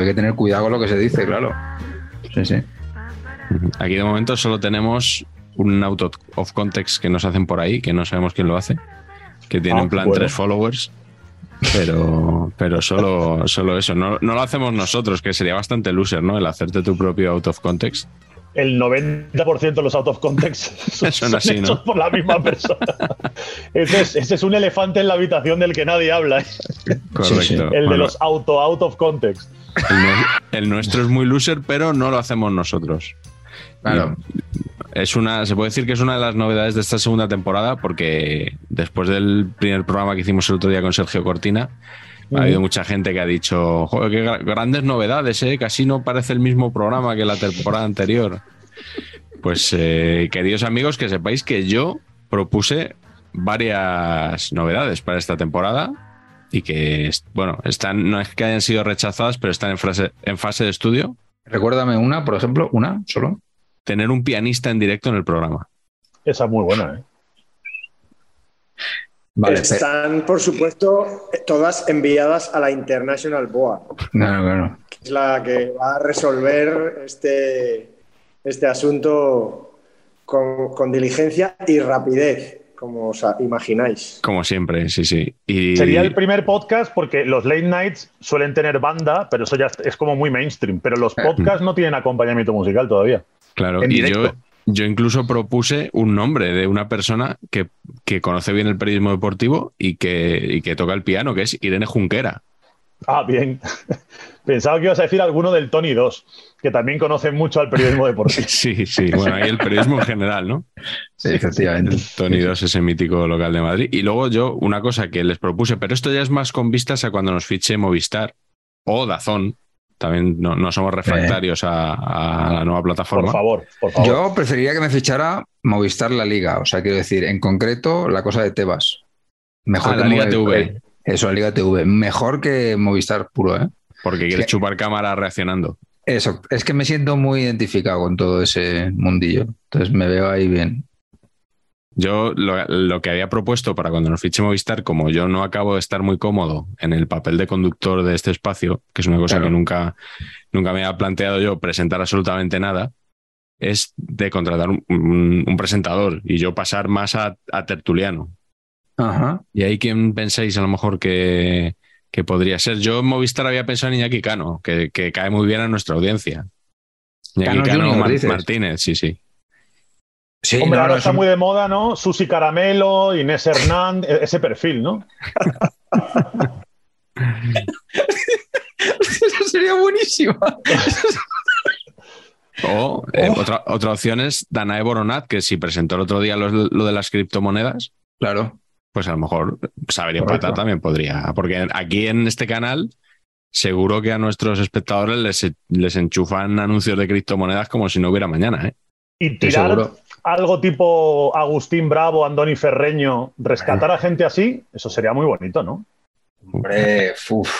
hay que tener cuidado con lo que se dice, claro. Sí, sí. Aquí de momento solo tenemos un out of context que nos hacen por ahí, que no sabemos quién lo hace, que tiene Ah, en plan bueno. tres followers, pero, pero solo, solo eso. No, no lo hacemos nosotros, que sería bastante loser, ¿no? El hacerte tu propio out of context. El 90% de los out of context son, Son así, ¿no? hechos por la misma persona. ese, es, ese es un elefante en la habitación del que nadie habla. ¿eh? Correcto. sí. El de Bueno, los auto out of context. el nuestro es muy loser, pero no lo hacemos nosotros. Claro. Es una, se puede decir que es una de las novedades de esta segunda temporada, porque después del primer programa que hicimos el otro día con Sergio Cortina, ha habido mucha gente que ha dicho, joder, qué gra- grandes novedades, ¿eh? casi no parece el mismo programa que la temporada anterior. Pues, eh, queridos amigos, que sepáis que yo propuse varias novedades para esta temporada y que, bueno, están, no es que hayan sido rechazadas, pero están en, frase- en fase de estudio. Recuérdame una, por ejemplo, una solo. Tener un pianista en directo en el programa. Esa es muy buena. ¿eh? Vale, Están, por supuesto, todas enviadas a la International Board, no, no. que es la que va a resolver este, este asunto con, con diligencia y rapidez, como os imagináis. Como siempre, sí, sí. Y Sería el primer podcast porque los late nights suelen tener banda, pero eso ya es como muy mainstream. Pero los podcasts no tienen acompañamiento musical todavía. claro, en y directo. yo incluso propuse un nombre de una persona que, que conoce bien el periodismo deportivo y que, y que toca el piano, que es Irene Junquera. Ah, bien. Pensaba que ibas a decir alguno del Tony 2, que también conocen mucho al periodismo deportivo. Sí, sí. Bueno, ahí el periodismo en general, ¿no? Sí, efectivamente. El Tony 2, ese mítico local de Madrid. Y luego yo, una cosa que les propuse, pero esto ya es más con vistas a cuando nos fiche Movistar o Dazón. También no, no somos refractarios a, a la nueva plataforma. Por favor, por favor. Yo preferiría que me fichara Movistar la Liga. O sea, quiero decir, en concreto, la cosa de Tebas. Mejor Ah, que la Liga TV. Eso, la Liga TV. Mejor que Movistar puro, ¿eh? Porque quieres Sí. chupar cámara reaccionando. Eso, es que me siento muy identificado con todo ese mundillo. Entonces me veo ahí bien. Yo lo, lo que había propuesto para cuando nos fiche Movistar, como yo no acabo de estar muy cómodo en el papel de conductor de este espacio, que es una cosa Claro. que nunca, nunca me había planteado yo presentar absolutamente nada, es de contratar un, un- un presentador y yo pasar más a, a tertuliano. Ajá. ¿Y ahí quién pensáis a lo mejor que, que podría ser? Yo en Movistar había pensado en Iñaki Cano, que, que cae muy bien a nuestra audiencia. Iñaki Cano Cano, Junior, Mar- dices. Martínez, sí, sí. Sí, Hombre, no, ahora no, está muy de moda, ¿no? Susi Caramelo, Inés Hernández, ese perfil, ¿no? Eso sería buenísimo. O eh, Oh. otra, otra opción es Danae Boronat, que si presentó el otro día lo, lo de las criptomonedas, Claro. pues a lo mejor Sabería Correcto. Pata también podría. Porque aquí en este canal, seguro que a nuestros espectadores les, les enchufan anuncios de criptomonedas como si no hubiera mañana. ¿eh? Y tirar seguro. Algo tipo Agustín Bravo, Andoni Ferreño, rescatar a gente así, eso sería muy bonito, ¿no? Hombre, uf.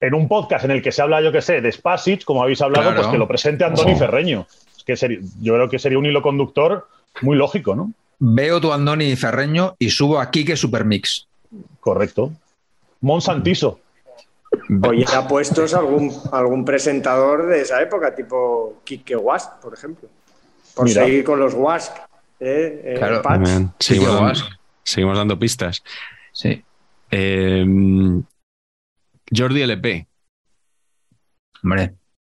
En un podcast en el que se habla, yo que sé, de Spasic, como habéis hablado, Claro. pues que lo presente Andoni. Ferreño. Es que sería- yo creo que sería un hilo conductor muy lógico, ¿no? Veo tu Andoni Ferreño y subo a Kike Supermix. Correcto. Monsantiso. Oye, ha puestos algún, algún presentador de esa época, tipo Kike Wask, por ejemplo. Por Mira. seguir con los Wask. ¿Eh? Eh, Claro. Patch. También seguimos, dando, Wask. seguimos dando pistas. Sí. Eh, Jordi LP, Hombre.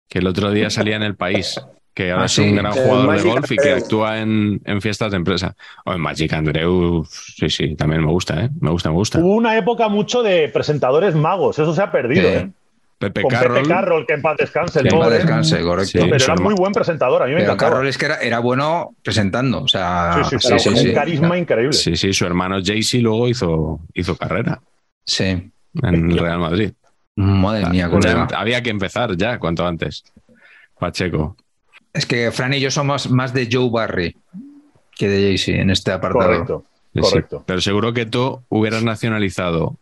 que el otro día salía en el país, que ahora Ah, es sí. un gran Eh, jugador de golf y que actúa en, en fiestas de empresa. O en Magic Andreu, sí, sí, también me gusta, ¿eh? Me gusta, me gusta. Hubo una época mucho de presentadores magos, eso se ha perdido, Sí. ¿eh? Pepe Con Carroll. Pepe Carroll, que en paz descanse, el Que en descanse, correcto. Sí. pero era muy buen presentador, a mí me Pero encantaba. Carroll es que era, era bueno presentando. O sea, Sí, sí, sí, pero sí, con sí. un carisma increíble. Sí, sí, su hermano Jaycee luego hizo, hizo carrera Sí. en el Real Madrid. Madre mía, colega. había que empezar ya, cuanto antes. Pacheco. Es que Fran y yo somos más de Joe Barry que de Jay-Z en este apartado. Correcto. Sí, Correcto. Pero seguro que tú hubieras nacionalizado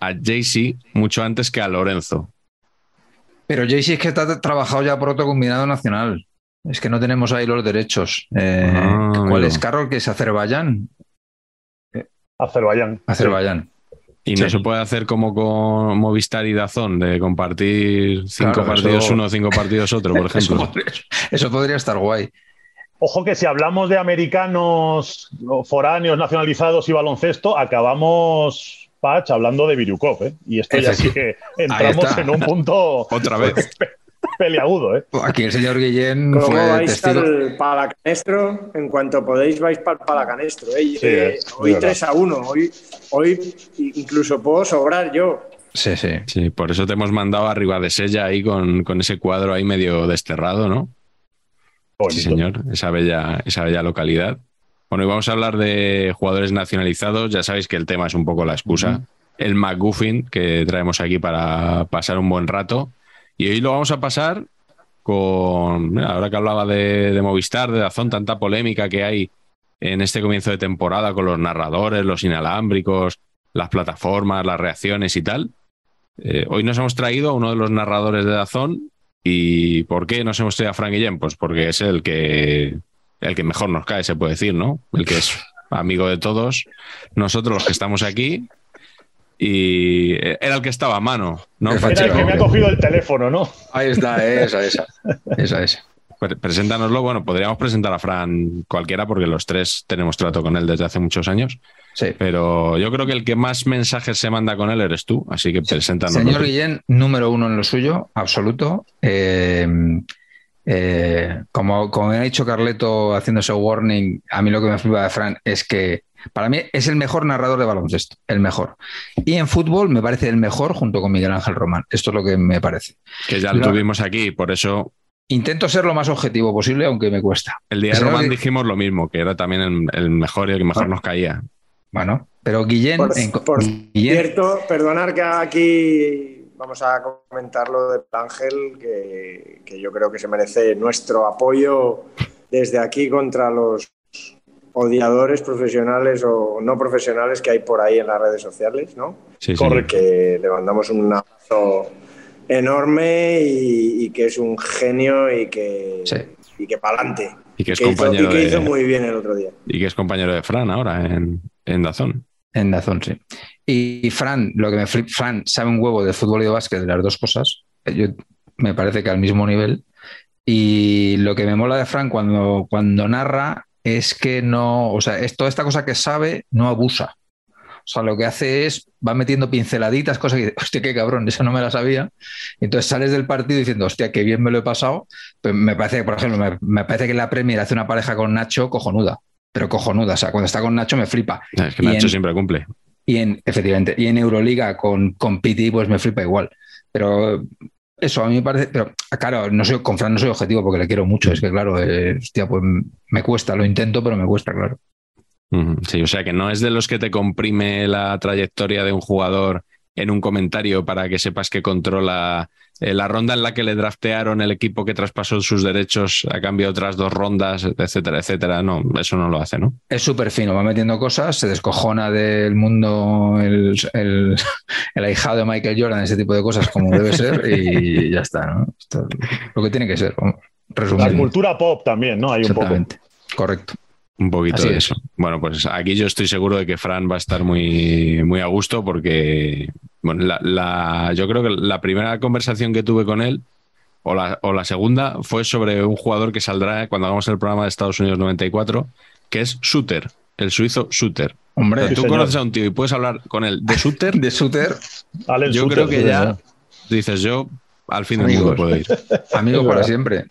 a Jaycee mucho antes que a Lorenzo. Pero Jay-Z es que está trabajado ya por otro combinado nacional. Es que no tenemos ahí los derechos. Eh, Ah, ¿Cuál es Carroll? Que es Azerbaiyán. Azerbaiyán. Azerbaiyán. Y no se puede hacer como con Movistar y Dazón, de compartir cinco Claro, partidos eso- uno, cinco partidos otro, por Eso ejemplo. podría, eso podría estar guay. Ojo que si hablamos de americanos foráneos nacionalizados y baloncesto, acabamos, Patch, hablando de Viryukov, ¿eh? Y esto ya sí que entramos en un punto Otra vez. peliagudo, ¿eh? Aquí el señor Guillén ¿Cómo fue vais testigo. al palacanestro? En cuanto podéis, vais para el palacanestro. ¿eh? Sí, Eh, hoy verdad. 3 a 1. Hoy, hoy incluso puedo sobrar yo. Sí, sí. Sí, por eso te hemos mandado arriba de Sella ahí con, con ese cuadro ahí medio desterrado, ¿no? Bonito. Sí, señor, esa bella, esa bella localidad. Bueno, y vamos a hablar de jugadores nacionalizados. Ya sabéis que el tema es un poco la excusa. El McGuffin que traemos aquí para pasar un buen rato. Y hoy lo vamos a pasar con. mira, ahora que hablaba de, de Movistar, de Dazón, tanta polémica que hay en este comienzo de temporada con los narradores, los inalámbricos, las plataformas, las reacciones y tal. Eh, hoy nos hemos traído a uno de los narradores de Dazón. ¿Y por qué nos hemos traído a Frank Guillén? Pues porque es el que, el que mejor nos cae, se puede decir, ¿no? El que es amigo de todos, nosotros los que estamos aquí. Y era el que estaba a mano, ¿no? Era el que me ha cogido el teléfono, ¿no? Ahí está, esa, esa. Esa, esa. Pre- Preséntanoslo. Bueno, podríamos presentar a Fran cualquiera porque los tres tenemos trato con él desde hace muchos años. Sí. Pero yo creo que el que más mensajes se manda con él eres tú, así que preséntanoslo. Señor. Guillén, número uno en lo suyo, absoluto. Eh, eh, como, como ha dicho Carleto haciendo ese warning, a mí lo que me flipa de Fran es que para mí es el mejor narrador de baloncesto, el mejor. Y en fútbol me parece el mejor junto con Miguel Ángel Román. Esto es lo que me parece. Que ya lo Lo- tuvimos aquí, por eso Intento ser lo más objetivo posible, aunque me cuesta. el día de Román dijimos lo mismo, que era también el, el mejor y el que mejor nos caía. Bueno, pero Guillén, Por, en- por Guillén- cierto, perdonar que aquí vamos a comentarlo de Ángel, que, que yo creo que se merece nuestro apoyo desde aquí contra los odiadores profesionales o no profesionales que hay por ahí en las redes sociales, ¿no? Sí, sí. Correcto. Que le mandamos un abrazo enorme y, y que es un genio y que, Sí. y que para adelante. Y que es Que hizo, compañero y que de- hizo muy bien el otro día. Y que es compañero de Fran ahora en, en Dazón. En Dazón, sí. Y Fran, lo que me flip, Fran sabe un huevo de fútbol y de básquet, de las dos cosas. Yo, me parece que al mismo nivel. Y lo que me mola de Fran cuando, cuando narra es que no, o sea, es toda esta cosa que sabe, no abusa. O sea, lo que hace es, va metiendo pinceladitas, cosas que, hostia, qué cabrón, eso no me la sabía. Y entonces sales del partido diciendo, hostia, qué bien me lo he pasado. Pero me parece, que, por ejemplo, me, me parece que la Premier hace una pareja con Nacho cojonuda, pero cojonuda. O sea, cuando está con Nacho me flipa. Es que Nacho en- siempre cumple. Y en, efectivamente, y en Euroliga con, con Piti, pues me flipa igual. Pero eso a mí me parece, pero claro, no soy, con Fran no soy objetivo porque le quiero mucho. Es que claro, eh, hostia, pues me cuesta, lo intento, pero me cuesta, claro. Sí, o sea que no es de los que te comprime la trayectoria de un jugador en un comentario para que sepas que controla eh, la ronda en la que le draftearon el equipo que traspasó sus derechos a cambio de otras dos rondas, etcétera, etcétera. No, eso no lo hace, ¿no? Es súper fino, va metiendo cosas, se descojona del mundo el, el, el ahijado de Michael Jordan, ese tipo de cosas como debe ser y ya está, ¿no? Esto lo que tiene que ser, vamos, La resumiendo. cultura pop también, ¿no? Hay un poco. Correcto. Un poquito Así de es. eso. Bueno, pues aquí yo estoy seguro de que Fran va a estar muy, muy a gusto porque bueno, la, la- yo creo que la primera conversación que tuve con él, o la, o la segunda, fue sobre un jugador que saldrá cuando hagamos el programa de Estados Unidos 94, que es Suter, el suizo Suter. O Hombre, sea, tú señor. conoces a un tío y puedes hablar con él de Suter, de Suter, yo Suter, creo que ya dices yo, al fin del Amigos. mundo puedo ir. amigo para siempre.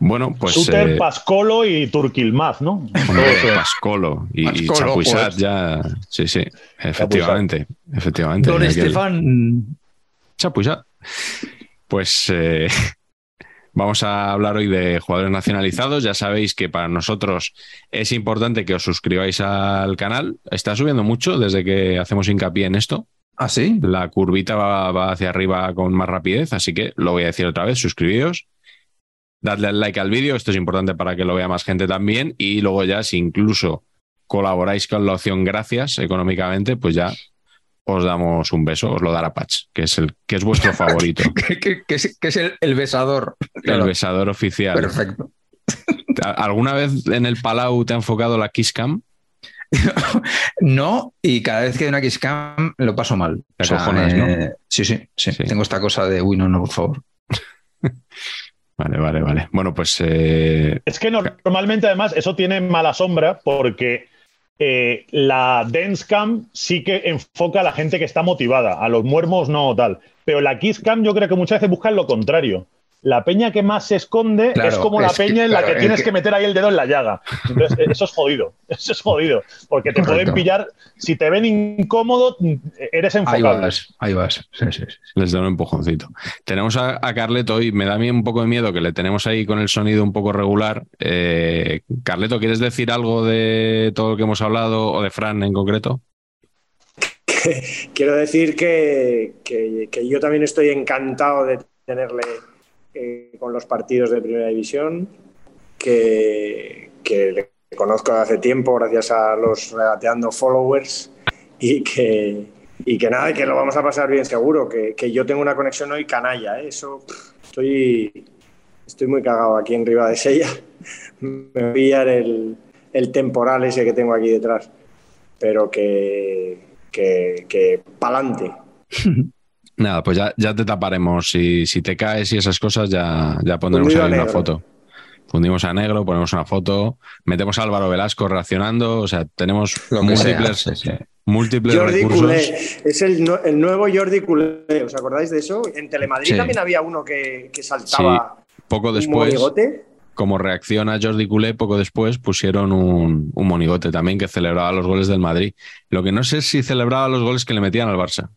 Bueno, pues... Suter, eh, Pascolo y Turquilmaz, ¿no? Eso. Pascolo y, Chapuisat pues. ya. Sí, sí, efectivamente. Efectivamente. Don Estefan. Chapuisat. Pues eh, vamos a hablar hoy de jugadores nacionalizados. Ya sabéis que para nosotros es importante que os suscribáis al canal. Está subiendo mucho desde que hacemos hincapié en esto. ¿Ah, sí? La curvita va, va hacia arriba con más rapidez, así que lo voy a decir otra vez, suscribíos. Dadle al like al vídeo, esto es importante para que lo vea más gente también. Y luego ya, si incluso colaboráis con la opción gracias económicamente, pues ya os damos un beso, os lo dará Patch, que es el que es vuestro favorito, que, que- que es, que es el, el besador. Claro, el besador oficial. Perfecto. ¿Alguna vez en el Palau te ha enfocado la Kiss Cam? no, y cada vez que hay una Xcam lo paso mal. Te acojonas, ¿no? eh, sí, sí, sí, Sí. Tengo esta cosa de, uy, no, no, por favor. Vale, vale, vale. Bueno, pues eh, Es que normalmente, además, eso tiene mala sombra porque eh, la Dance Cam sí que enfoca a la gente que está motivada, a los muermos no tal. Pero la Kiss Cam yo creo que muchas veces buscan lo contrario. La peña que más se esconde Claro, es como la es que- peña en la claro, que tienes que- que meter ahí el dedo en la llaga. Entonces, eso es jodido. Eso es jodido. Porque te Correcto. pueden pillar. Si te ven incómodo, eres Ahí enfocable. vas, ahí vas. Sí, sí, sí. les da un empujoncito. Tenemos a, a Carleto y me da a mí un poco de miedo que le tenemos ahí con el sonido un poco regular. Eh, Carleto, ¿quieres decir algo de todo lo que hemos hablado o de Fran en concreto? Quiero decir que, que- que yo también estoy encantado de tenerle con los partidos de Primera División, que, conozco de hace tiempo gracias a los regateando followers y que, y que nada, que lo vamos a pasar bien seguro, que, que yo tengo una conexión hoy canalla, ¿eh? eso estoy, estoy muy cagado aquí en Riva de Sella, me voy a pillar el, el temporal ese que tengo aquí detrás, pero que, que, que pa'lante. Nada, pues ya, ya te taparemos. Si, si te caes y esas cosas, ya, ya pondremos Fundido ahí una negro. foto. Fundimos a negro, ponemos una foto, metemos a Álvaro Velasco reaccionando. O sea, tenemos Lo que sea, múltiples, sí, sí. múltiples Jordi recursos. Culé, es el, no- el nuevo Jordi Culé, ¿os acordáis de eso? En Telemadrid Sí. también había uno que, que saltaba Poco un después, monigote. como reacción a Jordi Culé, poco después pusieron un, un monigote también que celebraba los goles del Madrid. Lo que no sé es si celebraba los goles que le metían al Barça.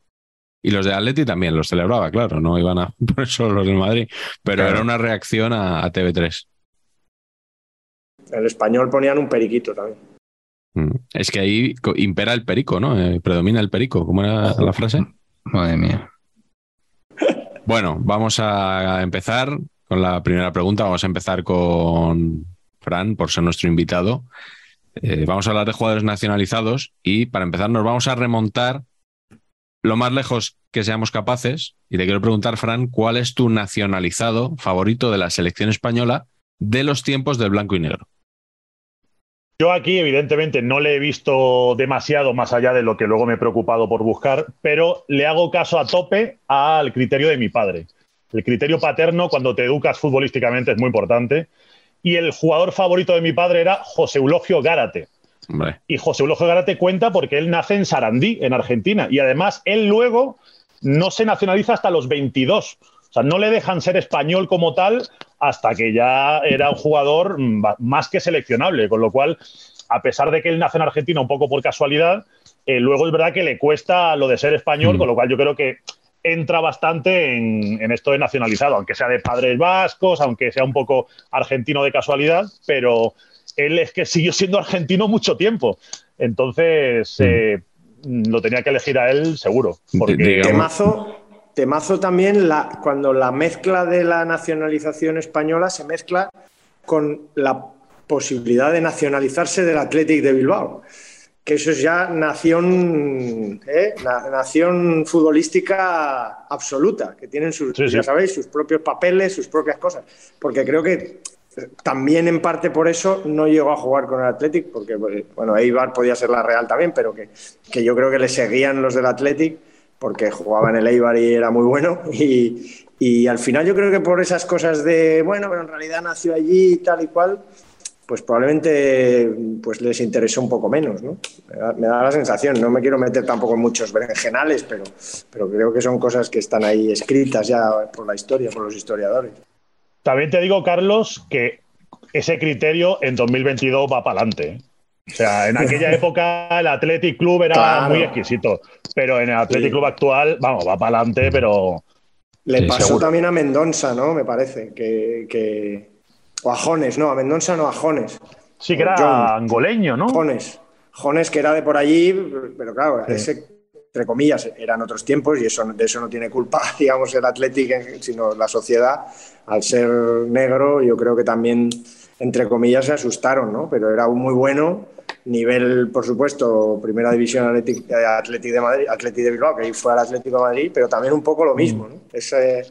Y los de Atleti también los celebraba, claro, no iban a por eso los del Madrid. Pero Claro. era una reacción a, a TV3. El español ponían un periquito también. Mm. Es que ahí impera el perico, ¿no? Eh, predomina el perico. ¿Cómo era la frase? Madre mía. Bueno, vamos a empezar con la primera pregunta. Vamos a empezar con Fran, por ser nuestro invitado. Eh, vamos a hablar de jugadores nacionalizados y para empezar nos vamos a remontar lo más lejos que seamos capaces. Y te quiero preguntar, Fran, ¿cuál es tu nacionalizado favorito de la selección española de los tiempos del blanco y negro? Yo aquí, evidentemente, no le he visto demasiado más allá de lo que luego me he preocupado por buscar, pero le hago caso a tope al criterio de mi padre. El criterio paterno, cuando te educas futbolísticamente, es muy importante. Y el jugador favorito de mi padre era José Eulogio Gárate. Hombre, Y José Eulogio Gárate cuenta porque él nace en Sarandí, en Argentina. Y además, él luego no se nacionaliza hasta los 22. O sea, no le dejan ser español como tal hasta que ya era un jugador mm, más que seleccionable. Con lo cual, a pesar de que él nace en Argentina un poco por casualidad, eh, luego es verdad que le cuesta lo de ser español, Mm. con lo cual yo creo que entra bastante en, en esto de nacionalizado, aunque sea de padres vascos, aunque sea un poco argentino de casualidad, pero él es que siguió siendo argentino mucho tiempo. Entonces, Mm. eh, lo tenía que elegir a él seguro. Porque, Digamos- Temazo, temazo también la, cuando la mezcla de la nacionalización española se mezcla con la posibilidad de nacionalizarse del Athletic de Bilbao. Que eso es ya nación, ¿eh? Na- nación futbolística absoluta, que tienen sus, Sí, sí. ya sabéis, sus propios papeles, sus propias cosas. Porque creo que también en parte por eso no llegó a jugar con el Athletic, porque bueno, Eibar podía ser la Real también, pero que, que yo creo que le seguían los del Athletic porque jugaba en el Eibar y era muy bueno. Y, y al final yo creo que por esas cosas de, bueno, pero en realidad nació allí y tal y cual, pues probablemente pues les interesó un poco menos, ¿no? Me da, me da la sensación, no me quiero meter tampoco en muchos berenjenales, pero, pero creo que son cosas que están ahí escritas ya por la historia, por los historiadores. También te digo, Carlos, que ese criterio en 2022 va para adelante. O sea, en aquella época el Athletic Club era Claro. muy exquisito, pero en el Athletic Sí. Club actual, vamos, va para adelante, pero Le Sí, pasó seguro. también a Mendonça, ¿no? Me parece, que, que... O a Jones, no, a Mendonça no, a Jones. sí que era John. angoleño, ¿no? Jones. Jones, que era de por allí, pero claro, Sí. ese, entre comillas, eran otros tiempos y eso, de eso no tiene culpa, digamos, el Athletic, sino la sociedad. Al ser negro, yo creo que también, entre comillas, se asustaron, ¿no? Pero era un muy bueno, nivel, por supuesto, primera división Athletic, Athletic de Madrid, Athletic de Bilbao, que ahí fue al Atlético de Madrid, pero también un poco lo mismo, ¿no? Ese-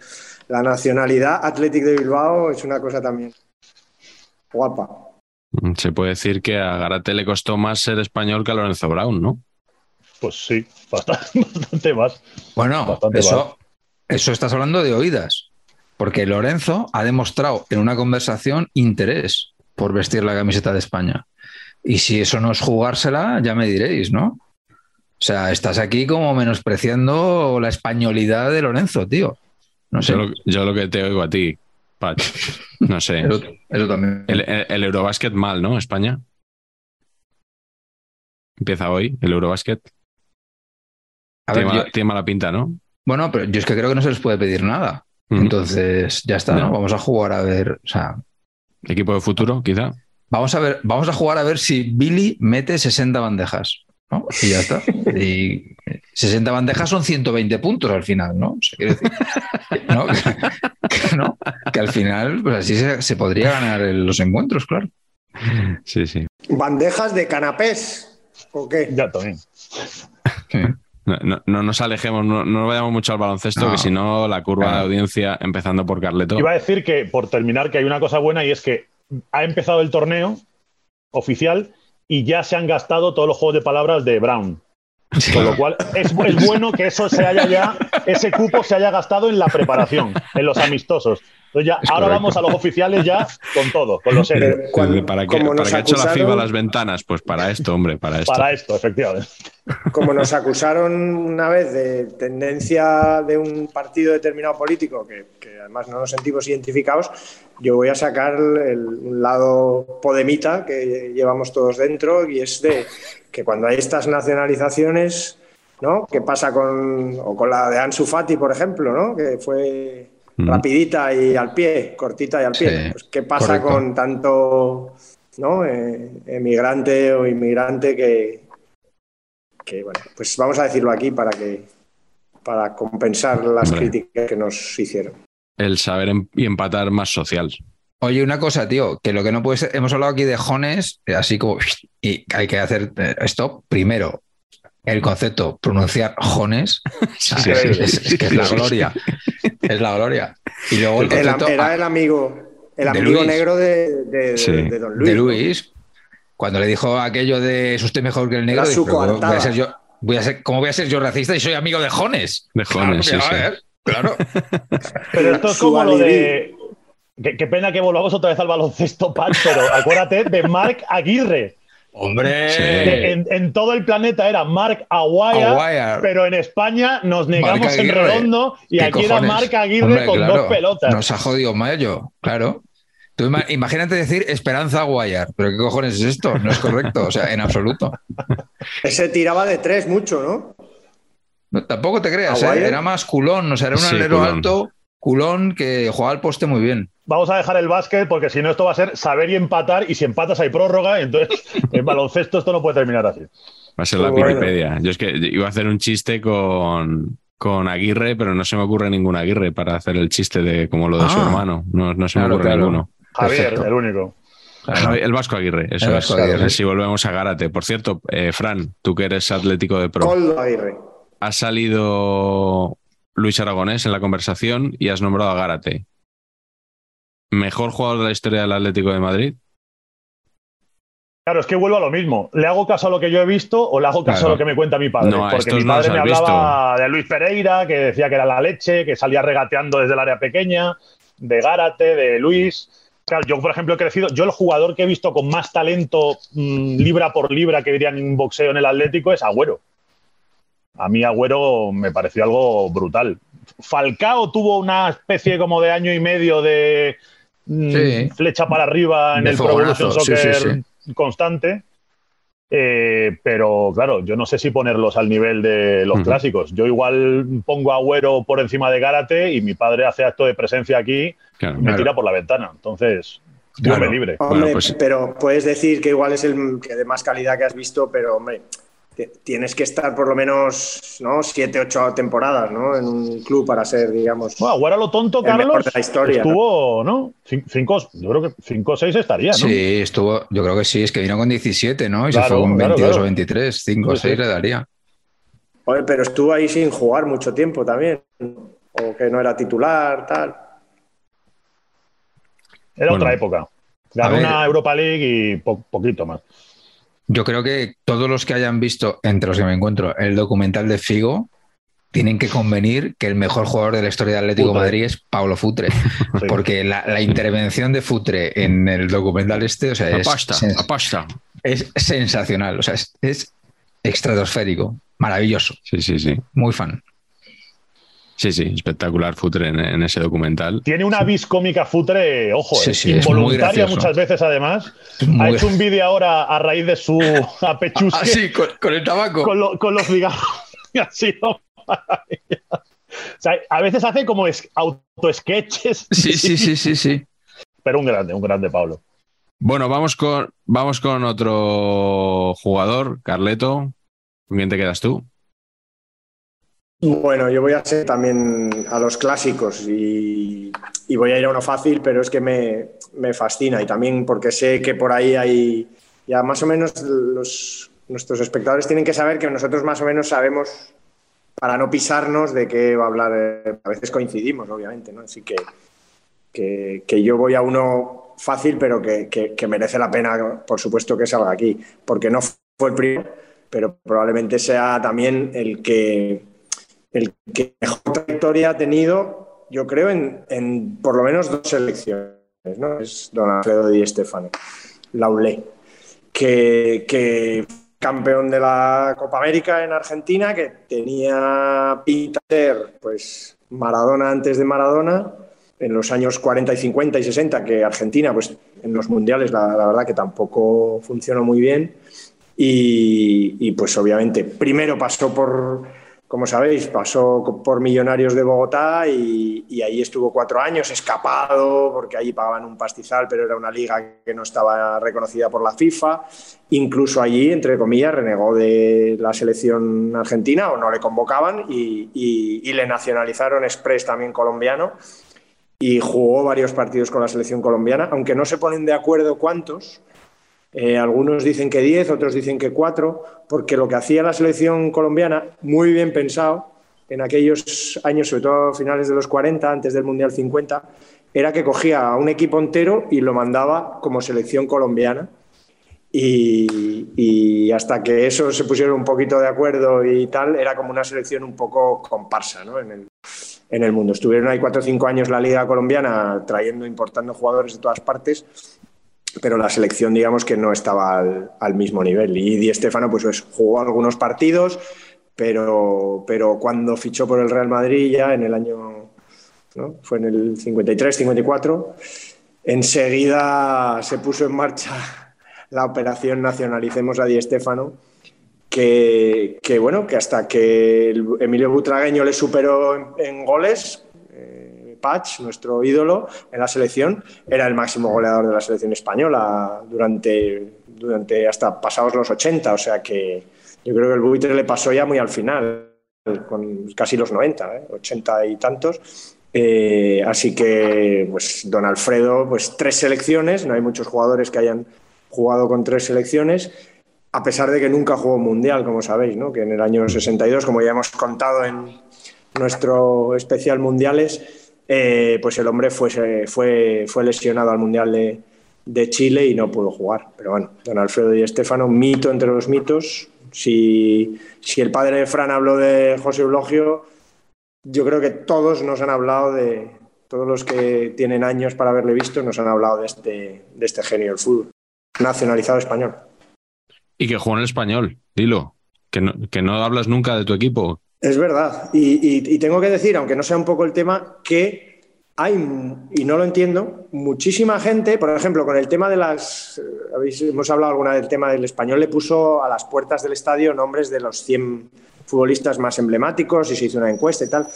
la nacionalidad Athletic de Bilbao es una cosa también guapa. Se puede decir que a Garate le costó más ser español que a Lorenzo Brown, ¿no? Pues sí, bastante, bastante más. Bueno, Bastante eso, eso estás hablando de oídas, porque Lorenzo ha demostrado en una conversación interés por vestir la camiseta de España. Y si eso no es jugársela, ya me diréis, ¿no? O sea, estás aquí como menospreciando la españolidad de Lorenzo, tío. No sé. Yo lo, yo lo que te oigo a ti, Pat. No sé. Eso, eso también. El, el, el Eurobasket mal, ¿no? España. Empieza hoy el Eurobasket. A ver, tiene, mala, yo- tiene mala pinta, ¿no? bueno, pero yo es que creo que no se les puede pedir nada. Entonces, ya está, ¿no? No. Vamos a jugar a ver. O sea, Equipo de futuro, quizá. Vamos a ver, vamos a jugar a ver si Billy mete 60 bandejas. ¿no? Y ya está. Y 60 bandejas son 120 puntos al final, ¿no? O sea, quiero decir, ¿no? Que, que no, que al final, pues así se, se podría ganar el- los encuentros, claro. Sí, sí. ¿Bandejas de canapés? ¿O qué? Ya también. Sí. No, no- no nos alejemos, no, no vayamos mucho al baloncesto, No. que si no, la curva de audiencia, empezando por Carleto. Iba a decir que, por terminar, que hay una cosa buena y es que ha empezado el torneo oficial y ya se han gastado todos los juegos de palabras de Brown. Con lo cual, es, es bueno que eso se haya ya, ese cupo se haya gastado en la preparación, en los amistosos. Entonces ya, Es ahora correcto. vamos a los oficiales ya con todo, con los cuando- ¿Para qué, como para ha hecho la FIBA las ventanas? Pues para esto, hombre, para esto. Para esto, efectivamente. Como nos acusaron una vez de tendencia de un partido determinado político, que, que además no nos sentimos identificados, yo voy a sacar el, un lado podemita que llevamos todos dentro y es de que cuando hay estas nacionalizaciones, ¿no? ¿Qué pasa con, o con la de Ansu Fati, por ejemplo, ¿no? Que fue Mm. rapidita y al pie, cortita y al pie. Sí, Pues, ¿Qué pasa correcto. con tanto ¿no? Eh, emigrante o inmigrante que, que, bueno, pues vamos a decirlo aquí para que para compensar las Hombre. críticas que nos hicieron. El saber em- y empatar más social. Oye, una cosa, tío, que lo que no puede ser, hemos hablado aquí de jones, eh, así como, y hay que hacer eh, stop. Primero, el concepto, pronunciar jones, Sí, sí, es, sí, es- sí, es que es la gloria, es la gloria. Y luego el El- concepto era ah, el amigo, el amigo Luis. negro de, de- Sí. de Don Luis. de. Luis, cuando le dijo aquello de es usted mejor que el negro, dijo, su "Pero voy a ser yo, voy a ser, ¿cómo voy a ser yo racista y soy amigo de jones? De jones, claro, sí, que, sí. a ver, claro. Pero esto es como lo de. Qué, qué pena que volvamos otra vez al baloncesto, Pat, pero acuérdate de Mark Aguirre. Hombre, Sí. en, en todo el planeta era Mark Aguirre, Aguirre. pero en España nos negamos en redondo y ¿Qué aquí era? Mark Aguirre Hombre, con claro, dos pelotas. Nos ha jodido Mayo, claro. Tú imagínate decir Esperanza Guayar, pero ¿qué cojones es esto? No es correcto, o sea, en absoluto. Ese tiraba de tres mucho, ¿no? No, tampoco te creas, ¿eh? Era más culón, o sea, era un Sí, alero culón. alto, culón, que jugaba al poste muy bien. Vamos a dejar el básquet porque si no esto va a ser saber y empatar y si empatas hay prórroga, entonces en baloncesto esto no puede terminar así. Va a ser la bueno. Wikipedia. Yo es que iba a hacer un chiste con, con Aguirre, pero no se me ocurre ningún Aguirre para hacer el chiste de como lo de su Ah. hermano. No, no se me Claro, ocurre claro. ninguno. Javier, Perfecto. el único. El Vasco Aguirre, eso es. Aguirre. Si volvemos a Gárate. Por cierto, eh, Fran, tú que eres atlético de pro, Coldo Aguirre. ha salido Luis Aragonés en la conversación y has nombrado a Gárate. ¿Mejor jugador de la historia del Atlético de Madrid? Claro, es que vuelvo a lo mismo. ¿Le hago caso a lo que yo he visto o le hago caso Claro. a lo que me cuenta mi padre? No, Porque mi padre me hablaba de Luis Pereira, que decía que era la leche, que salía regateando desde el área pequeña, de Gárate, de Luis. Claro, yo, por ejemplo, he crecido. Yo, el jugador que he visto con más talento mm, libra por libra, que dirían en boxeo en el Atlético, es Agüero. A mí, Agüero me pareció algo brutal. Falcao tuvo una especie como de año y medio de mm, Sí. flecha para arriba en De el Pro Evolution fogonazo, sí, Soccer sí, constante. Eh, pero claro, yo no sé si ponerlos al nivel de los clásicos. Yo igual pongo a Agüero por encima de Gárate y mi padre hace acto de presencia aquí Claro. y me Claro. tira por la ventana. Entonces, Claro. Libre. Hombre, Bueno, pues- pero puedes decir que igual es el que de más calidad que has visto, pero hombre, tienes que estar por lo menos ¿no? siete, ocho temporadas ¿no? en un club para ser, digamos, Bueno, Agüero a lo tonto, el mejor Carlos, de la historia. estuvo, ¿no? Cin- Cinco, yo creo que 5 o 6 estaría, ¿no? Sí, estuvo, yo creo que sí, es que vino con 17, ¿no? Y se Claro, fue con claro, 22 claro. o 23, 5 o Sí, sí. 6 le daría. Oye, pero estuvo ahí sin jugar mucho tiempo también, o que no era titular, tal. Era Bueno. otra época. Ganó una Europa League y po- poquito más. Yo creo que todos los que hayan visto, entre los que me encuentro, el documental de Figo, tienen que convenir que el mejor jugador de la historia Atlético de Futre. Madrid es Pablo Futre. Porque la, la intervención de Futre en el documental este, o sea, es, pasta, la pasta. es sensacional. O sea, es, es estratosférico, maravilloso, Sí, sí, sí. muy fan. Sí, sí, espectacular Futre en, en ese documental. Tiene una vis cómica futre, ojo, Sí, eh, sí, involuntaria muchas veces además. Muy- Ha hecho un vídeo ahora a raíz de su apechusque Ah, sí, con, con el tabaco. con, lo- con los cigarros. Ha sido. O sea, a veces hace como es, auto-sketches. Sí, sí, sí, sí, sí. Pero un grande, un grande Pablo. Bueno, vamos con, vamos con otro jugador, Carleto. ¿Con quién te quedas tú? Bueno, yo voy a ser también a los clásicos y, y voy a ir a uno fácil, pero es que me, me fascina y también porque sé que por ahí hay, ya más o menos los, nuestros espectadores tienen que saber que nosotros más o menos sabemos, para no pisarnos, de qué va a hablar. eh, A veces coincidimos, obviamente, ¿no? Así que, que, que yo voy a uno fácil, pero que, que- que merece la pena, por supuesto, que salga aquí, porque no fue el primero, pero probablemente sea también el que el que mejor trayectoria ha tenido, yo creo, en, por lo menos dos selecciones, ¿no? Es don Alfredo Di Stefano, Laulé, que, que campeón de la Copa América en Argentina, que tenía pinta pues, Maradona antes de Maradona, en los años 40 y 50 y 60, que Argentina, pues, en los mundiales, la, verdad que tampoco funcionó muy bien. Y, pues obviamente, primero pasó por, como sabéis, pasó por Millonarios de Bogotá y, ahí estuvo cuatro años escapado porque allí pagaban un pastizal, pero era una liga que no estaba reconocida por la FIFA. Incluso allí, entre comillas, renegó de la selección argentina o no le convocaban y, y, y le nacionalizaron express también colombiano y jugó varios partidos con la selección colombiana, aunque no se ponen de acuerdo cuántos. Eh, algunos dicen que 10, otros dicen que 4, porque lo que hacía la selección colombiana, muy bien pensado, en aquellos años, sobre todo finales de los 40, antes del Mundial 50, era que cogía a un equipo entero y lo mandaba como selección colombiana. Y, hasta que eso se pusieron un poquito de acuerdo y tal, era como una selección un poco comparsa ¿no? en, el, en el mundo. Estuvieron ahí cuatro o cinco años la liga colombiana trayendo, importando jugadores de todas partes pero la selección digamos que no estaba al, mismo nivel. Y Di Stefano pues, pues, jugó algunos partidos, pero, pero cuando fichó por el Real Madrid ya en el año, ¿no? fue en el 53, 54, enseguida se puso en marcha la operación Nacionalicemos a Di Stefano, que, que bueno, que hasta que Emilio Butragueño le superó en goles, Patch, nuestro ídolo en la selección, era el máximo goleador de la selección española durante, durante hasta pasados los 80. O sea que yo creo que el buitre le pasó ya muy al final, con casi los 90, ¿eh? 80 y tantos. Eh, así que, pues, don Alfredo, pues tres selecciones, no hay muchos jugadores que hayan jugado con tres selecciones, a pesar de que nunca jugó mundial, como sabéis, ¿no? que en el año 62, como ya hemos contado en nuestro especial mundiales, eh, pues el hombre fue, fue, fue lesionado al Mundial de, Chile y no pudo jugar. Pero bueno, don Alfredo Di Stefano, mito entre los mitos. Si, si el padre de Fran habló de José Eulogio, yo creo que todos nos han hablado de, todos los que tienen años para haberle visto, nos han hablado de este, de este genio del fútbol, nacionalizado español. Y que jugó en el español, dilo, que no, que no hablas nunca de tu equipo, es verdad. Y, tengo que decir, aunque no sea un poco el tema, que hay, y no lo entiendo, muchísima gente, por ejemplo, con el tema de las. Habéis, hemos hablado alguna del tema del español, le puso a las puertas del estadio nombres de los 100 futbolistas más emblemáticos y se hizo una encuesta y tal.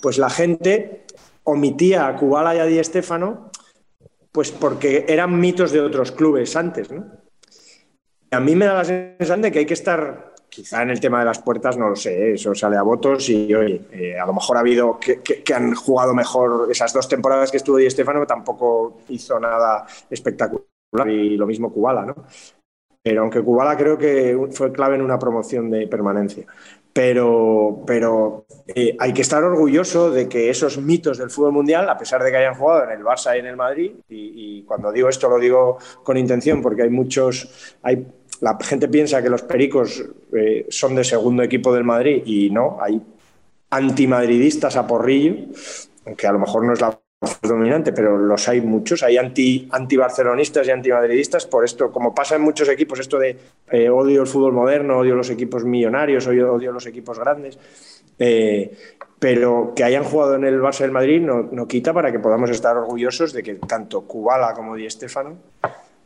Pues la gente omitía a Kubala y a Di Stéfano, pues porque eran mitos de otros clubes antes, ¿no? A mí me da la sensación de que hay que estar quizá en el tema de las puertas no lo sé, ¿eh? eso sale a votos y oye, eh, a lo mejor ha habido que, han jugado mejor esas dos temporadas que estuvo Di Stefano, tampoco hizo nada espectacular y lo mismo Kubala, ¿no? pero aunque Kubala creo que fue clave en una promoción de permanencia. Pero, pero eh, hay que estar orgulloso de que esos mitos del fútbol mundial, a pesar de que hayan jugado en el Barça y en el Madrid, y, cuando digo esto lo digo con intención porque hay muchos, hay, la gente piensa que los pericos eh, son de segundo equipo del Madrid y no, hay antimadridistas a porrillo, aunque a lo mejor no es la dominante, pero los hay muchos, hay anti, anti-barcelonistas y antimadridistas por esto, como pasa en muchos equipos, esto de eh, odio el fútbol moderno, odio los equipos millonarios, odio, odio los equipos grandes, eh, pero que hayan jugado en el Barça del Madrid no, no, quita para que podamos estar orgullosos de que tanto Kubala como Di Stéfano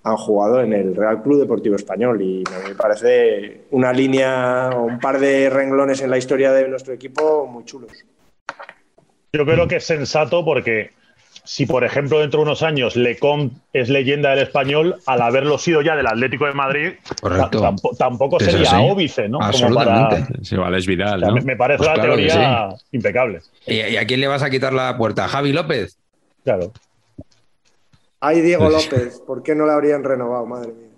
han jugado en el Real Club Deportivo Español y me parece una línea o un par de renglones en la historia de nuestro equipo muy chulos. Yo creo que es sensato porque si, por ejemplo, dentro de unos años Lecom es leyenda del español, al haberlo sido ya del Atlético de Madrid, tampoco sería óbice, ¿no? Absolutamente. igual es Vidal. me, parece pues la teoría impecable. ¿Y, a quién le vas a quitar la puerta? ¿A Javi López? Claro. Ay, Diego López, ¿por qué no le habrían renovado? Madre mía.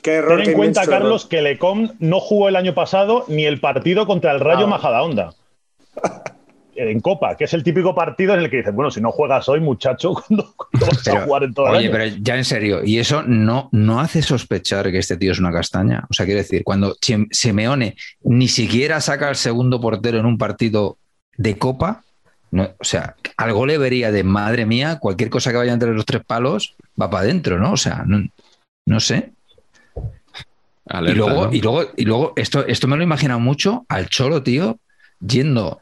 Qué error Ten en cuenta, Carlos, que Lecom no jugó el año pasado ni el partido contra el Rayo ah. Majadahonda. en Copa, que es el típico partido en el que dices, bueno, si no juegas hoy, muchacho, ¿cuándo, vas a jugar en todo el Oye, pero ya en serio, y eso no, no hace sospechar que este tío es una castaña. O sea, quiero decir, cuando Simeone ni siquiera saca al segundo portero en un partido de Copa, o sea, algo le vería de madre mía, cualquier cosa que vaya entre los tres palos va para adentro, ¿no? O sea, no, sé. y luego, y luego, y luego esto, esto me lo he imaginado mucho al Cholo, tío, yendo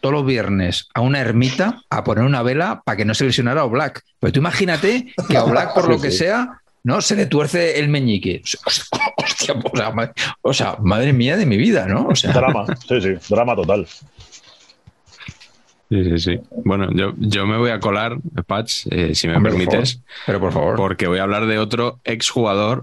todos los viernes a una ermita a poner una vela para que no se lesionara a Black. Pero tú imagínate que a Black, por lo que sea, ¿no? Se le tuerce el meñique. Hostia, o sea, madre, mía de mi vida, ¿no? O sea... Drama, sí, sí, drama total. Sí, sí, sí. Bueno, yo, yo me voy a colar, Patch, eh, si me permites. pero por favor. Porque voy a hablar de otro exjugador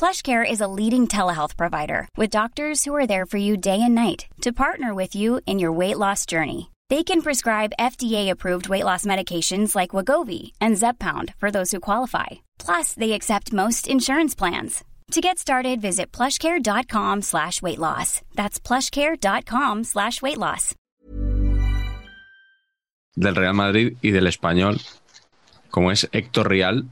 PlushCare is a leading telehealth provider with doctors who are there for you day and night to partner with you in your weight loss journey. They can prescribe FDA-approved weight loss medications like Wagovi and Zepbound for those who qualify. Plus, they accept most insurance plans. To get started, visit plushcare.com slash weight loss. That's plushcare.com slash weight loss. Del Real Madrid y del Español, como es Héctor Rial,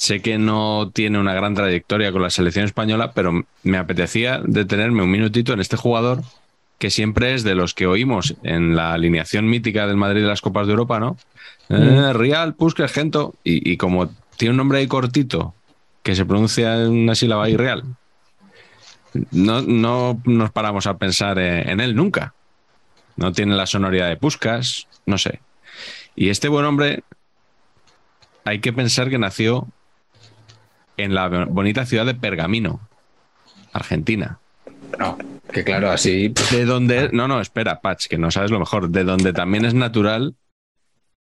Sé que no tiene una gran trayectoria con la selección española, pero me apetecía detenerme un minutito en este jugador que siempre es de los que oímos en la alineación mítica del Madrid de las Copas de Europa, ¿no? Mm. Eh, Real, Puskas, Gento, y, como tiene un nombre ahí cortito que se pronuncia en una sílaba irreal, no, no nos paramos a pensar en, él nunca. No tiene la sonoridad de Puskas, no sé. Y este buen hombre, hay que pensar que nació en la bonita ciudad de Pergamino, Argentina. No, que claro, así. De donde. No, no, espera, Patch, que no sabes lo mejor. De donde también es natural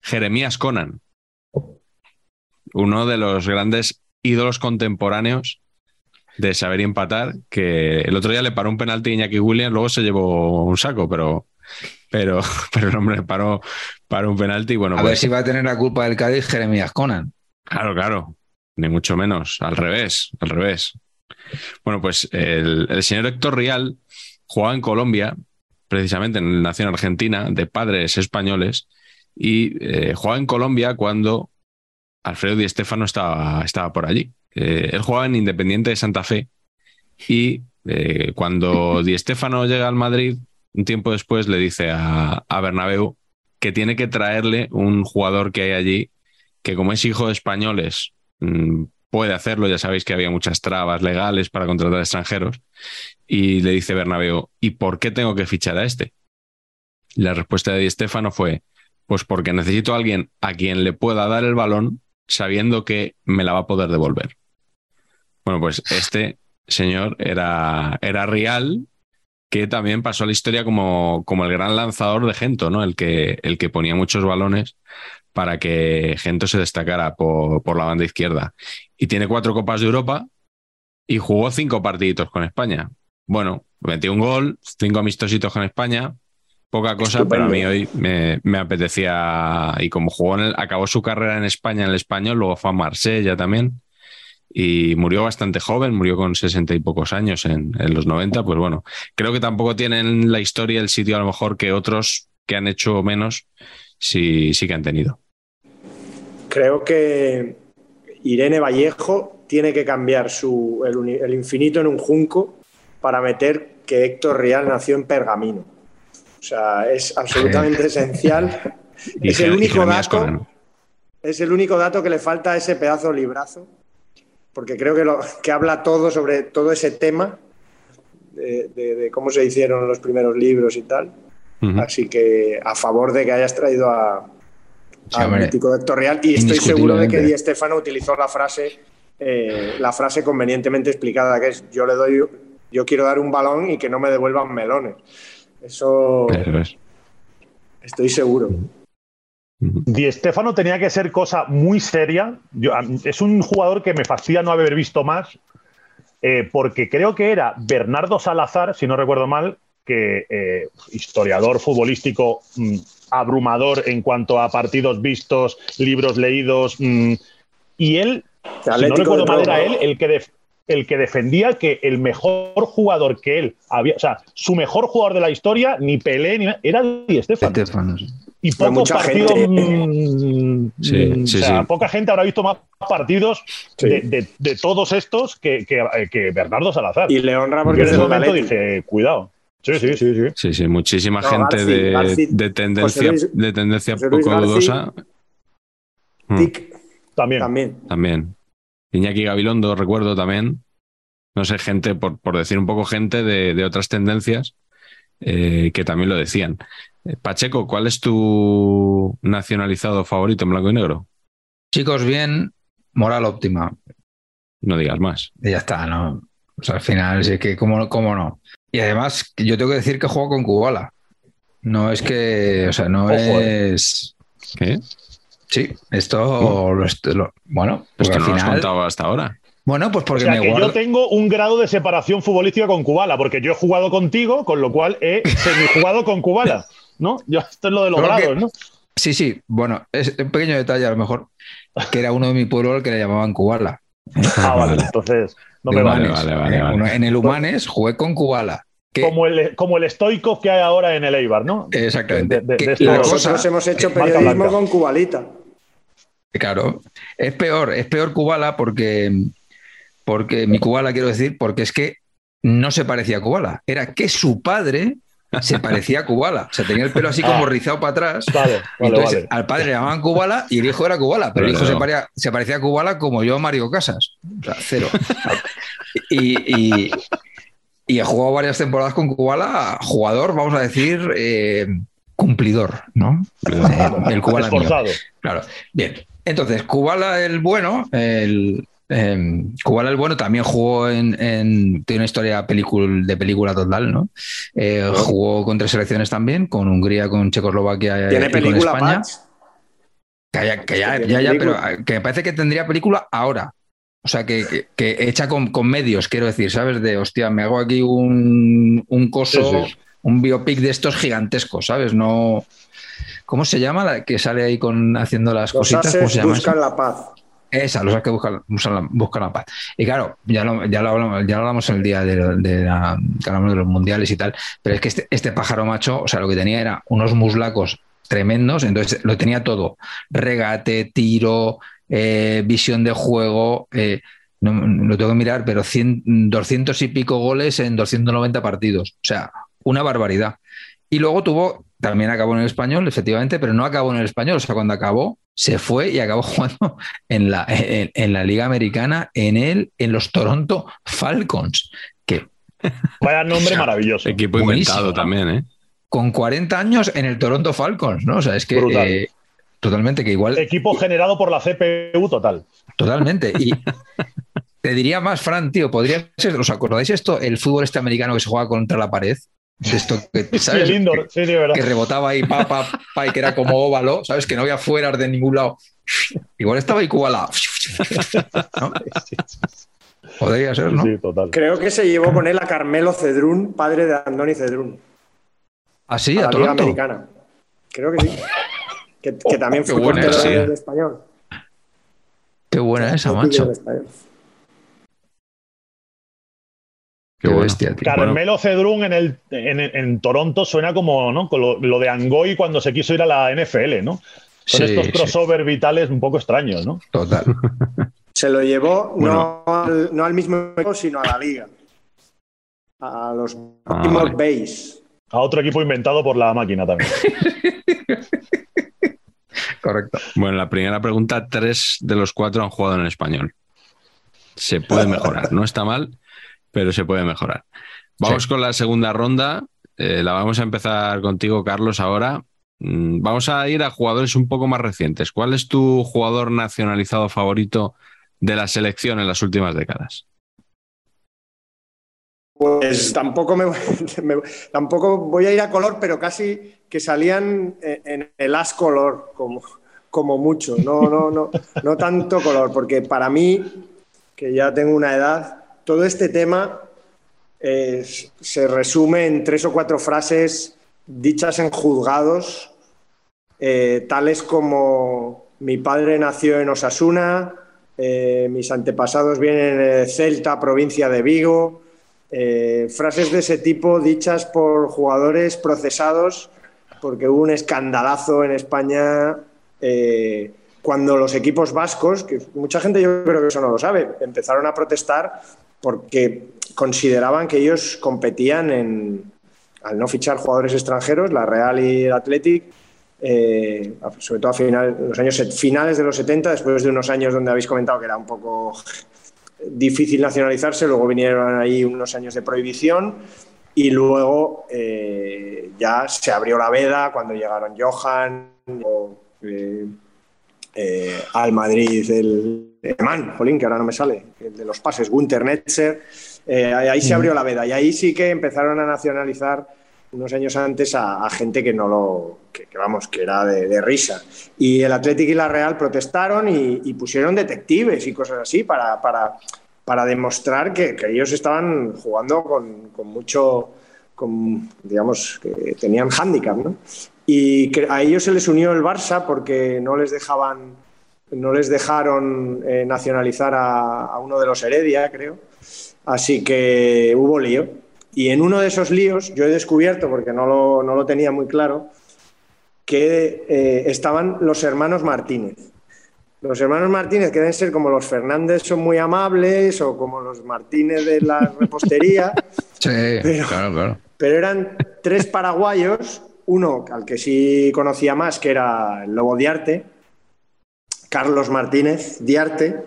Jeremías Conan. Uno de los grandes ídolos contemporáneos de saber empatar, que el otro día le paró un penalti a Iñaki Williams, luego se llevó un saco, pero. Pero, pero el hombre paró, paró un penalti. Bueno, a ver pues si va a tener la culpa del Cádiz Jeremías Conan. Claro, claro ni mucho menos, al revés, al revés. Bueno, pues el, señor Héctor Rial jugaba en Colombia, precisamente en la nación argentina, de padres españoles, y eh, jugaba en Colombia cuando Alfredo Di Stéfano estaba, estaba por allí. Eh, él jugaba en Independiente de Santa Fe y eh, cuando Di Stéfano llega al Madrid, un tiempo después le dice a, a Bernabéu que tiene que traerle un jugador que hay allí que como es hijo de españoles puede hacerlo, ya sabéis que había muchas trabas legales para contratar extranjeros, y le dice Bernabéu, ¿y por qué tengo que fichar a este? La respuesta de Di Stefano fue, pues porque necesito a alguien a quien le pueda dar el balón sabiendo que me la va a poder devolver. Bueno, pues este señor era, era real que también pasó a la historia como, como el gran lanzador de Gento, ¿no? El que, el que ponía muchos balones para que Gento se destacara por, por la banda izquierda. Y tiene cuatro Copas de Europa y jugó cinco partiditos con España. Bueno, metió un gol, cinco amistositos con España, poca cosa, pero a mí hoy me, me apetecía, y como jugó en el- acabó su carrera en España en el español, luego fue a Marsella también, y murió bastante joven, murió con sesenta y pocos años en, en los 90, pues bueno, creo que tampoco tienen la historia el sitio a lo mejor que otros que han hecho menos, sí, sí que han tenido. Creo que Irene Vallejo tiene que cambiar su, el, el infinito en un junco para meter que Héctor Real nació en Pergamino. O sea, es absolutamente esencial. Y es el único dato. Es el único dato que le falta a ese pedazo de librazo, porque creo que, lo, que habla todo sobre todo ese tema de, de- de cómo se hicieron los primeros libros y tal. Así que a favor de que hayas traído a, Sí, hombre. mítico Héctor Real y estoy seguro de que. Di Stefano utilizó la frase, eh, la frase convenientemente explicada, que es yo le doy, yo quiero dar un balón y que no me devuelvan melones. Eso Eso es. estoy seguro. Di Stefano tenía que ser cosa muy seria. Yo- a- es un jugador que me fastidia no haber visto más, eh, porque creo que era Bernardo Salazar, si no recuerdo mal, que eh, historiador futbolístico mm, abrumador en cuanto a partidos vistos, libros leídos, mm, y él, si no recuerdo mal, era él el que, def- el que defendía que el mejor jugador que él había, o sea, su mejor jugador de la historia, ni Pelé, ni era Di. Estefano. Y Pero pocos mucha partidos. gente- mm, Sí, sí, o sea, sí. poca gente habrá visto más partidos Sí. de, de- de todos estos que, que- que Bernardo Salazar. Y le honra Yo porque en es ese momento dije, cuidado. Sí, sí, sí, sí. Sí, sí, muchísima No, gente Garci- de, Garci- de tendencia, Luis- de tendencia poco Garci- dudosa. Mm, Tic, También. también. también. Iñaki Gabilondo, recuerdo también. No sé, gente, por, por decir un poco gente de, de otras tendencias eh, que también lo decían. Eh, Pacheco, ¿cuál es tu nacionalizado favorito en blanco y negro? Chicos, bien, moral óptima. No digas más. Y ya está, ¿no? O sea, al final, sí que, ¿cómo, cómo no? Y además, yo tengo que decir que juego con Kubala. No es que, o sea, no Ojo, eh. es. ¿Qué? Sí, esto lo, lo- Bueno, Pues al no lo has final. contado hasta ahora. Bueno, pues O porque sea, me que guardo. yo tengo un grado de separación futbolística con Kubala, porque yo he jugado contigo, con lo cual he jugado con Kubala. ¿No? Yo, esto es lo de los Creo que- grados, ¿no? Sí, sí, bueno, es un pequeño detalle a lo mejor, que era uno de mi pueblo al que le llamaban Kubala. Ah, vale, entonces no me vale, vale. Humanes. vale, vale, Eh, vale. uno- En el Humanes jugué con Kubala. Que, Como el, como el Stoikov que hay ahora en el Eibar, ¿no? exactamente. de- de- de este la Nosotros cosa, Nosotros hemos hecho marca periodismo blanca. con Cubalita. Claro, es peor, es peor Kubala porque, porque mi Kubala quiero decir, porque es que no se parecía a Kubala, era que su padre se parecía a Kubala, o sea, tenía el pelo así como Ah. rizado para atrás. Vale, entonces vale. al padre le llamaban Kubala y el hijo era Kubala, pero el hijo se, parecía, se parecía a Kubala como yo a Mario Casas, o sea, cero. y, y, y he jugado varias temporadas con Kubala, jugador, vamos a decir, eh, cumplidor, ¿no? Eh, el Kubala mío. Esforzado. Claro. Bien. Entonces, Kubala el bueno, el, eh, Kubala el bueno también jugó en, en- tiene una historia película, de película total, ¿no? Eh, jugó con tres selecciones también, con Hungría, con Checoslovaquia Tiene y con película, España. Patch. Que, ya, que ya, ya, ya, pero que me parece que tendría película ahora. O sea, que, que- que hecha con, con medios, quiero decir, ¿sabes? De, hostia, me hago aquí un, un coso, Sí, sí. un biopic de estos gigantescos, ¿sabes? No... ¿Cómo se llama la que sale ahí con haciendo las Los cositas? ¿Cómo ases se llama eso? buscan la paz. Esa, los que buscan, buscan, la, paz. Y claro, ya lo, ya hablamos, ya lo hablamos en el día de, de la- hablamos de los mundiales y tal, pero es que este, este pájaro macho, o sea, lo que tenía era unos muslacos tremendos, entonces lo tenía todo, regate, tiro, eh, visión de juego, eh, no, lo tengo que mirar, pero 100, 200 y pico goles en 290 partidos, o sea, una barbaridad. Y luego tuvo, también acabó en el español, efectivamente, pero no acabó en el español. O sea, cuando acabó, se fue y acabó jugando en la, en, en la Liga Americana, en el, en los Toronto Falcons, que Vaya nombre O sea, maravilloso. Equipo inventado ¿no? también, ¿eh? con 40 años en el Toronto Falcons, ¿no? O sea, es que eh, totalmente, que igual, Equipo generado por la CPU total. totalmente. Y te diría más, Fran, tío, podría ser, ¿os acordáis esto? El fútbol este americano que se juega contra la pared. De esto que, Sí, indoor, sí, sí, verdad. que rebotaba ahí, pa, pa, pa, y que era como óvalo, ¿sabes? Que no había fueras de ningún lado. Igual estaba Iguala. ¿no? Podría ser, ¿no? Sí, total. Creo que se llevó con él a Carmelo Cedrún, padre de Andoni Cedrún, Así, a a la Liga. Americana. Creo que sí. Que, que también qué fue portero del español. Qué buena esa, macho. Qué, bueno. bestia, tío. Carmelo Cedrún en, el, en, en Toronto suena como ¿no? Con lo, lo de Angoy cuando se quiso ir a la NFL, ¿no? Son Sí, estos sí. crossover vitales un poco extraños, ¿no? Total. Se lo llevó Bueno. no, al, no al mismo equipo, sino a la liga. A los Ah, Baltimore vale. Bays. A otro equipo inventado por la máquina también. Correcto. Bueno, la primera pregunta, tres de los cuatro han jugado en español. Se puede mejorar. No está mal, pero se puede mejorar. Vamos Sí. con la segunda ronda. Eh, la vamos a empezar contigo, Carlos, ahora. Mm, Vamos a ir a jugadores un poco más recientes. ¿Cuál es tu jugador nacionalizado favorito de la selección en las últimas décadas? Pues tampoco, me, me- tampoco voy a ir a color, pero casi que salían en, en el as color, como, como mucho. No, no, no, no tanto color, porque para mí, que ya tengo una edad, todo este tema eh, se resume en tres o cuatro frases dichas en juzgados, eh, tales como mi padre nació en Osasuna, eh, mis antepasados vienen de Celta, provincia de Vigo, frases de ese tipo dichas por jugadores procesados porque hubo un escandalazo en España cuando los equipos vascos, que mucha gente yo creo que eso no lo sabe, empezaron a protestar porque consideraban que ellos competían en, al no fichar jugadores extranjeros, la Real y el Athletic, eh, sobre todo a final, los años finales de los 70, después de unos años donde habéis comentado que era un poco difícil nacionalizarse, luego vinieron ahí unos años de prohibición y luego eh, ya se abrió la veda cuando llegaron Johan o, eh, eh, al Madrid el alemán, jolín, que ahora no me sale, el de los pases, Gunter Netzer, eh, ahí se abrió la veda y ahí sí que empezaron a nacionalizar unos años antes a, a gente que no lo, que, que vamos, que era de, de risa. Y el Atlético y la Real protestaron y, y pusieron detectives y cosas así para, para, para demostrar que, que ellos estaban jugando con, con mucho, con, digamos, que tenían hándicap, ¿no? Y que a ellos se les unió el Barça porque no les dejaban, no les dejaron eh, nacionalizar a, a uno de los Heredia, creo. Así que hubo lío. Y en uno de esos líos, yo he descubierto, porque no lo, no lo tenía muy claro, que eh, estaban los hermanos Martínez. Los hermanos Martínez, que deben ser como los Fernández, son muy amables, o como los Martínez de la repostería, Sí, Pero- claro, claro. pero eran tres paraguayos, uno al que sí conocía más, que era el Lobo Diarte, Carlos Martínez Diarte,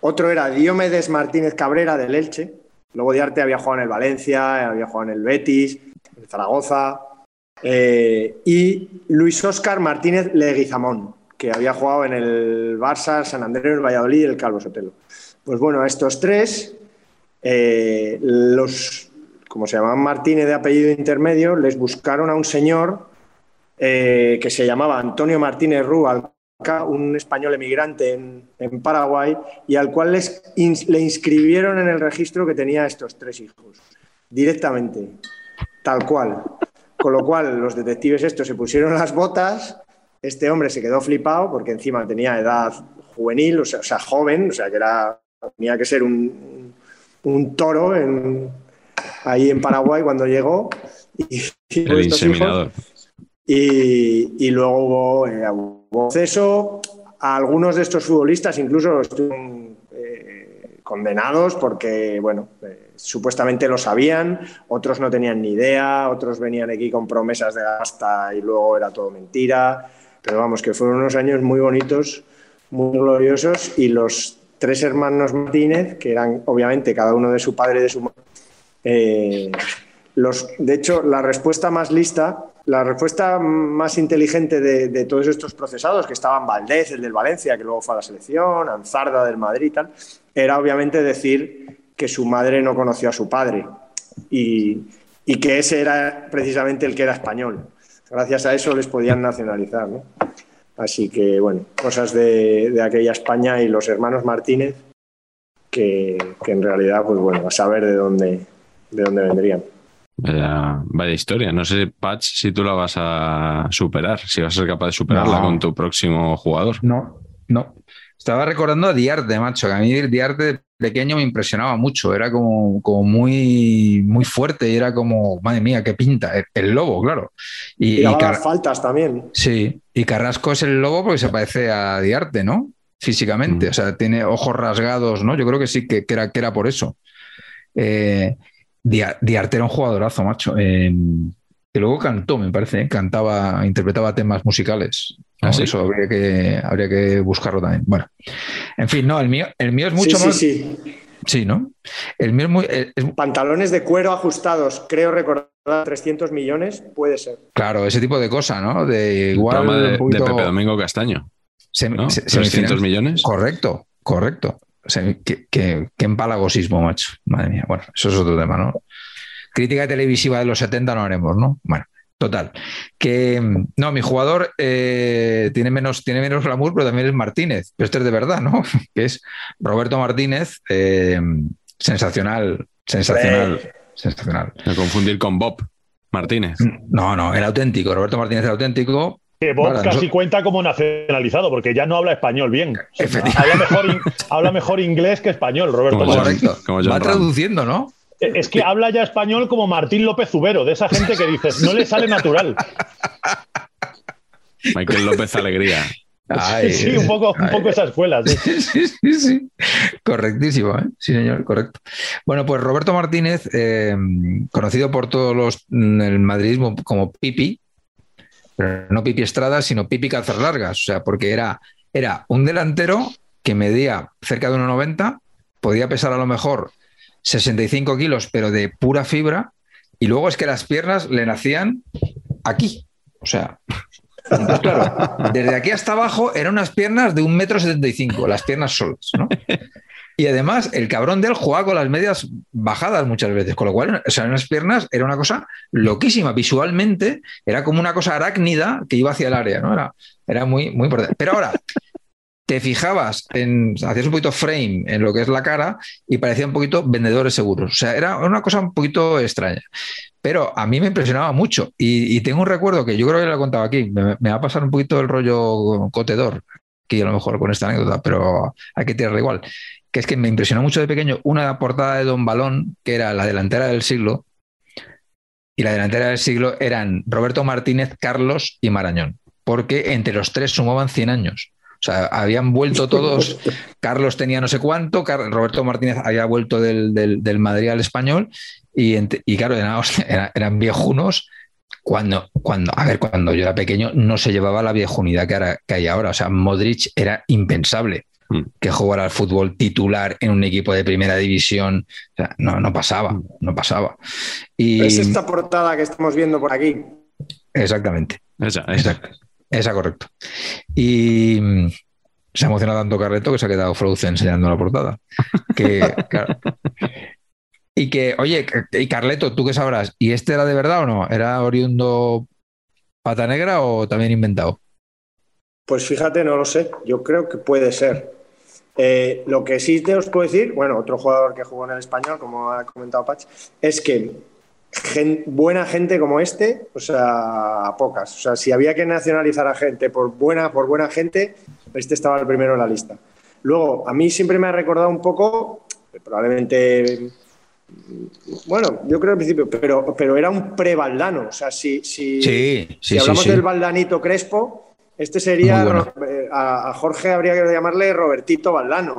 otro era Diomedes Martínez Cabrera del Elche, Lobo Diarte había jugado en el Valencia, había jugado en el Betis, en Zaragoza, eh, y Luis Óscar Martínez Leguizamón, que había jugado en el Barça, San Andrés, el Valladolid y el Calvo Sotelo. Pues bueno, estos tres, eh, los, como se llamaban Martínez de apellido intermedio, les buscaron a un señor eh, que se llamaba Antonio Martínez Rúa, un español emigrante en, en Paraguay, y al cual les ins- le inscribieron en el registro que tenía estos tres hijos, directamente, tal cual. Con lo cual, los detectives estos se pusieron las botas, este hombre se quedó flipado porque encima tenía edad juvenil, o sea, o sea, joven, o sea, que era, tenía que ser un, un toro en, ahí en Paraguay cuando llegó. Y, y El hijos- inseminador. Y, luego hubo, eh, acceso a algunos de estos futbolistas, incluso estuvieron eh, condenados porque, bueno, eh, supuestamente lo sabían, otros no tenían ni idea, otros venían aquí con promesas de gasta y luego era todo mentira. Pero vamos, que fueron unos años muy bonitos, muy gloriosos y los tres hermanos Martínez, que eran obviamente cada uno de su padre y de su madre, eh, los, de hecho, la respuesta más lista, la respuesta más inteligente de, todos estos procesados, que estaban Valdés, el del Valencia, que luego fue a la selección, Anzarda del Madrid y tal, era obviamente decir que su madre no conoció a su padre. Y, que ese era precisamente el que era español. Gracias a eso les podían nacionalizar. ¿no? Así que, bueno, cosas de, de aquella España y los hermanos Martínez, que, que, en realidad, pues bueno, a saber de dónde, de dónde vendrían. Vaya, vaya, historia. No sé, Patch, si tú la vas a superar, si vas a ser capaz de superarla no. con tu próximo jugador. No, no. Estaba recordando a Diarte, macho, que a mí Diarte de pequeño me impresionaba mucho. Era como, como muy, muy fuerte y era como, madre mía, qué pinta. El, el lobo, claro. Y, y, y Car... faltas también. Sí, y Carrasco es el lobo porque se parece a Diarte, ¿no? Físicamente. Mm. O sea, tiene ojos rasgados, ¿no? Yo creo que sí, que, que era, que era por eso. Eh, Diarte era un jugadorazo, macho. Eh, que luego cantó, me parece, ¿eh? cantaba, interpretaba temas musicales. ¿Ah, sí? Eso habría que, habría que buscarlo también. Bueno, en fin, no, el mío, el mío es mucho sí, más. Sí, sí. Sí, ¿no? El mío es muy. Es... Pantalones de cuero ajustados, creo recordar 300 millones, puede ser. Claro, ese tipo de cosa, ¿no? De igual. De, de, poquito... de Pepe Domingo Castaño. Se, ¿no? se, 300 millones. Correcto, correcto. O sea, qué, qué, qué empalagosismo, macho. Madre mía. Bueno, eso es otro tema, ¿no? Crítica televisiva de los 70 no haremos, ¿no? Bueno, total. Que no, mi jugador eh, tiene, menos, tiene menos glamour, pero también es Martínez. Pero este es de verdad, ¿no? Que es Roberto Martínez, eh, sensacional, sensacional, sensacional. Me confundir con Bob Martínez. No, no, era auténtico. Roberto Martínez era auténtico. Que Bob Vale, casi cuenta como nacionalizado, porque ya no habla español bien. O sea, habla, mejor, in- habla mejor inglés que español, Roberto Como. Correcto. como Va Ram. traduciendo, ¿no? Es que habla ya español como Martín López Ubero, de esa gente que dices, no le sale natural. Michael López Alegría. Ay, sí, un poco, un poco esa escuela. sí. Sí, sí, sí, sí. Correctísimo, ¿eh? sí, señor, correcto. Bueno, pues Roberto Martínez, eh, conocido por todos los mm, el madridismo como Pipi, pero no Pipi Estrada, sino Pipi Calzas Largas, o sea, porque era, era un delantero que medía cerca de 1,90, podía pesar a lo mejor 65 kilos, pero de pura fibra, y luego es que las piernas le nacían aquí, o sea, claro, desde aquí hasta abajo eran unas piernas de un metro setenta y cinco, las piernas solas, ¿no? Y además, el cabrón de él jugaba con las medias bajadas muchas veces, con lo cual, o sea, unas piernas era una cosa loquísima. Visualmente era como una cosa arácnida que iba hacia el área, ¿no? Era, era muy, muy importante. Pero ahora, te fijabas en, hacías un poquito frame en lo que es la cara y parecía un poquito vendedores seguros. O sea, era una cosa un poquito extraña. Pero a mí me impresionaba mucho. Y, y tengo un recuerdo que yo creo que lo he contado aquí. Me, me va a pasar un poquito el rollo cotedor, que a lo mejor con esta anécdota, pero hay que tirarla igual. Que es que me impresionó mucho de pequeño una portada de Don Balón, que era la delantera del siglo. Y la delantera del siglo eran Roberto Martínez, Carlos y Marañón. Porque entre los tres sumaban 100 años. O sea, habían vuelto todos. Carlos tenía no sé cuánto, Car Roberto Martínez había vuelto del, del, del Madrid al español. Y, y claro, eran, eran, viejunos. Cuando, cuando, a ver, cuando yo era pequeño no se llevaba la viejunidad que, ahora, que hay ahora. O sea, Modric era impensable. Que jugara al fútbol titular en un equipo de primera división. O sea, no, no pasaba, no pasaba. Y... Es esta portada que estamos viendo por aquí. Exactamente. Esa, esa. Esa, esa correcto. Y mm, se ha emocionado tanto Carleto que se ha quedado Frozen enseñando la portada. Que, claro. Y que, oye, y Carleto, ¿tú qué sabrás? ¿Y este era de verdad o no? ¿Era oriundo pata negra o también inventado? Pues fíjate, no lo sé. Yo creo que puede ser. Eh, lo que sí te os puedo decir, bueno, otro jugador que jugó en el español, como ha comentado Patch, es que gen, buena gente como este, o sea, pocas. O sea, si había que nacionalizar a gente por buena, por buena gente, este estaba el primero en la lista. Luego, a mí siempre me ha recordado un poco, probablemente, bueno, yo creo al principio, pero, pero era un pre-Valdano. O sea, si, si, sí, sí, si hablamos sí, del Valdanito Crespo, este sería, bueno. a, a, Jorge habría que llamarle Robertito Valdano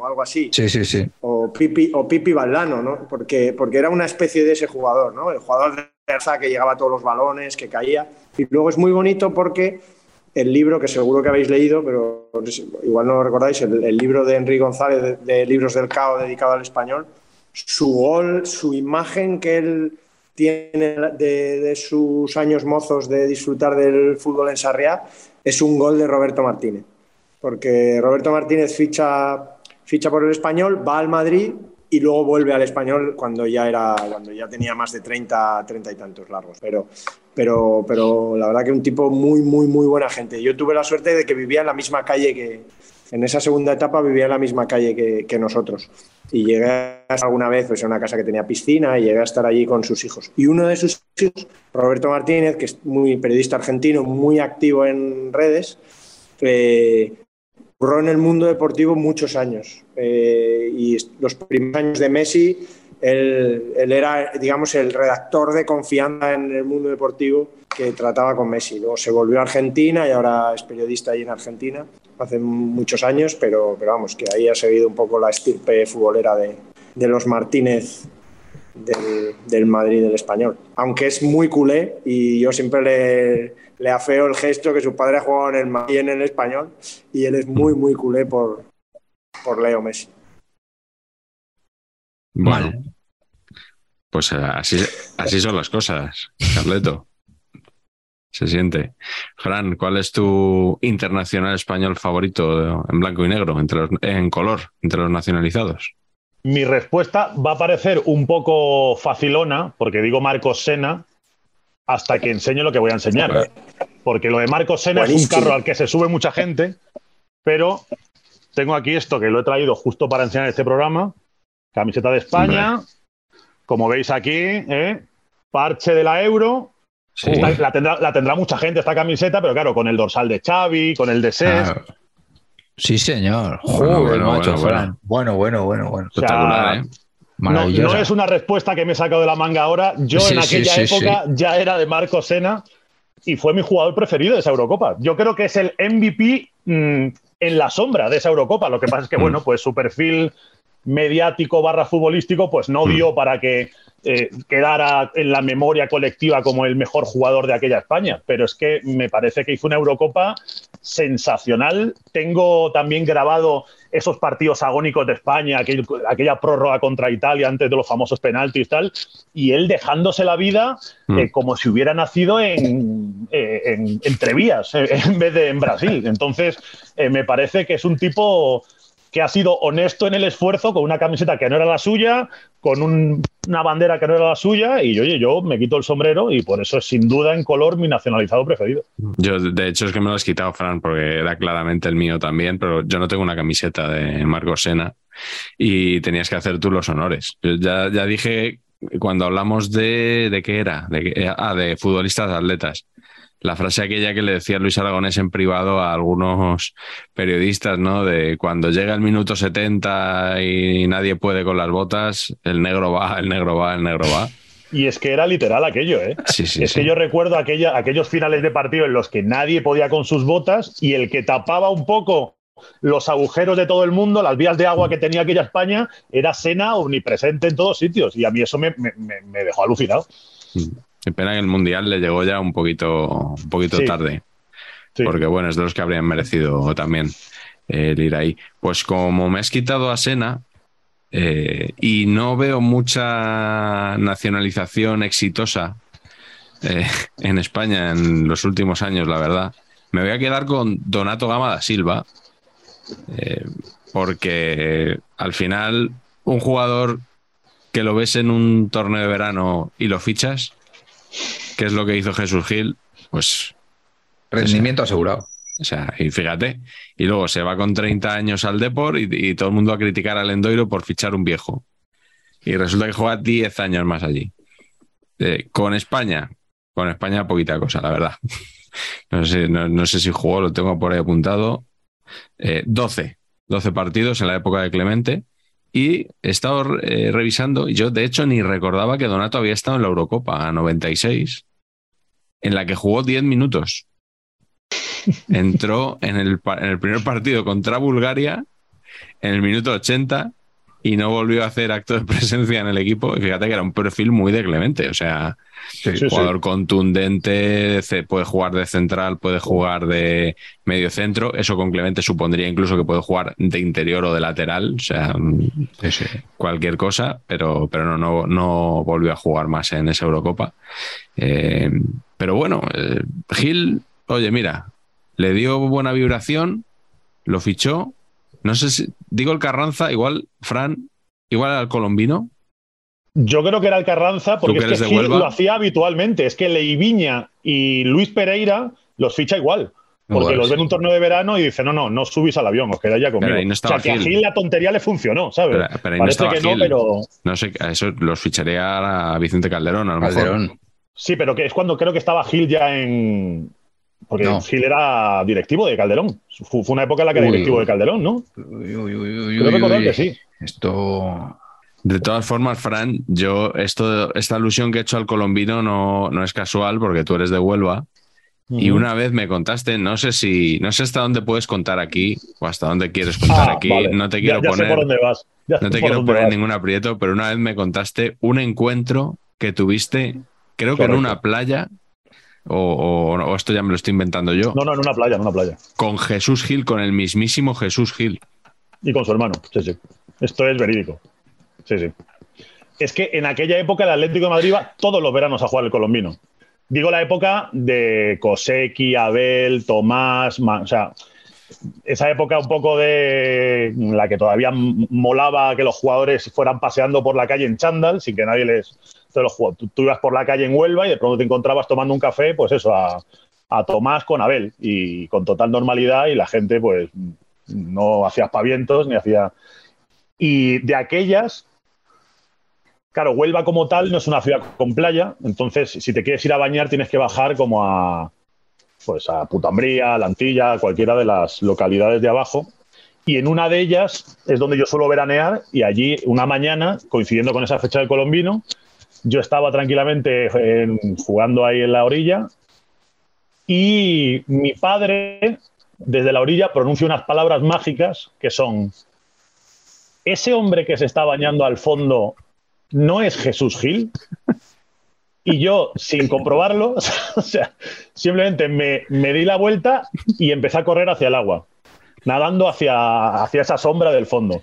o algo así. Sí, sí, sí. O Pipi, o Pipi Valdano, ¿no? Porque, porque era una especie de ese jugador, ¿no? El jugador de fuerza que llegaba a todos los balones, que caía. Y luego es muy bonito porque el libro, que seguro que habéis leído, pero igual no lo recordáis, el, el libro de Enrique González de, de Libros del CAO dedicado al español, su gol, su imagen que él tiene de, de, sus años mozos de disfrutar del fútbol en Sarriá es un gol de Roberto Martínez. Porque Roberto Martínez ficha, ficha por el español, va al Madrid y luego vuelve al español cuando ya era cuando ya tenía más de 30, 30 y tantos largos. Pero, pero, pero la verdad que un tipo muy, muy, muy buena gente. Yo tuve la suerte de que vivía en la misma calle que, en esa segunda etapa vivía en la misma calle que, nosotros. Y llegué a alguna vez pues, a una casa que tenía piscina y llegué a estar allí con sus hijos. Y uno de sus hijos, Roberto Martínez, que es muy periodista argentino, muy activo en redes, eh, en el mundo deportivo muchos años. Eh, y los primeros años de Messi, él, era, digamos, el redactor de confianza en el mundo deportivo que trataba con Messi. Luego se volvió a Argentina y ahora es periodista ahí en Argentina hace muchos años, pero, pero vamos, que ahí ha seguido un poco la estirpe futbolera de, los Martínez del, Madrid del español. Aunque es muy culé y yo siempre le, afeo el gesto que su padre ha jugado en el en el español y él es muy, muy culé por, por Leo Messi. Bueno, pues así, así son las cosas, Carleto. Se siente. Fran, ¿cuál es tu internacional español favorito en blanco y negro, entre en color, entre los nacionalizados? Mi respuesta va a parecer un poco facilona, porque digo Marcos Sena, hasta que enseñe lo que voy a enseñar. Porque lo de Marcos Sena es un carro al que se sube mucha gente, pero tengo aquí esto que lo he traído justo para enseñar este programa. Camiseta de España, como veis aquí, ¿eh? parche de la Euro, la, tendrá, mucha gente esta camiseta, pero claro, con el dorsal de Xavi, con el de Ses. Sí, señor. Joder, bueno, macho, bueno, bueno, bueno, bueno, bueno. ¿eh? No, es una respuesta que me he sacado de la manga ahora. Yo en aquella época ya era de Marco Sena y fue mi jugador preferido de esa Eurocopa. Yo creo que es el MVP mm, en la sombra de esa Eurocopa. Lo que pasa es que, mm. bueno, pues su perfil mediático barra futbolístico, pues no dio para que eh, quedara en la memoria colectiva como el mejor jugador de aquella España. Pero es que me parece que hizo una Eurocopa sensacional. Tengo también grabado esos partidos agónicos de España, aquella prórroga contra Italia antes de los famosos penaltis y tal, y él dejándose la vida mm. eh, como si hubiera nacido en, eh, en, Trevías en vez de en Brasil. Entonces, me parece que es un tipo que ha sido honesto en el esfuerzo con una camiseta que no era la suya, con una bandera que no era la suya, y oye, yo me quito el sombrero y por eso es sin duda en color mi nacionalizado preferido. Yo, de hecho, es que me lo has quitado, Fran, porque era claramente el mío también, pero yo no tengo una camiseta de Marco Sena y tenías que hacer tú los honores. ya, ya dije cuando hablamos de, de qué era, de, ah, de futbolistas atletas la frase aquella que le decía Luis Aragonés en privado a algunos periodistas, ¿no? De cuando llega el minuto 70 y nadie puede con las botas, el negro va, el negro va, el negro va. Y es que era literal aquello, ¿eh? Sí, sí, es que yo recuerdo aquella, aquellos finales de partido en los que nadie podía con sus botas y el que tapaba un poco los agujeros de todo el mundo, las vías de agua que tenía aquella España, era Sena omnipresente en todos sitios. Y a mí eso me, me dejó alucinado. Qué pena que el Mundial le llegó ya un poquito, un poquito tarde. Porque bueno, es de los que habrían merecido también eh, el ir ahí. Pues como me has quitado a Sena eh, y no veo mucha nacionalización exitosa eh, en España en los últimos años, la verdad, me voy a quedar con Donato Gama da Silva. porque al final un jugador que lo ves en un torneo de verano y lo fichas, ¿Qué es lo que hizo Jesús Gil? Pues. Rendimiento asegurado. O sea, y fíjate. Y luego se va con 30 años al Deport y, todo el mundo a criticar al Endoiro por fichar un viejo. Y resulta que juega 10 años más allí. Eh, con España, con España poquita cosa, la verdad. no, sé, no, sé si jugó, lo tengo por ahí apuntado. 12, eh, 12 partidos en la época de Clemente. Y he estado eh, revisando, y yo de hecho ni recordaba que Donato había estado en la Eurocopa a 96, en la que jugó 10 minutos. Entró en el, en el primer partido contra Bulgaria en el minuto 80 y no volvió a hacer acto de presencia en el equipo. Y fíjate que era un perfil muy de Clemente, o sea, jugador contundente, puede jugar de central, puede jugar de medio centro. Eso con Clemente supondría incluso que puede jugar de interior o de lateral, o sea, cualquier cosa, pero, pero no, no, no, volvió a jugar más en esa Eurocopa. Eh, pero bueno, eh, Gil, oye, mira, le dio buena vibración, lo fichó no sé si. Digo el Carranza, igual, Fran, igual al colombino. Yo creo que era el Carranza, porque que es que Gil lo hacía habitualmente. Es que Leiviña y Luis Pereira los ficha igual. Porque Igual, los sí. ven un torneo de verano y dicen, no, no, no subís al avión, os quedáis ya conmigo. Pero ahí no o sea, que a Gil. La tontería le funcionó, ¿sabes? Pero- pero ahí no Parece estaba que no, pero. No sé, a eso los ficharía a Vicente Calderón, a lo mejor. Calderón. Sí, pero que es cuando creo que estaba Gil ya en. Porque No. Gil era directivo de Calderón. Fue una época en la que era Uy, directivo uy. de Calderón, ¿no? Uy, Creo recordar que sí. Esto. De todas formas, Fran, yo esto, esta alusión que he hecho al colombino no, no es casual porque tú eres de Huelva y una vez me contaste, no sé si, no sé hasta dónde puedes contar aquí o hasta dónde quieres contar Ah, aquí, vale. no te Ya- quiero ya, sé poner, por dónde vas. Ya sé no te quiero poner vas. ningún aprieto, pero una vez me contaste un encuentro que tuviste, creo que en Correcto. una playa o, o- o esto ya me lo estoy inventando yo, No, no, en una playa, en una playa. con Jesús Gil, con el mismísimo Jesús Gil. Y con su hermano, sí, sí. Esto es verídico. Sí, sí. Es que en aquella época el Atlético de Madrid iba todos los veranos a jugar el colombino. Digo la época de Koseki, Abel, Tomás, o sea, esa época un poco de la que todavía molaba que los jugadores fueran paseando por la calle en chándal sin que nadie les... Tú, ibas por la calle en Huelva y de pronto te encontrabas tomando un café, pues eso, a, a Tomás con Abel y con total normalidad y la gente pues no hacía aspavientos ni hacía... Y de aquellas, claro, Huelva como tal no es una ciudad con playa, entonces si te quieres ir a bañar tienes que bajar como a, pues a Putambría, La Antilla, cualquiera de las localidades de abajo. Y en una de ellas es donde yo suelo veranear y allí una mañana, coincidiendo con esa fecha del colombino, yo estaba tranquilamente en- jugando ahí en la orilla y mi padre desde la orilla pronuncia unas palabras mágicas que son, ese hombre que se está bañando al fondo no es Jesús Gil. Y yo, sin comprobarlo, o sea, simplemente me, me di la vuelta y empecé a correr hacia el agua, nadando hacia, hacia esa sombra del fondo.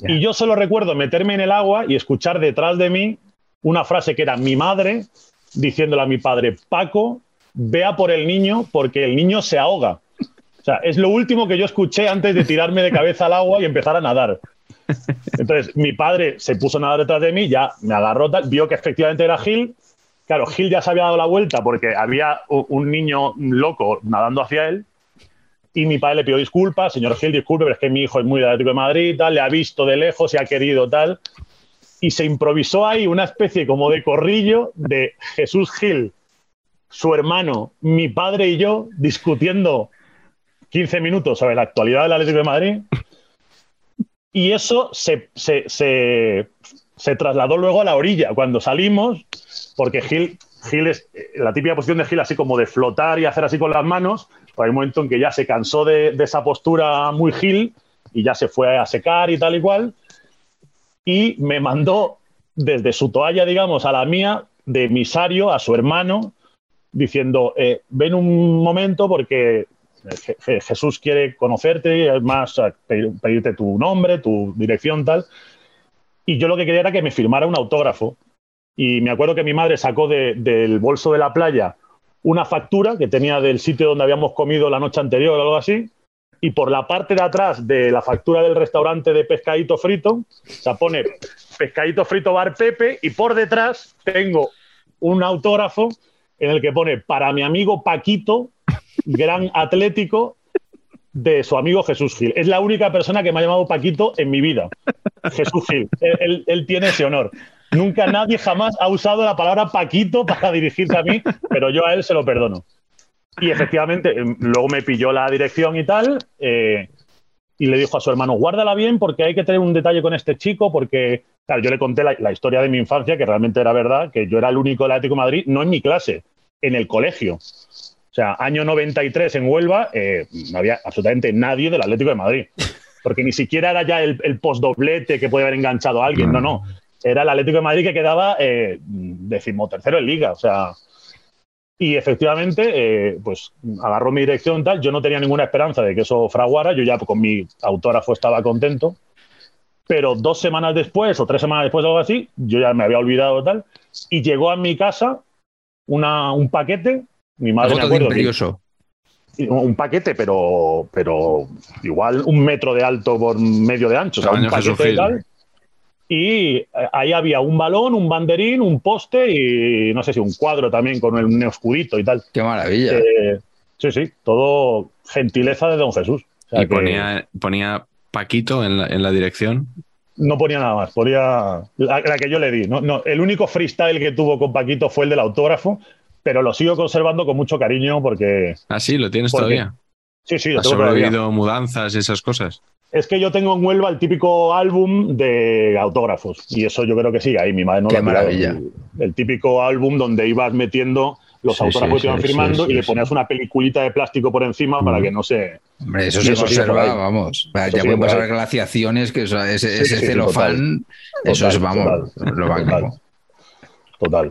Y yo solo recuerdo meterme en el agua y escuchar detrás de mí una frase que era mi madre diciéndole a mi padre, Paco, vea por el niño porque el niño se ahoga. O sea, es lo último que yo escuché antes de tirarme de cabeza al agua y empezar a nadar. Entonces, mi padre se puso a nadar detrás de mí, ya me agarró, vio que efectivamente era Gil. Claro, Gil ya se había dado la vuelta porque había un niño loco nadando hacia él. Y mi padre le pidió disculpas, señor Gil, disculpe, pero es que mi hijo es muy del Atlético de Madrid, tal, le ha visto de lejos y ha querido tal. Y se improvisó ahí una especie como de corrillo de Jesús Gil, su hermano, mi padre y yo discutiendo 15 minutos sobre la actualidad del Atlético de Madrid. Y eso se, se- se- trasladó luego a la orilla. Cuando salimos, porque Gil, Gil es eh, la típica posición de Gil, así como de flotar y hacer así con las manos. Pues hay un momento en que ya se cansó de, de esa postura muy Gil y ya se fue a secar y tal y cual. Y me mandó desde su toalla, digamos, a la mía, de emisario a su hermano, diciendo: eh, Ven un momento porque Je- Jesús quiere conocerte, es más, a pedir- pedirte tu nombre, tu dirección, tal. Y yo lo que quería era que me firmara un autógrafo. Y me acuerdo que mi madre sacó de- del bolso de la playa una factura que tenía del sitio donde habíamos comido la noche anterior o algo así. Y por la parte de atrás de la factura del restaurante de pescadito frito, se pone pescadito frito bar Pepe y por detrás tengo un autógrafo en el que pone para mi amigo Paquito, gran atlético de su amigo Jesús Gil. Es la única persona que me ha llamado Paquito en mi vida. Jesús Gil. Él tiene ese honor. Nunca nadie jamás ha usado la palabra Paquito para dirigirse a mí, pero yo a él se lo perdono. Y efectivamente, eh, luego me pilló la dirección y tal, eh, y le dijo a su hermano, guárdala bien porque hay que tener un detalle con este chico, porque, claro, yo le conté la, la historia de mi infancia, que realmente era verdad, que yo era el único del Atlético de Madrid, no en mi clase, en el colegio. O sea, año 93 en Huelva, eh, no había absolutamente nadie del Atlético de Madrid. Porque ni siquiera era ya el, el postdoblete que puede haber enganchado a alguien, no, no. Era el Atlético de Madrid que quedaba eh, decimotercero en liga. O sea, y efectivamente, eh, pues agarró mi dirección tal. Yo no tenía ninguna esperanza de que eso fraguara. Yo ya con mi autógrafo estaba contento. Pero dos semanas después o tres semanas después algo así, yo ya me había olvidado tal. Y llegó a mi casa una, un paquete. Mi madre me acuerdo. que- un paquete, pero, pero igual un metro de alto por medio de ancho. O sea, un paquete tal. Y eh, ahí había un balón, un banderín, un poste y no sé si un cuadro también con un escudito y tal. Qué maravilla. Eh, sí, sí, todo gentileza de Don Jesús. O sea Y que ponía, ponía Paquito en la, en la dirección. No ponía nada más, ponía la, la que yo le di. No, no, el único freestyle que tuvo con Paquito fue el del autógrafo, pero lo sigo conservando con mucho cariño porque Ah, sí, lo tienes todavía. sí, sí, lo ¿Has tengo todavía. sobrevivido mudanzas y esas cosas? Es que yo tengo en Huelva el típico álbum de autógrafos y eso yo creo que sí, ahí mi madre no Qué lo maravilla. El, el típico álbum donde ibas metiendo los Sí, autógrafos sí, que iban sí, firmando y le ponías una peliculita de plástico por encima para que no se... Hombre, eso se conserva, vamos. Ya pueden pasar glaciaciones, que ese, ese celofán, eso Total, es, vamos, total, lo máximo. Total.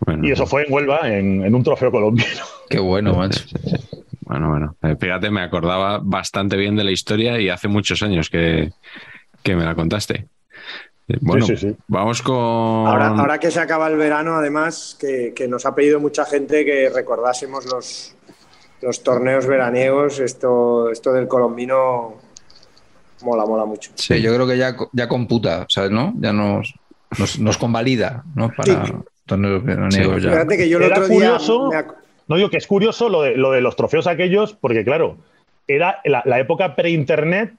Bueno, Y eso fue en Huelva, en, en un trofeo colombiano. Qué bueno, macho. Bueno, bueno. Eh, Fíjate, me acordaba bastante bien de la historia y hace muchos años que, que me la contaste. Eh, Bueno, sí, sí. vamos con. Ahora, ahora que se acaba el verano, además, que, que nos ha pedido mucha gente que recordásemos los, los torneos veraniegos, esto, esto del colombino mola, mola mucho. Sí, yo creo que ya, ya computa, ¿sabes? ¿No? Ya nos, nos, nos convalida, ¿no? Para Ya. Fíjate que yo el Era otro día curioso. me ac- No digo que es curioso lo de, lo de los trofeos aquellos, porque claro, era la, la época pre-internet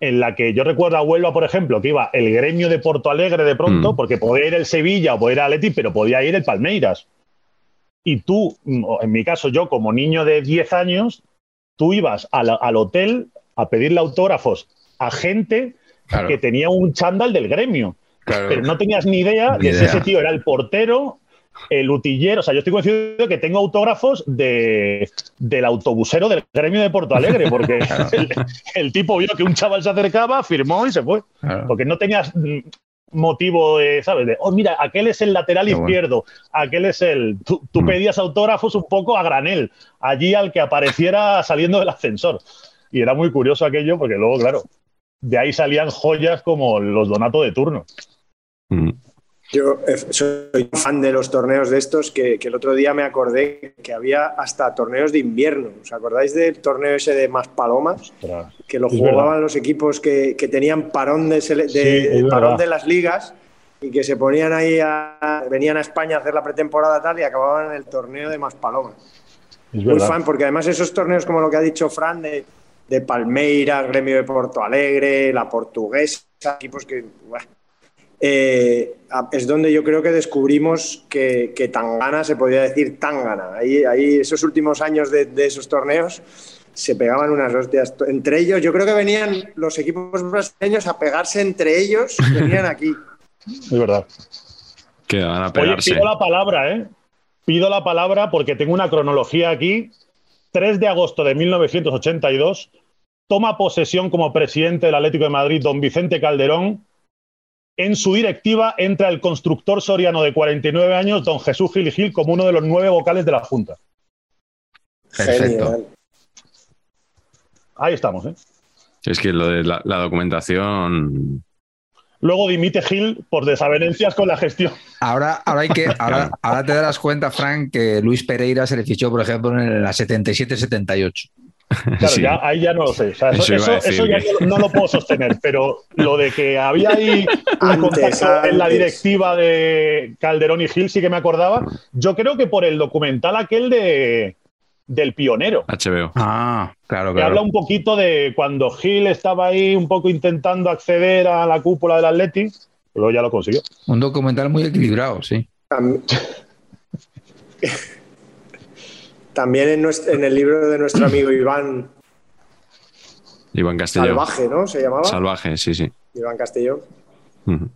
en la que yo recuerdo a Huelva, por ejemplo, que iba el gremio de Porto Alegre de pronto, Mm. porque podía ir el Sevilla o podía ir el Atleti, pero podía ir el Palmeiras. Y tú, mm, en mi caso, yo como niño de 10 años, tú ibas al, al hotel a pedirle autógrafos a gente Claro, que tenía un chándal del gremio claro. pero no tenías ni idea Ni de si ese tío era el portero, el utillero. O sea, yo estoy convencido de que tengo autógrafos de, del autobusero del gremio de Porto Alegre, porque el, el tipo vio que un chaval se acercaba, firmó y se fue. claro. Porque no tenías mm, motivo, de, ¿sabes? De, oh, mira, aquel es el lateral Qué bueno. izquierdo, aquel es el. Tú, tú Mm. pedías autógrafos un poco a granel, allí al que apareciera saliendo del ascensor. Y era muy curioso aquello, porque luego, claro, de ahí salían joyas como los Donato de turno. Mm. Yo eh, soy fan de los torneos de estos que, que el otro día me acordé que había hasta torneos de invierno. ¿Os acordáis del torneo ese de Maspalomas? Ostras. Que lo Es jugaban verdad. los equipos que, que tenían parón de, Sí, parón de las ligas y que se ponían ahí, a- venían a España a hacer la pretemporada tal y acababan en el torneo de Maspalomas. Es Muy verdad. fan, porque además esos torneos, como lo que ha dicho Fran, de, de Palmeiras, Gremio de Porto Alegre, la Portuguesa, equipos que. Eh, es donde yo creo que descubrimos que, que Tangana se podía decir Tangana. Ahí, ahí esos últimos años de, de esos torneos se pegaban unas hostias. Entre ellos, yo creo que venían los equipos brasileños a pegarse entre ellos, venían aquí. Es verdad. Que van a Oye, pegarse. pido la palabra, ¿eh? Pido la palabra porque tengo una cronología aquí. 3 de agosto de 1982, toma posesión como presidente del Atlético de Madrid don Vicente Calderón. En su directiva entra el constructor soriano de 49 años, don Jesús Gil y Gil, como uno de los nueve vocales de la Junta. Perfecto. Genial. Ahí estamos, ¿eh? Es que lo de la, la documentación. Luego dimite Gil por desavenencias con la gestión. Ahora, ahora, hay que, ahora, ahora te darás cuenta, Frank, que Luis Pereira se le fichó, por ejemplo, en la 77-78. Claro, Sí. ya, ahí ya no lo sé. O sea, eso, ya no, no lo puedo sostener, pero lo de que había ahí un Antes, contacto en la antes. directiva de Calderón y Gil sí que me acordaba. Yo creo que por el documental aquel de del pionero. HBO. Ah, claro, Que habla claro. un poquito de cuando Gil estaba ahí un poco intentando acceder a la cúpula del Atleti, luego ya lo consiguió. Un documental muy equilibrado, sí. Tam- También en, nuestro- en el libro de nuestro amigo Iván Iván Castelló. Salvaje, ¿no? Se llamaba. Salvaje, sí, sí. Iván Castelló. Ujú.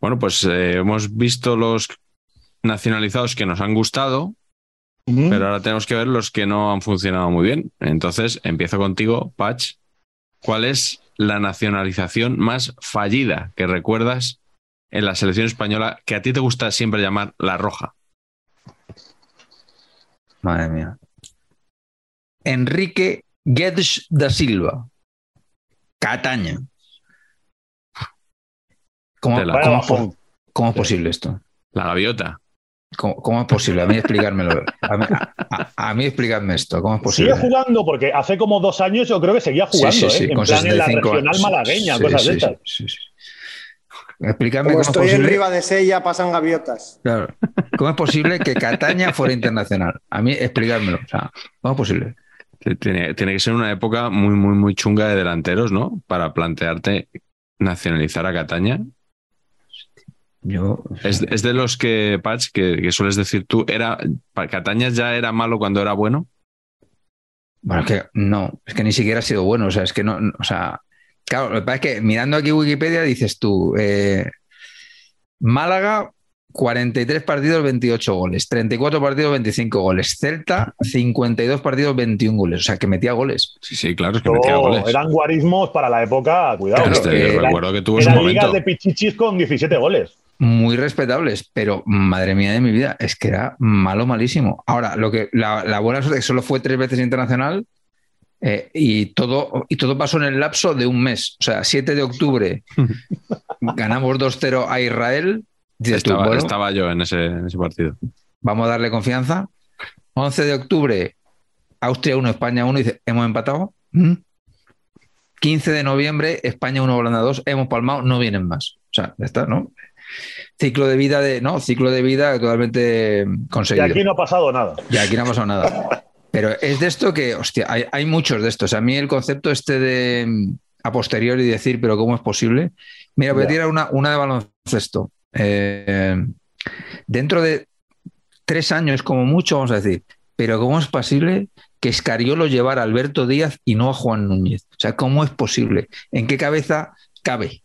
Bueno, pues eh, hemos visto los nacionalizados que nos han gustado, pero ahora tenemos que ver los que no han funcionado muy bien. Entonces, empiezo contigo, Patch. ¿Cuál es la nacionalización más fallida que recuerdas en la selección española que a ti te gusta siempre llamar la roja? Madre mía. Enrique Guedes da Silva. Cataña. ¿Cómo, es posible esto? La gaviota. ¿Cómo, cómo es posible? A mí explicármelo. A mí, a- a- a mí explicadme esto. ¿Cómo es posible? Sigue jugando porque hace como dos años yo creo que seguía jugando, Sí, sí, sí, ¿eh? en con plan en la 65 regional malagueña, Sí, cosas sí, de estas. Explícame Como cómo es estoy en posible. Riva de Sella, pasan gaviotas. Claro. ¿Cómo es posible que Cataña fuera internacional? A mí explicármelo. O sea, ¿cómo es posible? Tiene, tiene que ser una época muy, muy, muy chunga de delanteros, ¿no? Para plantearte nacionalizar a Cataña. Yo. Es, es de los que, Patch, que, que sueles decir tú, era Cataña ya era malo cuando era bueno. Bueno, es que no, es que ni siquiera ha sido bueno. O sea, es que no, no- o sea, claro, lo que pasa es que mirando aquí Wikipedia dices tú, eh, Málaga, 43 partidos, 28 goles, 34 partidos, 25 goles, Celta, 52 partidos, 21 goles. O sea, que metía goles. Sí, sí, claro, es que metía goles. eran guarismos para la época, cuidado. Claro, Este, que recuerdo que tuvo su Eran ligas momento. de pichichis con 17 goles. Muy respetables, pero madre mía de mi vida, es que era malo, malísimo. Ahora, lo que la, la buena suerte es que solo fue tres veces internacional eh, y, todo, y todo pasó en el lapso de un mes. O sea, 7 de octubre ganamos 2-0 a Israel. Dices tú, Estaba, bueno, estaba yo en ese, en ese partido. vamos a darle confianza. 11 de octubre, Austria 1, España 1, dice, hemos empatado. ¿Mm? 15 de noviembre, España 1, Holanda 2, hemos palmado, no vienen más. O sea, ya está, ¿no? Ciclo de vida de, no, ciclo de vida totalmente Y conseguido. aquí no ha pasado nada. Y aquí no ha pasado nada. Pero es de esto que, hostia, hay, hay muchos de estos. A mí el concepto este de mm, a posteriori decir, pero ¿cómo es posible? Mira, voy a tirar una, una de baloncesto. Eh, dentro de tres años, como mucho, vamos a decir, pero ¿cómo es posible que Escariolo llevara a Alberto Díaz y no a Juan Núñez? O sea, ¿cómo es posible? ¿En qué cabeza cabe?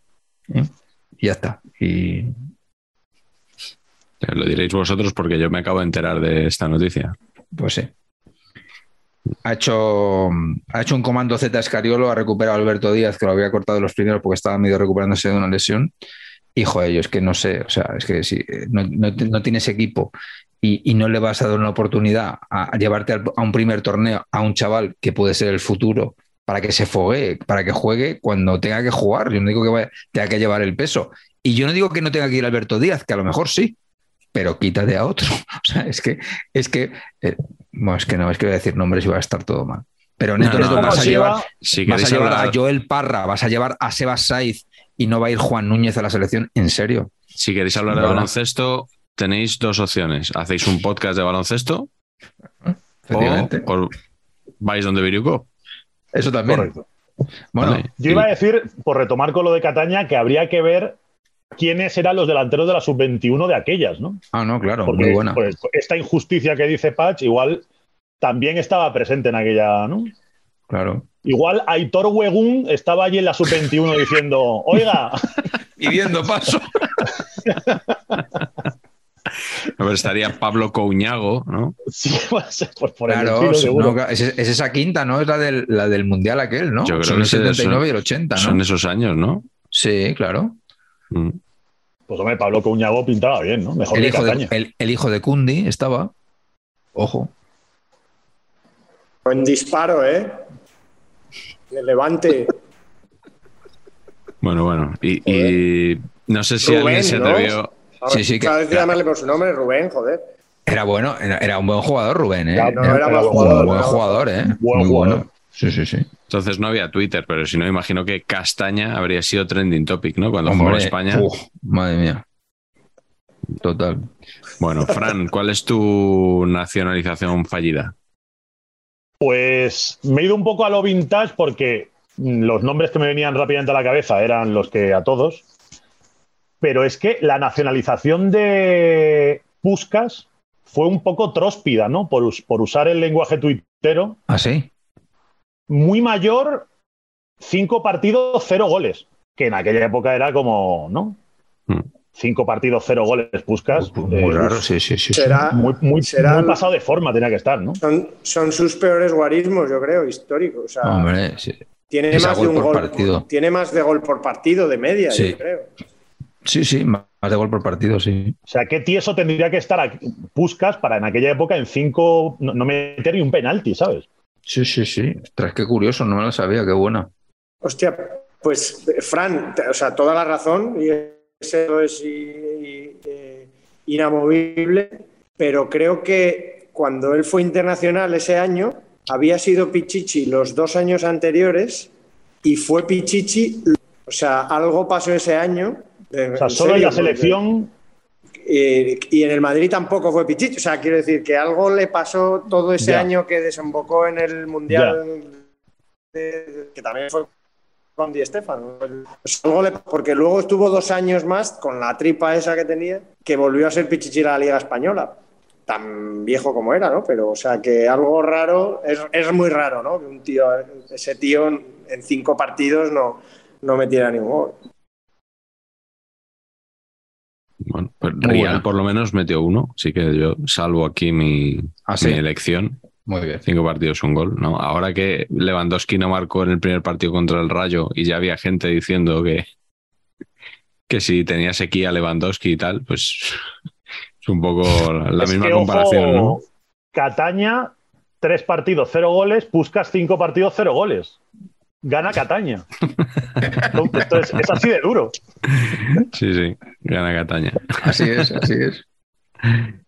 ¿Eh? Y ya está. Y Lo diréis vosotros porque yo me acabo de enterar de esta noticia. Pues sí. Ha hecho, ha hecho un comando Z Escariolo, ha recuperado a Alberto Díaz, que lo había cortado los primeros porque estaba medio recuperándose de una lesión. Hijo de ellos, es que no sé, o sea, es que si no, no, no tienes equipo y, y, no le vas a dar una oportunidad a, llevarte a un primer torneo a un chaval que puede ser el futuro para que se fogue, para que juegue cuando tenga que jugar. Yo no digo que tenga que llevar el peso. Y yo no digo que no tenga que ir Alberto Díaz, que a lo mejor sí, pero quítate a otro. O sea, es que, es que, eh, bueno, es que no, es que voy a decir nombres y va a estar todo mal. Pero neto, No, neto, no, vas, a llevar, si vas a queréis llevar hablar- a Joel Parra, vas a llevar a Sebas Saiz y no va a ir Juan Núñez a la selección, en serio. Si queréis hablar de baloncesto, tenéis dos opciones. Hacéis un podcast de baloncesto Efectivamente. o, o vais donde Viruco. Eso también. Correcto. Bueno, Vale. Yo iba a decir, por retomar con lo de Cataña, que habría que ver quiénes eran los delanteros de la sub-21 de aquellas, ¿no? ah, no, claro, Porque muy buena. pues, esta injusticia que dice Patch, igual también estaba presente en aquella, ¿no? Claro. Igual Aitor Huegún estaba allí en la sub-21 diciendo, oiga, Pidiendo paso. A ver, estaría Pablo Couñago, ¿no? sí, pues, pues por el Claro, estilo, no, claro, es, es esa quinta, ¿no? Es la del, la del mundial aquel, ¿no? Yo creo Son que el sí, 79 son- y el 80, ¿no? Son esos años, ¿no? Sí, claro. Mm. Pues hombre, Pablo Couñago pintaba bien, ¿no? Mejor El que hijo, de, el, el hijo de Kundi estaba. Ojo. Buen disparo, ¿eh? El levante. Bueno, bueno. Y, y no sé si Rubén, alguien se ¿no? atrevió. Sí, sí, que- Cada vez llamarle por su nombre, Rubén, joder. Era bueno, era, era un buen jugador, Rubén, ¿eh? Ya, no, era era mal un jugador, buen no. jugador, ¿eh? Buen Muy jugador. bueno. Sí, sí, sí. Entonces no había Twitter, pero si no, imagino que Castaña habría sido trending topic, ¿no? Cuando jugó Hombre, en España. uf, madre mía. Total. Bueno, Fran, ¿cuál es tu nacionalización fallida? Pues me he ido un poco a lo vintage porque los nombres que me venían rápidamente a la cabeza eran los que a todos. Pero es que la nacionalización de Puskas fue un poco tróspida, ¿no? Por, por usar el lenguaje tuitero. ¿Ah, sí? Muy mayor, cinco partidos, cero goles. Que en aquella época era como, ¿no? Mm. cinco partidos, cero goles, Puskas. Muy eh, raro, sí, sí, sí. Será, Muy, muy, será- muy pasado de forma tenía que estar, ¿no? son, son sus peores guarismos, yo creo, históricos. O sea, Hombre, sí. tiene más de gol un por gol partido. Tiene más de gol por partido de media, Sí. yo creo. Sí, sí, más de gol por partido, sí. O sea, qué tieso tendría que estar aquí- Puskas para en aquella época en cinco no, no meter ni un penalti, ¿sabes? Sí, sí, sí. Ostras, qué curioso, no me lo sabía, qué buena. Hostia, pues Fran, o sea, toda la razón, y eso es eh, inamovible, pero creo que cuando él fue internacional ese año, había sido Pichichi los dos años anteriores y fue Pichichi, o sea, algo pasó ese año. O sea, solo en la selección. Eh, y en el Madrid tampoco fue Pichichi. O sea, quiero decir que algo le pasó todo ese año que desembocó en el Mundial, de- que también fue con Di Stefano. Pues algo le- porque luego estuvo dos años más con la tripa esa que tenía, que volvió a ser Pichichi de la Liga Española. Tan viejo como era, ¿no? Pero, o sea, que algo raro, es, es muy raro, ¿no? Que un tío, ese tío en, en cinco partidos no, no metiera ningún gol. Bueno, Real buena. por lo menos metió uno, así que yo salvo aquí mi, Ah, sí. mi elección. Muy bien. Cinco partidos, un gol, ¿no? Ahora que Lewandowski no marcó en el primer partido contra el Rayo y ya había gente diciendo que, que si tenía sequía Lewandowski y tal, pues es un poco la Es misma que, ojo, comparación, ¿no? Cataña, tres partidos, cero goles. Puskas, cinco partidos, cero goles. Gana Cataña. Entonces, es así de duro. Sí, sí, gana Cataña. Así es, así es.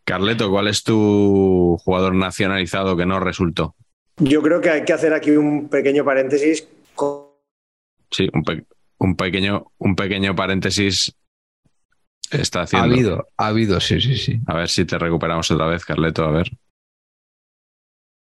Carleto, ¿cuál es tu jugador nacionalizado que no resultó? Yo creo que hay que hacer aquí un pequeño paréntesis con Sí, un, pe- un pequeño, un pequeño paréntesis está Ha haciendo. habido, ha habido, sí, sí, sí. A ver si te recuperamos otra vez, Carleto, a ver.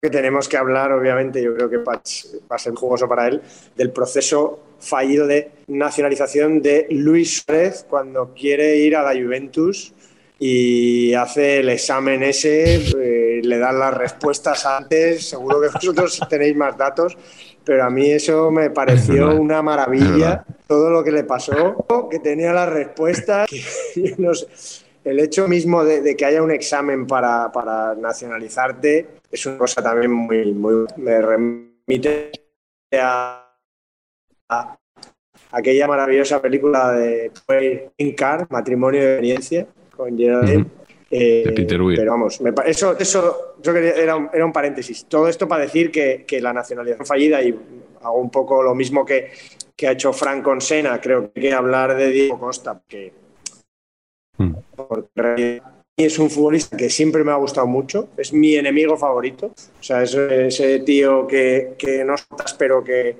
Que tenemos que hablar, obviamente, yo creo que va a ser jugoso para él, del proceso fallido de nacionalización de Luis Suárez cuando quiere ir a la Juventus y hace el examen ese, eh, le dan las respuestas antes, seguro que vosotros tenéis más datos, pero a mí eso me Es pareció verdad. una Es maravilla, todo lo que le pasó, que tenía las respuestas, no sé, el hecho mismo de, de que haya un examen para, para nacionalizarte es una cosa también muy, muy me remite a, a aquella maravillosa película de In Car, Matrimonio de Veniencia, con Gerard. Ujú. Eh, De Peter Weir. Pero vamos, me eso, eso yo quería- era, un, era un paréntesis. Todo esto para decir que, que la nacionalización fallida, y hago un poco lo mismo que, que ha hecho Frank con Sena, creo que hay que hablar de Diego Costa, que Mm. porque es un futbolista que siempre me ha gustado mucho, es mi enemigo favorito. O sea, es ese tío que, que no soportas, pero que,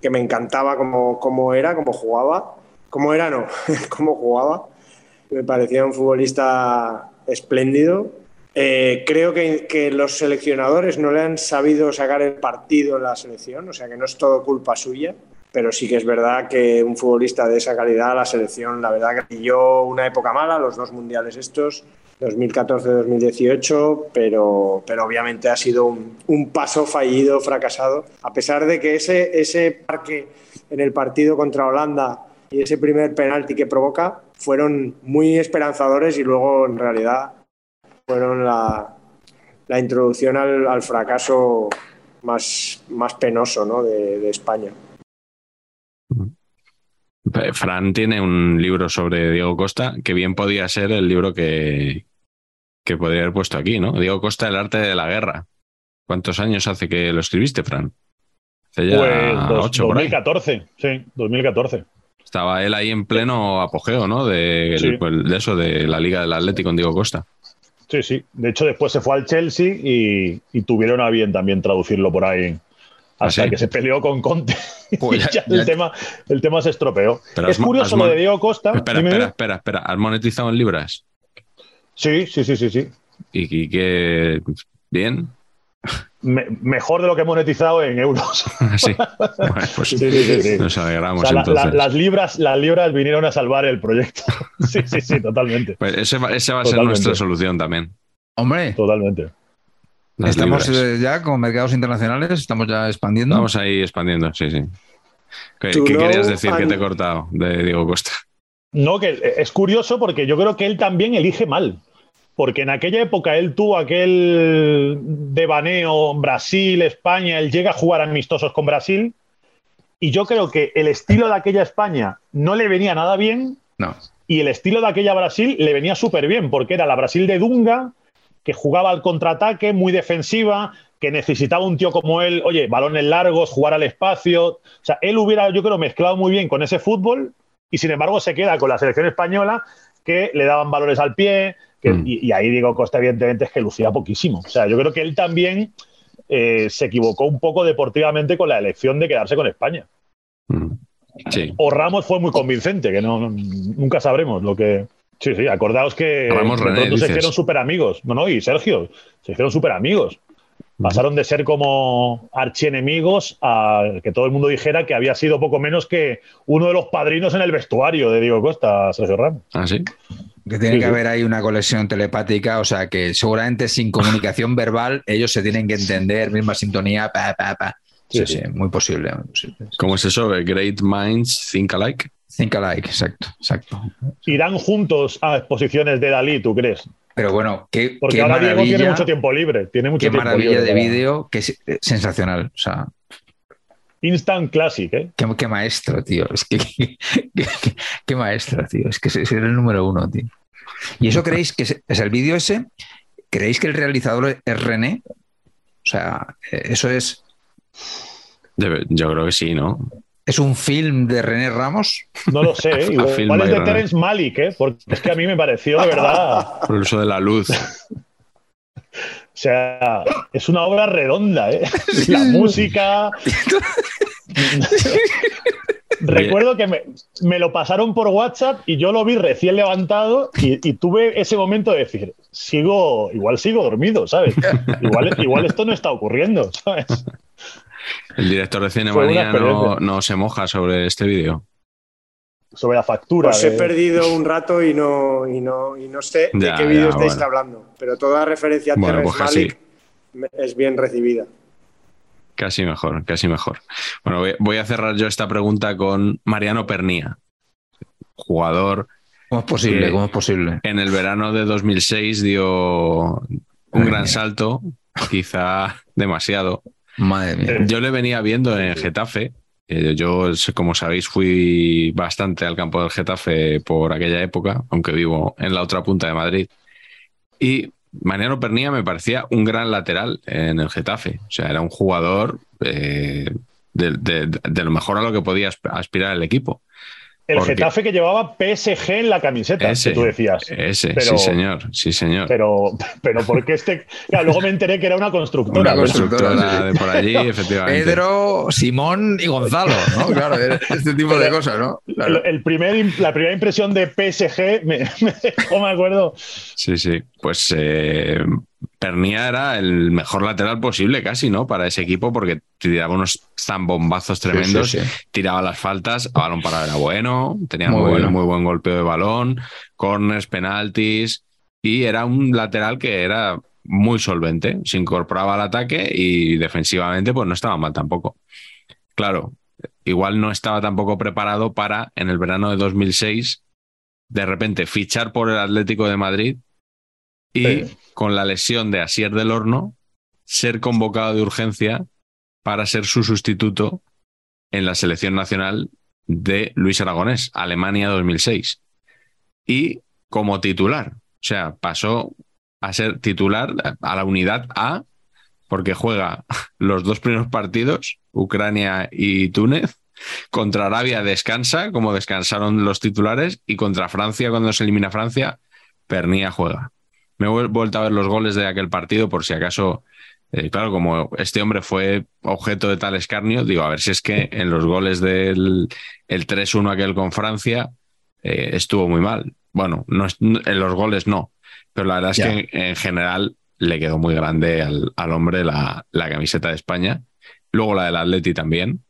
que me encantaba como, como era, como jugaba. Como era, no, como jugaba. Me parecía un futbolista espléndido. Eh, creo que, que los seleccionadores no le han sabido sacar el partido en la selección, o sea que no es todo culpa suya pero sí que es verdad que un futbolista de esa calidad, la selección, la verdad que pilló una época mala, los dos mundiales estos, 2014-2018, pero, pero obviamente ha sido un, paso fallido, fracasado, a pesar de que ese, ese parque en el partido contra Holanda y ese primer penalti que provoca fueron muy esperanzadores y luego en realidad fueron la, la introducción al, al fracaso más, más penoso ¿no? de, de España. Fran tiene un libro sobre Diego Costa que bien podía ser el libro que, que podría haber puesto aquí, ¿no? Diego Costa, el arte de la guerra. ¿Cuántos años hace que lo escribiste, Fran? Hace ya Pues dos- ocho por ahí. 2014, sí, 2014. Estaba él ahí en pleno apogeo, ¿no? De, Sí. pues, de eso, de la Liga del Atlético con Diego Costa. Sí, sí. De hecho, después se fue al Chelsea y, y tuvieron a bien también traducirlo por ahí. Hasta ¿Ah, sí? que se peleó con Conte. Pues y ya- ya ya- el, tema, el tema se estropeó. Pero es has- curioso has lo de Diego Costa. Espera, Dime, espera, espera, espera. ¿Has monetizado en libras? Sí, sí, sí, sí, sí. ¿Y, y qué? ¿Bien? Me- mejor de lo que he monetizado en euros. Sí. Bueno, pues Sí, sí, sí, sí. nos alegramos O sea, la- la- entonces. las, libras, las libras vinieron a salvar el proyecto. sí, sí, sí, totalmente. Pues ese va, ese va a ser nuestra solución también. Hombre, Totalmente. Las estamos libras. eh, ya con mercados internacionales, estamos ya expandiendo. Vamos ahí expandiendo, sí, sí. ¿Qué, qué querías decir que te he cortado de Diego Costa? No, que es curioso porque yo creo que él también elige mal. Porque en aquella época él tuvo aquel devaneo Brasil, España, él llega a jugar amistosos con Brasil. Y yo creo que el estilo de aquella España no le venía nada bien. No. Y el estilo de aquella Brasil le venía súper bien, porque era la Brasil de Dunga, que jugaba al contraataque, muy defensiva, que necesitaba un tío como él, oye, balones largos, jugar al espacio. O sea, él hubiera, yo creo, mezclado muy bien con ese fútbol y sin embargo se queda con la selección española que le daban valores al pie. Mm. y, ahí digo, Costa, evidentemente, es que lucía poquísimo. O sea, yo creo que él también eh, se equivocó un poco deportivamente con la elección de quedarse con España. Mm. Sí. O Ramos fue muy convincente, que no, nunca sabremos lo que. Sí, sí, acordaos que Ramos René, se hicieron súper amigos. No, no, y Sergio, se hicieron súper amigos. Pasaron de ser como archienemigos a que todo el mundo dijera que había sido poco menos que uno de los padrinos en el vestuario de Diego Costa, Sergio Ramos. ¿Ah, sí? Que tiene Sí, que sí. haber ahí una conexión telepática, o sea que seguramente sin comunicación verbal ellos se tienen que entender, misma sintonía, pa, pa, pa. Sí, Sí, sí, muy posible. muy posible. ¿Cómo es eso? Great minds think alike. Think alike, exacto, exacto. Irán juntos a exposiciones de Dalí, ¿tú crees? Pero bueno, qué, Porque qué ahora Diego tiene maravilla, mucho tiempo libre. Tiene mucho qué tiempo maravilla libre de vídeo, que es eh, sensacional. O sea, Instant Classic, ¿eh? qué, qué maestro, tío. Es que qué, qué- qué maestro, tío. Es que es es el número uno, tío. ¿Y eso creéis que es, es el vídeo ese? ¿Creéis que el realizador es René? O sea, eh, eso es, Debe- yo creo que sí, ¿no? es un film de René Ramos. No lo sé, ¿eh? A igual, film igual es de by Terence Malick, ¿eh? Porque es que a mí me pareció de verdad. Por el uso de la luz. O sea, es una obra redonda, ¿eh? La música. Recuerdo que me, me lo pasaron por WhatsApp y yo lo vi recién levantado y, y tuve ese momento de decir, sigo, igual sigo dormido, ¿sabes? Igual, igual esto no está ocurriendo, ¿sabes? El director de Cinemanía no, no se moja sobre este vídeo. Sobre la factura. Os he de- perdido un rato y no, y no, y no sé de qué vídeo estáis bueno. hablando. Pero toda referencia a Bueno, Terrence pues es bien recibida. Casi mejor, casi mejor. Bueno, voy, a cerrar yo esta pregunta con Mariano Pernía, jugador ¿Cómo es posible? ¿Cómo es posible? en el verano de 2006 dio un Madre gran mía. salto, quizá demasiado. Madre mía. Yo le venía viendo en Getafe. eh, Yo, como sabéis, fui bastante al campo del Getafe por aquella época, aunque vivo en la otra punta de Madrid. Y Mariano Pernía me parecía un gran lateral en el Getafe. O sea, era un jugador eh, de, de- lo mejor a lo que podía asp- aspirar el equipo. El porque- Getafe que llevaba PSG en la camiseta, Ese, que tú decías. ese, Pero- sí señor, sí señor. Pero, pero porque este. Claro, luego me enteré que era una constructora. Una constructora, de por allí, efectivamente. Pedro, Simón y Gonzalo, ¿no? Claro, este tipo de cosas, ¿no? El, Claro. el primer, im- la primera impresión de PSG me, me dejó, me acuerdo. Sí, sí. Pues eh, Pernía era el mejor lateral posible casi, ¿no? Para ese equipo porque tiraba unos zambombazos tremendos, Sí, sí, sí. tiraba las faltas, a balón parado era bueno, tenía Muy muy, bueno. muy buen golpeo de balón, corners, penaltis y era un lateral que era muy solvente, se incorporaba al ataque y defensivamente pues no estaba mal tampoco. Claro, igual no estaba tampoco preparado para en el verano de 2006 de repente fichar por el Atlético de Madrid y Sí. con la lesión de Asier del Horno ser convocado de urgencia para ser su sustituto en la selección nacional de Luis Aragonés, Alemania 2006. Y como titular, o sea, pasó a ser titular a la unidad A porque juega los dos primeros partidos, Ucrania y Túnez. Contra Arabia descansa, como descansaron los titulares, y contra Francia, cuando se elimina Francia, Pernía juega. Me he vuel- vuelto a ver los goles de aquel partido por si acaso, eh, claro, como este hombre fue objeto de tal escarnio, digo, a ver si es que en los goles del el 3-1 aquel con Francia eh, estuvo muy mal. Bueno, no en los goles no, pero la verdad es que en, en general le quedó muy grande al, al hombre la, la camiseta de España. Luego la del Atleti también.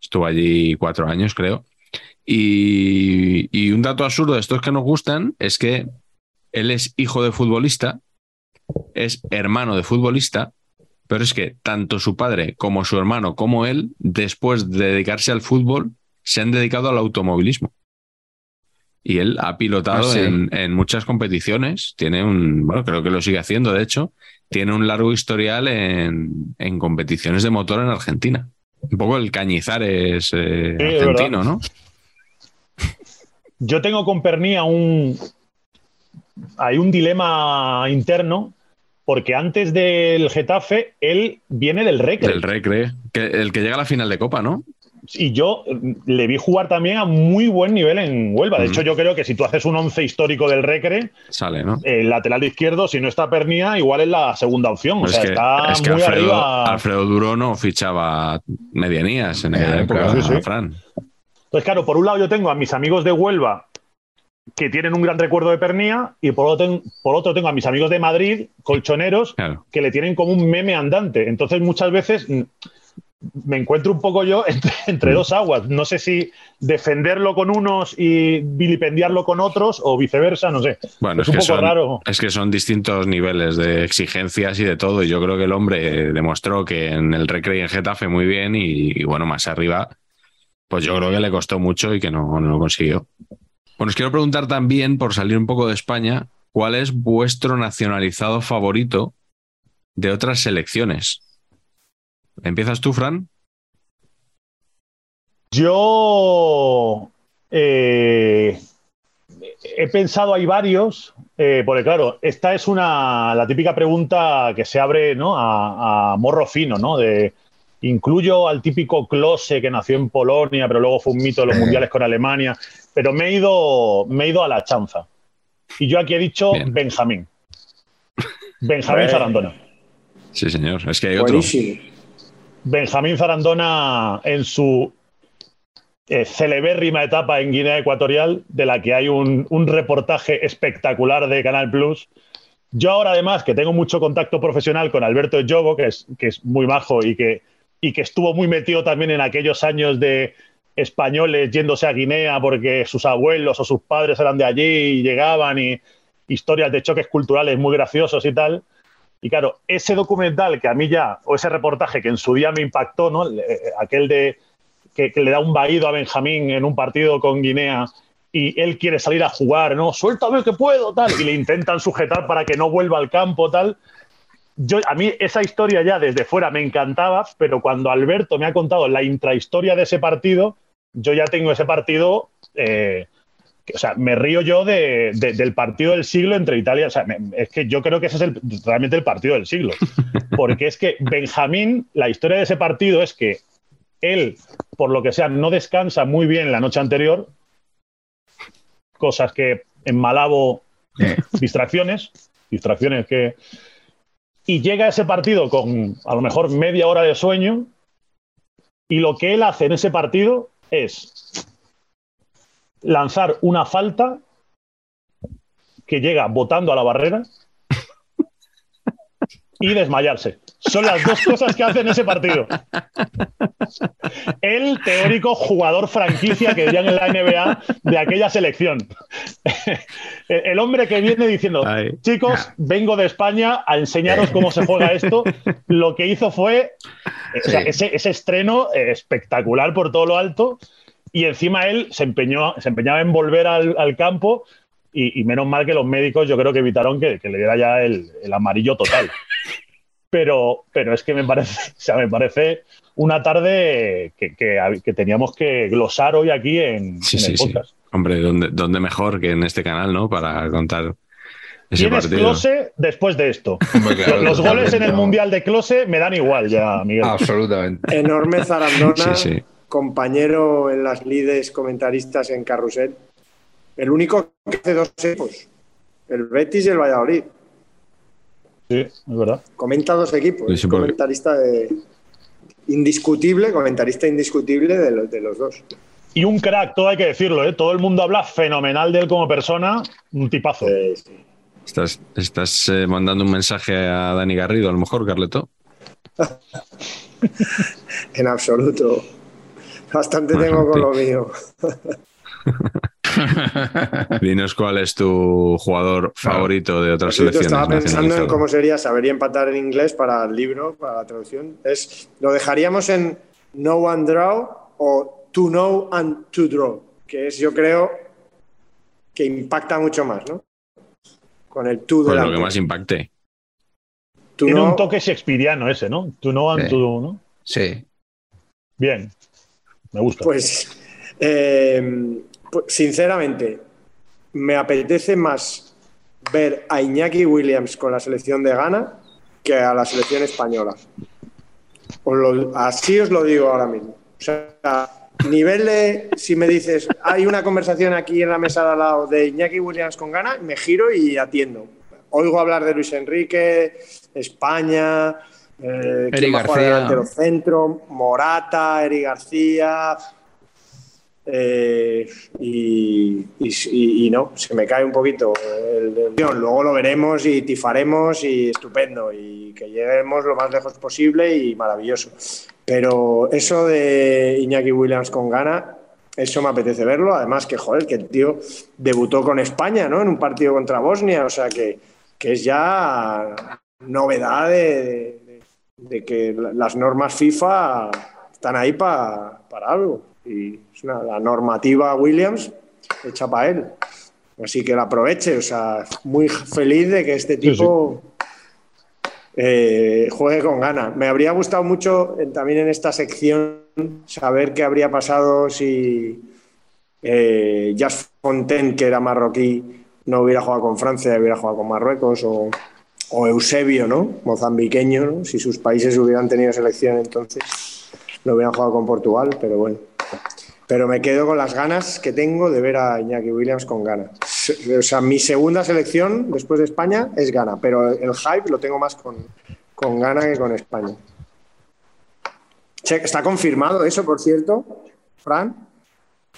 Estuvo allí cuatro años, creo. Y, y un dato absurdo de estos que nos gustan es que él es hijo de futbolista, es hermano de futbolista, pero es que tanto su padre como su hermano como él, después de dedicarse al fútbol, se han dedicado al automovilismo. y él ha pilotado Ah, sí. en, en muchas competiciones. Tiene un, bueno, creo que lo sigue haciendo, de hecho, tiene un largo historial en, en competiciones de motor en Argentina. Un poco el Cañizares eh, Sí, argentino. ¿no? Yo tengo con Pernía un. Hay un dilema interno, porque antes del Getafe, él viene del Recre. Del Recre, que, el que llega a la final de Copa, ¿no? Y yo eh, le vi jugar también a muy buen nivel en Huelva. De hecho, yo creo que si tú haces un once histórico del Recre, Sale, ¿no? el lateral izquierdo, si no está Pernía, igual es la segunda opción. O Pues sea, es que, está es que muy Alfredo, arriba. Alfredo Duro no fichaba medianías en aquella Eh, época, sí, sí. Fran. Entonces, claro, por un lado yo tengo a mis amigos de Huelva que tienen un gran recuerdo de Pernía y por otro, ten- por otro tengo a mis amigos de Madrid, colchoneros, Claro. que le tienen como un meme andante. Entonces muchas veces mm, me encuentro un poco yo entre, entre Mm. dos aguas. No sé si defenderlo con unos y vilipendiarlo con otros o viceversa, no sé. Bueno, Es es, un que poco son, raro. es que son distintos niveles de exigencias y de todo. Y yo creo que el hombre demostró que en el Recre y en Getafe muy bien y, y bueno, más arriba, pues yo creo que le costó mucho y que no, no lo consiguió. Bueno, os quiero preguntar también, por salir un poco de España, ¿cuál es vuestro nacionalizado favorito de otras selecciones? ¿Empiezas tú, Fran? Yo eh, he pensado, hay varios, eh, porque claro, esta es una la típica pregunta que se abre ¿no? a, a morro fino, ¿no? De incluyo al típico Klose que nació en Polonia, pero luego fue un mito de los mundiales con Alemania, pero me he ido, me he ido a la chanza. Y yo aquí he dicho Bien. Benjamín. Benjamín. Zarandona. Sí, señor. Es que hay otro. Buenísimo. Benjamín Zarandona en su eh, celebérrima etapa en Guinea Ecuatorial, de la que hay un, un reportaje espectacular de Canal Plus. Yo ahora, además, que tengo mucho contacto profesional con Alberto Yobo, que es, que es muy majo y que, y que estuvo muy metido también en aquellos años de españoles yéndose a Guinea porque sus abuelos o sus padres eran de allí y llegaban y historias de choques culturales muy graciosos y tal. Y claro, ese documental que a mí ya, o ese reportaje que en su día me impactó, ¿no? Eh, Aquel de que, que le da un vaído a Benjamín en un partido con Guinea y él quiere salir a jugar, ¿no? Suéltame que puedo, tal. Y le intentan sujetar para que no vuelva al campo, tal. Yo, a mí esa historia ya desde fuera me encantaba, pero cuando Alberto me ha contado la intrahistoria de ese partido, yo ya tengo ese partido eh, o sea, me río yo de- de- del partido del siglo entre Italia. O sea, me- es que yo creo que ese es el- realmente el partido del siglo. Porque es que Benjamín, la historia de ese partido es que él, por lo que sea, no descansa muy bien la noche anterior. Cosas que en Malabo, Eh. distracciones, distracciones que. Y llega a ese partido con a lo mejor media hora de sueño. Y lo que él hace en ese partido es lanzar una falta que llega botando a la barrera y desmayarse. Son las dos cosas que hace en ese partido. El teórico jugador franquicia que dirían en la NBA de aquella selección. El hombre que viene diciendo, chicos, vengo de España a enseñaros cómo se juega esto. Lo que hizo fue o sea, Sí. ese, ese estreno espectacular por todo lo alto. Y encima él se, empeñó, se empeñaba en volver al, al campo y, y menos mal que los médicos yo creo que evitaron que, que le diera ya el, el amarillo total. Pero, pero es que me parece, o sea, me parece una tarde que, que- que teníamos que glosar hoy aquí en, Sí, en sí, el sí. podcast. Hombre, ¿dónde, dónde mejor que en este canal, ¿no? Para contar ese ¿Quién es partido. Close después de esto? Claro, Los goles en el. Mundial de Close me dan igual ya, Miguel. Absolutamente. Enorme Zarandona, Sí, sí. compañero en las lides comentaristas en Carrusel. El único que hace dos equipos, el Betis y el Valladolid. Sí, es verdad. Comenta dos equipos, Sí, es sí, porque- comentarista de- indiscutible, comentarista indiscutible de los, de los dos. Y un crack, todo hay que decirlo, ¿eh? Todo el mundo habla fenomenal de él como persona, un tipazo. Sí. ¿Estás, estás eh, mandando un mensaje a Dani Garrido, a lo mejor, Carleto? En absoluto. Bastante tengo con lo mío. Dinos cuál es tu jugador favorito de otras cierto, selecciones. estaba pensando en cómo sería saber y empatar en inglés para el libro, para la traducción. Es, lo dejaríamos en know and draw o to know and to draw, que es, yo creo, que impacta mucho más, ¿no? Con el Pues delante. lo que más impacte. Tiene no- un toque shakespeariano ese, ¿no? To know and Sí. to do, ¿no? Sí. Bien. Me gusta. Pues, eh, pues, sinceramente, me apetece más ver a Iñaki Williams con la selección de Ghana que a la selección española. Os lo- así os lo digo ahora mismo. O sea, nivel de, si me dices, hay una conversación aquí en la mesa de al lado de Iñaki Williams con Ghana, me giro y atiendo. Oigo hablar de Luis Enrique, España, eh, jugar García. delantero centro, Morata, Eri García. Eh, y, y- no, se me cae un poquito el, el. Luego lo veremos y tifaremos y estupendo. Y que lleguemos lo más lejos posible y maravilloso. Pero eso de Iñaki Williams con gana, eso me apetece verlo. Además que, joder, que el tío debutó con España, ¿no? En un partido contra Bosnia. O sea que, que es ya novedad de, que la- las normas FIFA están ahí pa- para algo. Y es una, la normativa Williams hecha para él. Así que la aproveche. O sea, muy feliz de que este tipo eh, juegue con ganas. Me habría gustado mucho eh, también en esta sección saber qué habría pasado si eh, Jas Fontaine, que era marroquí, no hubiera jugado con Francia, hubiera jugado con Marruecos, o, o Eusebio, ¿no? Mozambiqueño, ¿no? Si sus países hubieran tenido selección, entonces no hubieran jugado con Portugal, pero bueno. Pero me quedo con las ganas que tengo de ver a Iñaki Williams con ganas. O sea, mi segunda selección después de España es Ghana, pero el hype lo tengo más con, con Ghana que con España. ¿Está confirmado eso, por cierto, Fran?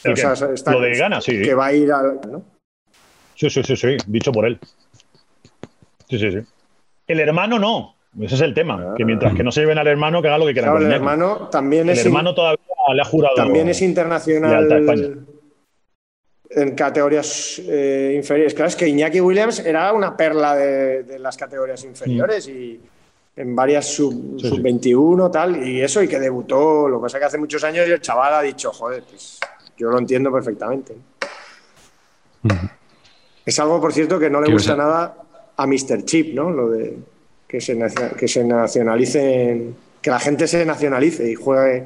¿El O sea, está- Lo de Ghana, sí. Que va a ir al. ¿no? Sí, sí, sí, sí, dicho por él. Sí, sí, sí. El hermano no. Ese es el tema. Que mientras que no se lleven al hermano, que haga lo que quieran Claro, con el hermano también El es. hermano todavía le ha jurado. También es internacional en categorías eh, inferiores. Claro, es que Iñaki Williams era una perla de, de las categorías inferiores y en varias sub, Mm. Sí, sí. sub 21 tal y eso y que debutó. Lo que pasa es que hace muchos años y el chaval ha dicho, joder, pues yo lo entiendo perfectamente. Es algo, por cierto, que no le ¿Qué gusta nada a Mr. Chip, ¿no? Lo de que se, que se nacionalicen, que la gente se nacionalice y juegue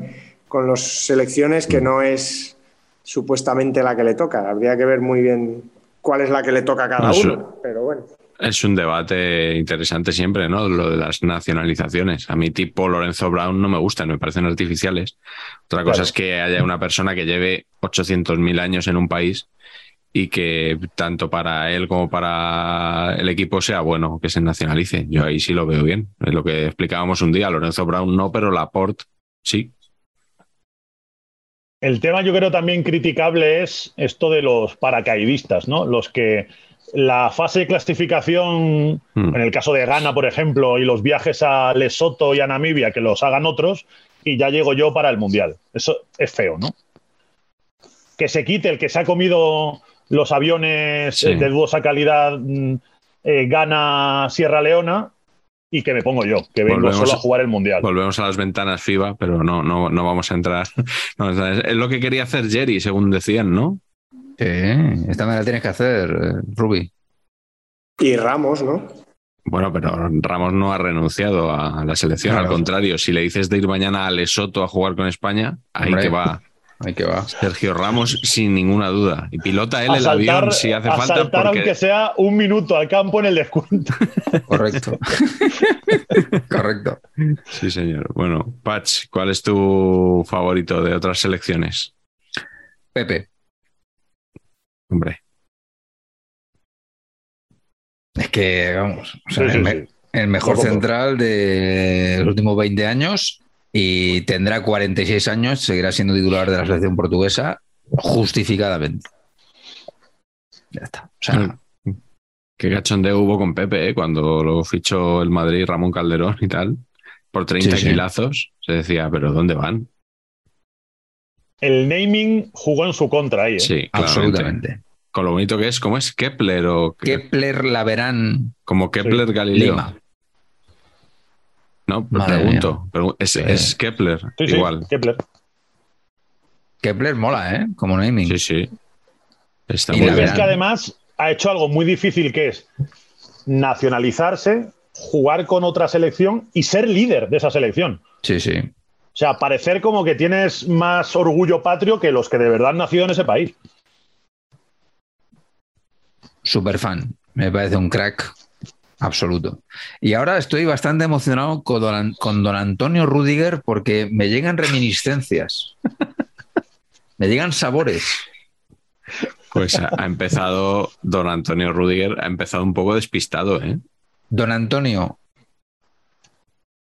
con las selecciones que no es supuestamente la que le toca. Habría que ver muy bien cuál es la que le toca a cada eso- uno. Pero bueno, Es un debate interesante siempre, ¿no? Lo de las nacionalizaciones. A mí tipo Lorenzo Brown no me gustan, me parecen artificiales. Otra cosa es que haya una persona que lleve 800.000 años en un país y que tanto para él como para el equipo sea bueno que se nacionalice. Yo ahí sí lo veo bien. Es lo que explicábamos un día. Lorenzo Brown no, pero Laporte sí. El tema yo creo también criticable es esto de los paracaidistas, ¿no? Los que la fase de clasificación, Mm. en el caso de Ghana, por ejemplo, y los viajes a Lesoto y a Namibia, que los hagan otros, y ya llego yo para el Mundial. Eso es feo, ¿no? Que se quite el que se ha comido los aviones Sí. eh, de dudosa calidad mm, eh, Ghana Sierra Leona y que me pongo yo, que vengo Volvemos solo a a- jugar el Mundial. Volvemos a las ventanas FIBA, pero no, no, no vamos a entrar. no es lo que quería hacer Jerry, según decían, ¿no? Sí, esta me la tienes que hacer, eh, Ruby. y Ramos, ¿no? Bueno, pero Ramos no ha renunciado a la selección. Claro. Al contrario, si le dices de ir mañana a Lesoto a jugar con España, ahí Hombre. que va Ahí que va. Sergio Ramos sin ninguna duda. Y pilota él a el saltar, avión si hace a falta. saltar porque- aunque sea un minuto al campo en el descuento. Correcto. Correcto. Sí, señor. Bueno, Patch, ¿cuál es tu favorito de otras selecciones? Pepe. Hombre, Es que, vamos, o sea, Sí, sí, el, me- sí. el mejor central de los últimos 20 años y tendrá 46 años, seguirá siendo titular de la selección portuguesa justificadamente. Ya está. O sea, qué cachondeo hubo con Pepe ¿eh? cuando lo fichó el Madrid Ramón Calderón y tal. Por 30 Sí, sí. kilazos. Se decía, ¿pero dónde van? El naming jugó en su contra ahí. ¿eh? Sí, absolutamente. Con lo bonito que es, ¿cómo es? Kepler o Kepler Laverán como Kepler Galileo. Lima. No, Madre pregunto. Pregu- es, Sí. es Kepler, Sí, sí, igual. Kepler. Kepler mola, ¿eh? Como naming. Sí, sí. Está Y muy bien. es que además ha hecho algo muy difícil que es nacionalizarse, jugar con otra selección y ser líder de esa selección. Sí, sí. O sea, parecer como que tienes más orgullo patrio que los que de verdad han nacido en ese país. Super fan. Me parece un crack absoluto. Y ahora estoy bastante emocionado con don, con don Antonio Rudiger porque me llegan reminiscencias. me llegan sabores. Pues ha, empezado don Antonio Rudiger, ha empezado un poco despistado, ¿eh? Don Antonio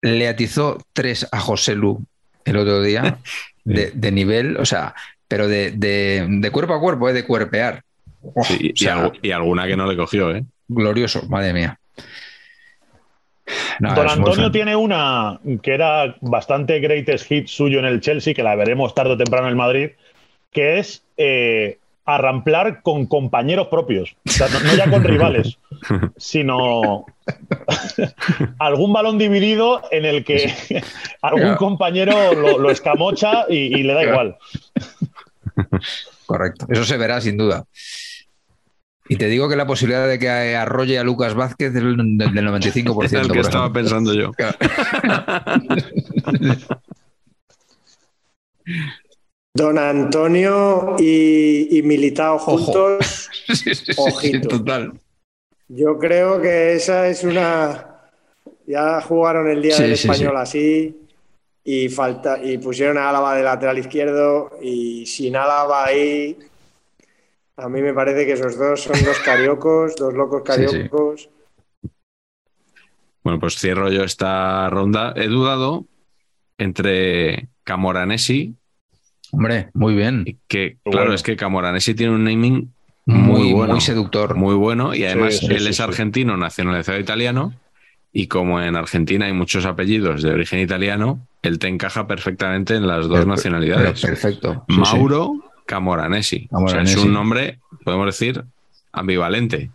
le atizó tres a José Lu el otro día de, de nivel, o sea, pero de, de- de cuerpo a cuerpo, ¿eh? de cuerpear. Oh, Sí, y, o sea, algu- y alguna que no le cogió, ¿eh? glorioso, madre mía. No, Don Antonio tiene una que era bastante greatest hit suyo en el Chelsea, que la veremos tarde o temprano en el Madrid, que es eh, arramplar con compañeros propios. O sea, no, no ya con rivales, sino algún balón dividido en el que algún Claro. compañero lo, lo escamocha y, y le da igual. Correcto. Eso se verá sin duda. Y te digo que la posibilidad de que arrolle a Lucas Vázquez es del, del 95%. Es el que estaba ejemplo. pensando yo. Don Antonio y, y Militao Ojo. juntos. Sí, sí, sí, sí, Ojito. total. Yo creo que esa es una. Ya jugaron el día Sí, del sí, español sí. así y falta y pusieron a Álava de lateral izquierdo y sin Álava ahí. A mí me parece que esos dos son dos cariocos, dos locos Sí, sí. cariocos. Bueno, pues cierro yo esta ronda. He dudado entre Camoranesi, Hombre, muy bien. y que Muy claro, bueno. es que Camoranesi tiene un naming Muy, muy bueno. muy seductor. muy bueno y además sí, él sí, es sí. argentino, nacionalizado italiano y como en Argentina hay muchos apellidos de origen italiano, él te encaja perfectamente en las dos Pero- nacionalidades. pero perfecto. Sí, Mauro Camoranesi. O sea, es un nombre, podemos decir, ambivalente.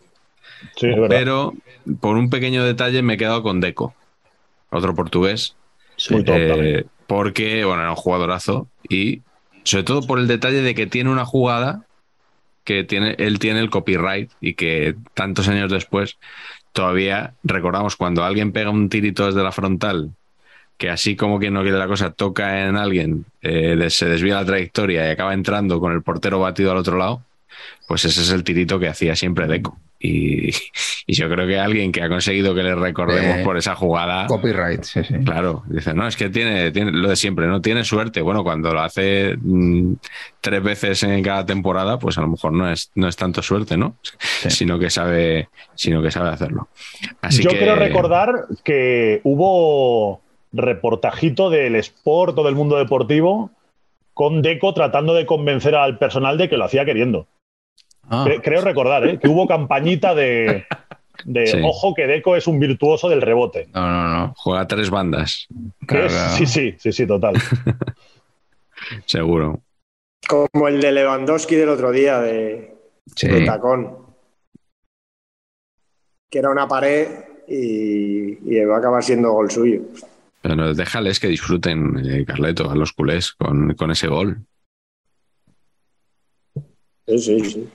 Sí, es verdad. Pero por un pequeño detalle me he quedado con Deco, otro portugués, eh, porque, bueno, era un jugadorazo y sobre todo por el detalle de que tiene una jugada que tiene, él tiene el copyright y que tantos años después todavía recordamos cuando alguien pega un tirito desde la frontal que así como quien no quiere la cosa toca en alguien, eh, se desvía la trayectoria y acaba entrando con el portero batido al otro lado, pues ese es el tirito que hacía siempre Deco. Y, y yo creo que alguien que ha conseguido que le recordemos Eh, por esa jugada, Copyright, sí, sí. Claro, dice, no, es que tiene, tiene lo de siempre, no tiene suerte. Bueno, cuando lo hace mm, tres veces en cada temporada, pues a lo mejor no es, no es tanto suerte, ¿no? Sino que sabe, sino que sabe hacerlo. Así Yo que quiero recordar que hubo reportajito del Sport o del mundo deportivo con Deco tratando de convencer al personal de que lo hacía queriendo. Ah, Cre- creo recordar, ¿eh? que hubo campañita de, de Sí. ojo que Deco es un virtuoso del rebote. no, no, no. juega tres bandas, es-. Sí, sí, sí, sí, total. seguro. Como el de Lewandowski del otro día de, Sí. de tacón. Que era una pared y, y va a acabar siendo gol suyo. Pero déjales que disfruten, eh, Carleto, a los culés con, con ese gol. Sí, sí, sí.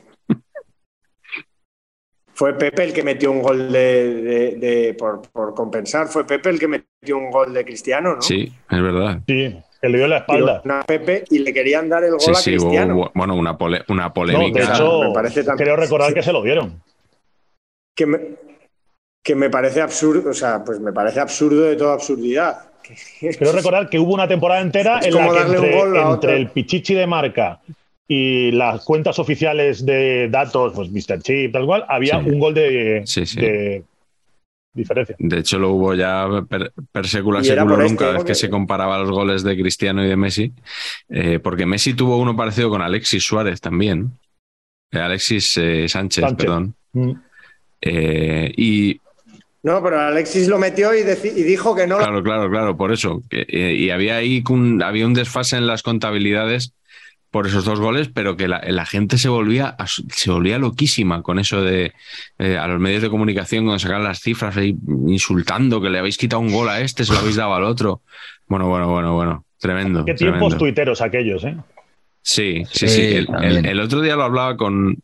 Fue Pepe el que metió un gol de, de- de- por, por compensar. Fue Pepe el que metió un gol de Cristiano, ¿no? Sí, es verdad. Sí, que le dio la espalda. una Pepe y le querían dar el gol Sí, a sí, Cristiano. hubo- bueno, una, pole- una No, polémica. de hecho, me parece tan- creo recordar que se lo dieron. Que, me, que me parece absurdo, o sea, pues me parece absurdo de toda absurdidad. Creo recordar que hubo una temporada entera Es en la que entre, el pichichi de marca y las cuentas oficiales de datos, pues Mr. Chip, tal cual, había Sí. un gol de, Sí, sí. de diferencia. De hecho, lo hubo ya per, per secula seculorum este, cada vez que se comparaba los goles de Cristiano y de Messi, eh, porque Messi tuvo uno parecido con Alexis Suárez también. Eh, Alexis eh, Sánchez, Sánchez. perdón. Mm. Eh, y No, pero Alexis lo metió y, dijo que no. claro, claro, claro, por eso. que, eh, y había ahí un, había un desfase en las contabilidades por esos dos goles, pero que la, la gente se volvía, se volvía loquísima con eso de eh, a los medios de comunicación cuando sacaban las cifras ahí insultando que le habéis quitado un gol a este, se lo habéis dado al otro. Bueno, bueno, bueno, bueno. Tremendo. Qué tiempos tremendo. tuiteros aquellos, ¿eh? Sí, sí, Sí, sí. El, también. el- el otro día lo hablaba con,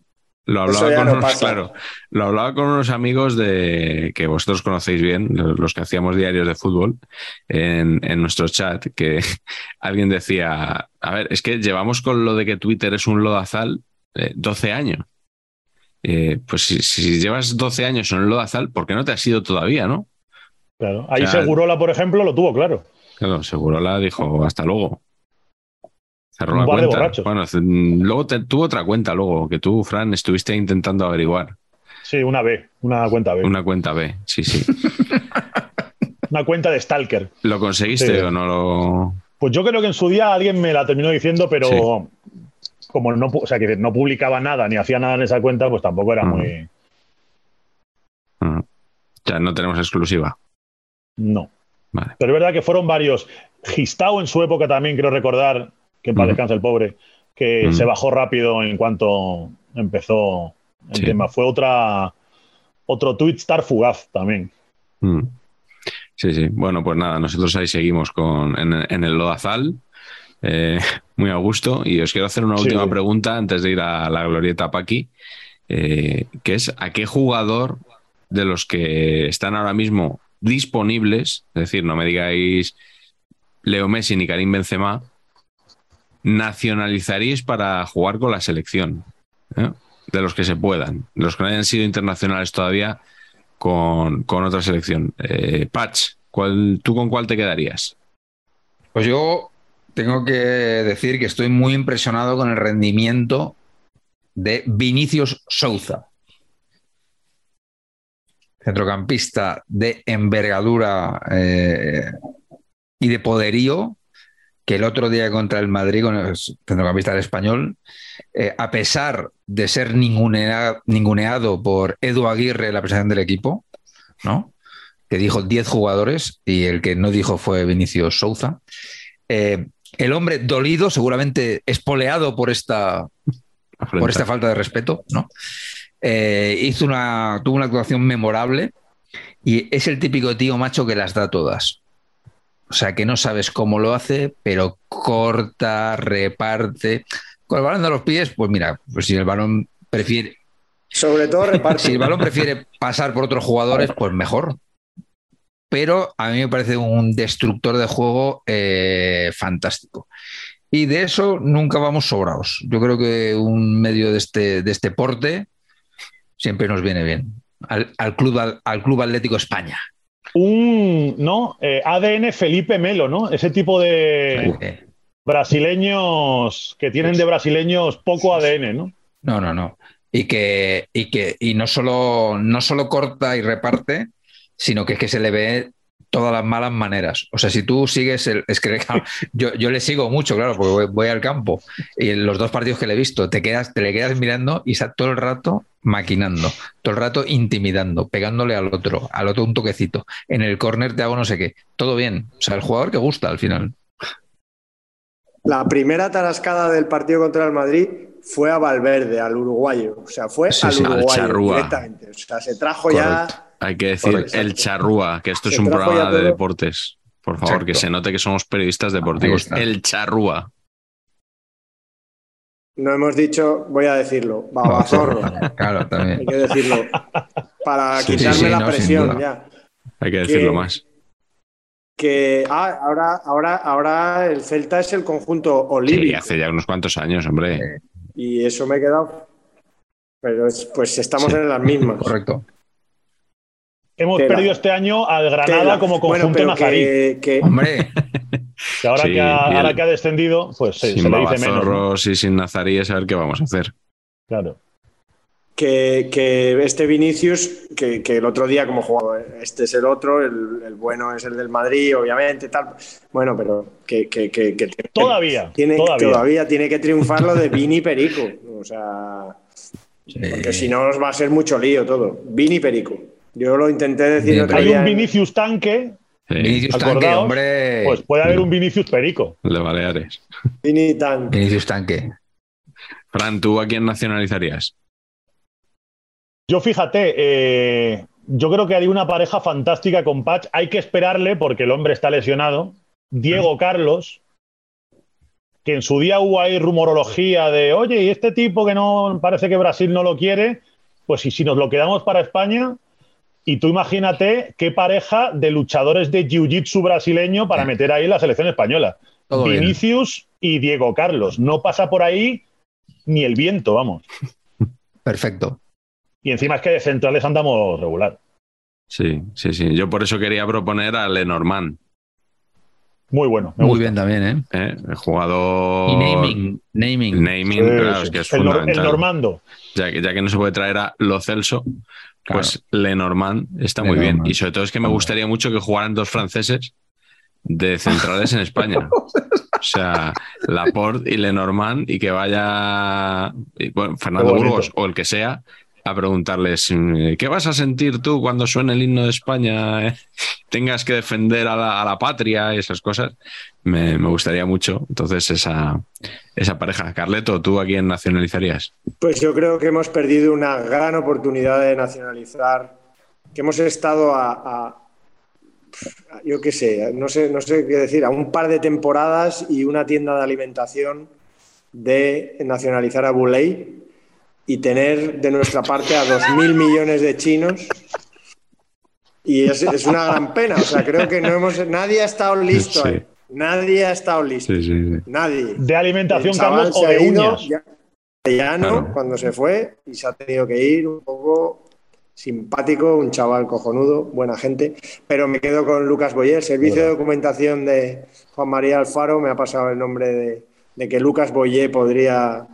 Lo hablaba, con unos, claro, lo hablaba con unos amigos de que vosotros conocéis bien, los que hacíamos diarios de fútbol, en, nuestro chat, que alguien decía, a ver, es que llevamos con lo de que Twitter es un lodazal 12 eh, años. Eh, pues si, llevas 12 años en el lodazal, ¿por qué no te has ido todavía, no? Claro, ahí Segurola, por ejemplo, lo tuvo claro. Claro, Segurola dijo, hasta luego. Cerró la cuenta. Bueno, luego tuvo otra cuenta luego, que tú, Fran, estuviste intentando averiguar. Sí, una B, una cuenta B. Una cuenta B, sí, sí. una cuenta de Stalker. ¿Lo conseguiste o no lo...? Pues yo creo que en su día alguien me la terminó diciendo, pero como no, o sea, que no publicaba nada ni hacía nada en esa cuenta, pues tampoco era muy... Ya no tenemos exclusiva. No. Vale. Pero es verdad que fueron varios. Gistao en su época también, quiero recordar, que para descanse el pobre, que se bajó rápido en cuanto empezó el tema. Fue otra otro tweet star fugaz también. Sí, sí. Bueno, pues nada, nosotros ahí seguimos con, en, el Lodazal. Eh, muy a gusto. Y os quiero hacer una última pregunta antes de ir a la glorieta Paqui, eh, que es ¿a qué jugador de los que están ahora mismo disponibles, es decir, no me digáis Leo Messi ni Karim Benzema, nacionalizaríais para jugar con la selección? ¿eh? De los que se puedan, de los que no hayan sido internacionales todavía con, otra selección. Eh, Patch, ¿tú con cuál te quedarías? Pues yo tengo que decir que estoy muy impresionado con el rendimiento de Vinicius Souza. Centrocampista de envergadura eh, y de poderío, que el otro día contra el Madrid, con el centrocampista del español, eh, a pesar de ser ninguneado por Edu Aguirre, la presentación del equipo, ¿no? que dijo 10 jugadores y el que no dijo fue Vinicius Souza. Eh, el hombre dolido, seguramente espoleado por esta, por esta falta de respeto, ¿no? Eh, una, tuvo una actuación memorable y es el típico tío macho que las da todas. O sea, que no sabes cómo lo hace, pero corta, reparte. Con el balón de los pies, pues mira, pues si el balón prefiere. Sobre todo reparte. Si el balón prefiere pasar por otros jugadores, pues mejor pero a mí me parece un destructor de juego eh, fantástico. Y de eso nunca vamos sobrados. Yo creo que un medio de este, de este porte siempre nos viene bien. Al, club, al, Club Atlético España. Un ¿no? Eh, ADN Felipe Melo, ¿no? Ese tipo de brasileños que tienen de brasileños poco ADN, ¿no? No, no, no. Y que, y que y no solo, no solo corta y reparte, sino que es que se le ve todas las malas maneras. O sea, si tú sigues el. Es que yo, yo le sigo mucho, claro, porque voy, al campo y en los dos partidos que le he visto, te, quedas, te le quedas mirando y está todo el rato maquinando, todo el rato intimidando, pegándole al otro, al otro un toquecito. En el córner te hago no sé qué. Todo bien. O sea, el jugador que gusta al final. La primera tarascada del partido contra el Madrid fue a Valverde, al uruguayo. O sea, fue al uruguayo directamente. O sea, se trajo ya hay que decir el charrúa, que esto es un programa de deportes. Por favor, que se note que somos periodistas deportivos. El charrúa. No hemos dicho, voy a decirlo, babazorro. Claro, también. Hay que decirlo. Para quitarme la presión ya. Hay que decirlo más. Que ah, ahora, ahora, ahora el Celta es el conjunto olímpico. Sí, hace ya unos cuantos años, hombre. Y eso me he quedado. Pero pues estamos en las mismas. Correcto. Hemos perdido este año al Granada como conjunto nazarí. Hombre. Que ahora, que ha, ahora que ha descendido, pues se, sin le dice menos. y sin nazaríes, a ver qué vamos a hacer. Claro. Que, que este Vinicius, que, que, el otro día como jugó, este es el otro, el, el, bueno es el del Madrid, obviamente, tal. Bueno, pero que, todavía, tiene, todavía. tiene que triunfar lo de Vini Perico. O sea, porque si no nos va a ser mucho lío todo. Vini Perico. Yo lo intenté decir Hay un Vinicius tanque. Vinicius tanque, hombre. Pues puede haber un Vinicius perico. De Baleares. Vini tanque. Vinicius tanque. Fran, ¿tú a quién nacionalizarías? Yo fíjate, eh, yo creo que hay una pareja fantástica con Patch. Hay que esperarle porque el hombre está lesionado. Diego Carlos, que en su día hubo ahí rumorología de, oye, y este tipo que no parece que Brasil no lo quiere, pues si, si nos lo quedamos para España, y tú imagínate qué pareja de luchadores de jiu-jitsu brasileño para meter ahí la selección española. Todo bien. Vinicius y Diego Carlos. No pasa por ahí ni el viento, vamos. Perfecto. Y encima es que de centrales andamos regular. Sí, sí, sí. Yo por eso quería proponer a Lenormand, Muy bueno. Me Muy gusta. bien también, ¿eh? ¿eh? el jugador. Y naming. Naming. Naming, Sí, claro, sí. es que es el, nor- el fundamental. normando. ya, que, ya que no se puede traer a Lo Celso, pues Lenormand está muy Lenormand. bien. Y sobre todo es que me gustaría mucho que jugaran dos franceses de centrales en España. O sea, Laporte y Lenormand y que vaya y, bueno, Fernando. Burgos o el que sea a preguntarles eh, ¿qué vas a sentir tú cuando suene el himno de España? eh? Tengas que defender a la, patria y esas cosas. Me, me gustaría mucho. Entonces, esa, esa pareja. Carleto, ¿tú a quién nacionalizarías? Pues yo creo que hemos perdido una gran oportunidad de nacionalizar, que hemos estado a- yo qué sé, no sé, no sé qué decir, a un par de temporadas y una tienda de alimentación de nacionalizar a Buley y tener de nuestra parte a 2.000 millones de chinos. Y es, es una gran pena, o sea, creo que no hemos, nadie ha estado listo Sí. ahí. Nadie ha estado listo. Sí, sí, sí. Nadie. De alimentación, Carlos, o de uñas. ya- Claro. cuando se fue y se ha tenido que ir un poco simpático, un chaval cojonudo, buena gente. Pero me quedo con Lucas Boyer, el servicio de documentación de Juan María Alfaro. Me ha pasado el nombre de, de que Lucas Boyer podría,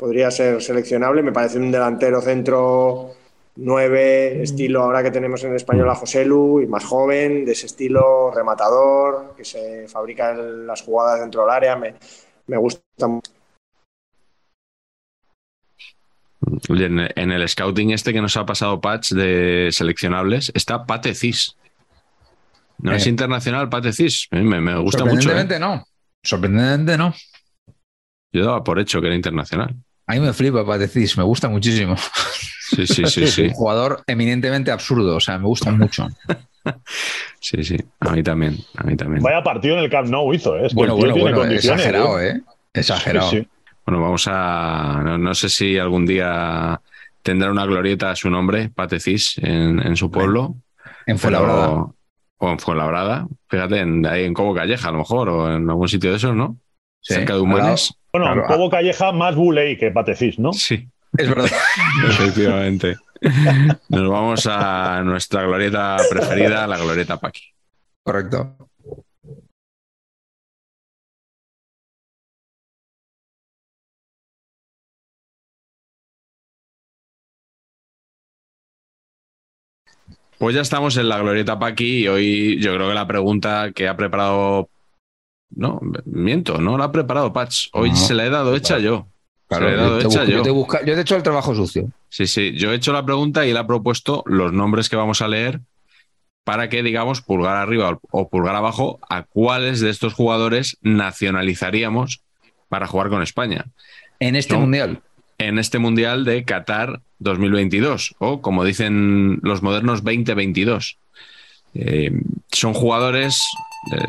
podría ser seleccionable. Me parece un delantero centro 9, estilo ahora que tenemos en español a José Lu, y más joven, de ese estilo rematador, que se fabrica las jugadas dentro del área. Me, me gusta mucho. En, el scouting este que nos ha pasado Patch de seleccionables está Pate Cis. No Eh. es internacional Pate Cis. Eh, Me, me gusta mucho. Sorprendentemente ¿eh? no. Sorprendentemente no. Yo daba por hecho que era internacional. A mí me flipa Patecis, me gusta muchísimo. Sí, sí, sí, sí. Un jugador eminentemente absurdo, o sea, me gusta mucho. Sí, sí. A mí también. A mí también. Vaya partido en el Camp Nou hizo, ¿eh? Es que Bueno, bueno, tiene bueno, exagerado, ¿eh? ¿eh? Exagerado. Sí, sí. Bueno, vamos a. No, no sé si algún día tendrá una glorieta a su nombre, Pate Cis, en, en su pueblo. En pero- Fuenlabrada. O en Fuenlabrada. Fíjate, en, ahí en Cobo Calleja, a lo mejor, o en algún sitio de esos, ¿no? Sí, Cerca de al lado. Humanes. Bueno, Claro, Cobo Calleja más Buley que Patecís, ¿no? Sí. Es verdad. Efectivamente. Nos vamos a nuestra glorieta preferida, la glorieta Paqui. Correcto. Pues ya estamos en la glorieta Paqui y hoy yo creo que la pregunta que ha preparado. No, miento, no la ha preparado Patch. Hoy No, se la he dado hecha yo. Claro, se la he dado yo, hecha busco- yo. yo te busca- yo te he hecho el trabajo sucio. Sí, sí. Yo he hecho la pregunta y él ha propuesto los nombres que vamos a leer para que digamos pulgar arriba o pulgar abajo a cuáles de estos jugadores nacionalizaríamos para jugar con España En este No. mundial. en este Mundial de Qatar 2022 o como dicen los modernos 2022. Eh, son jugadores eh,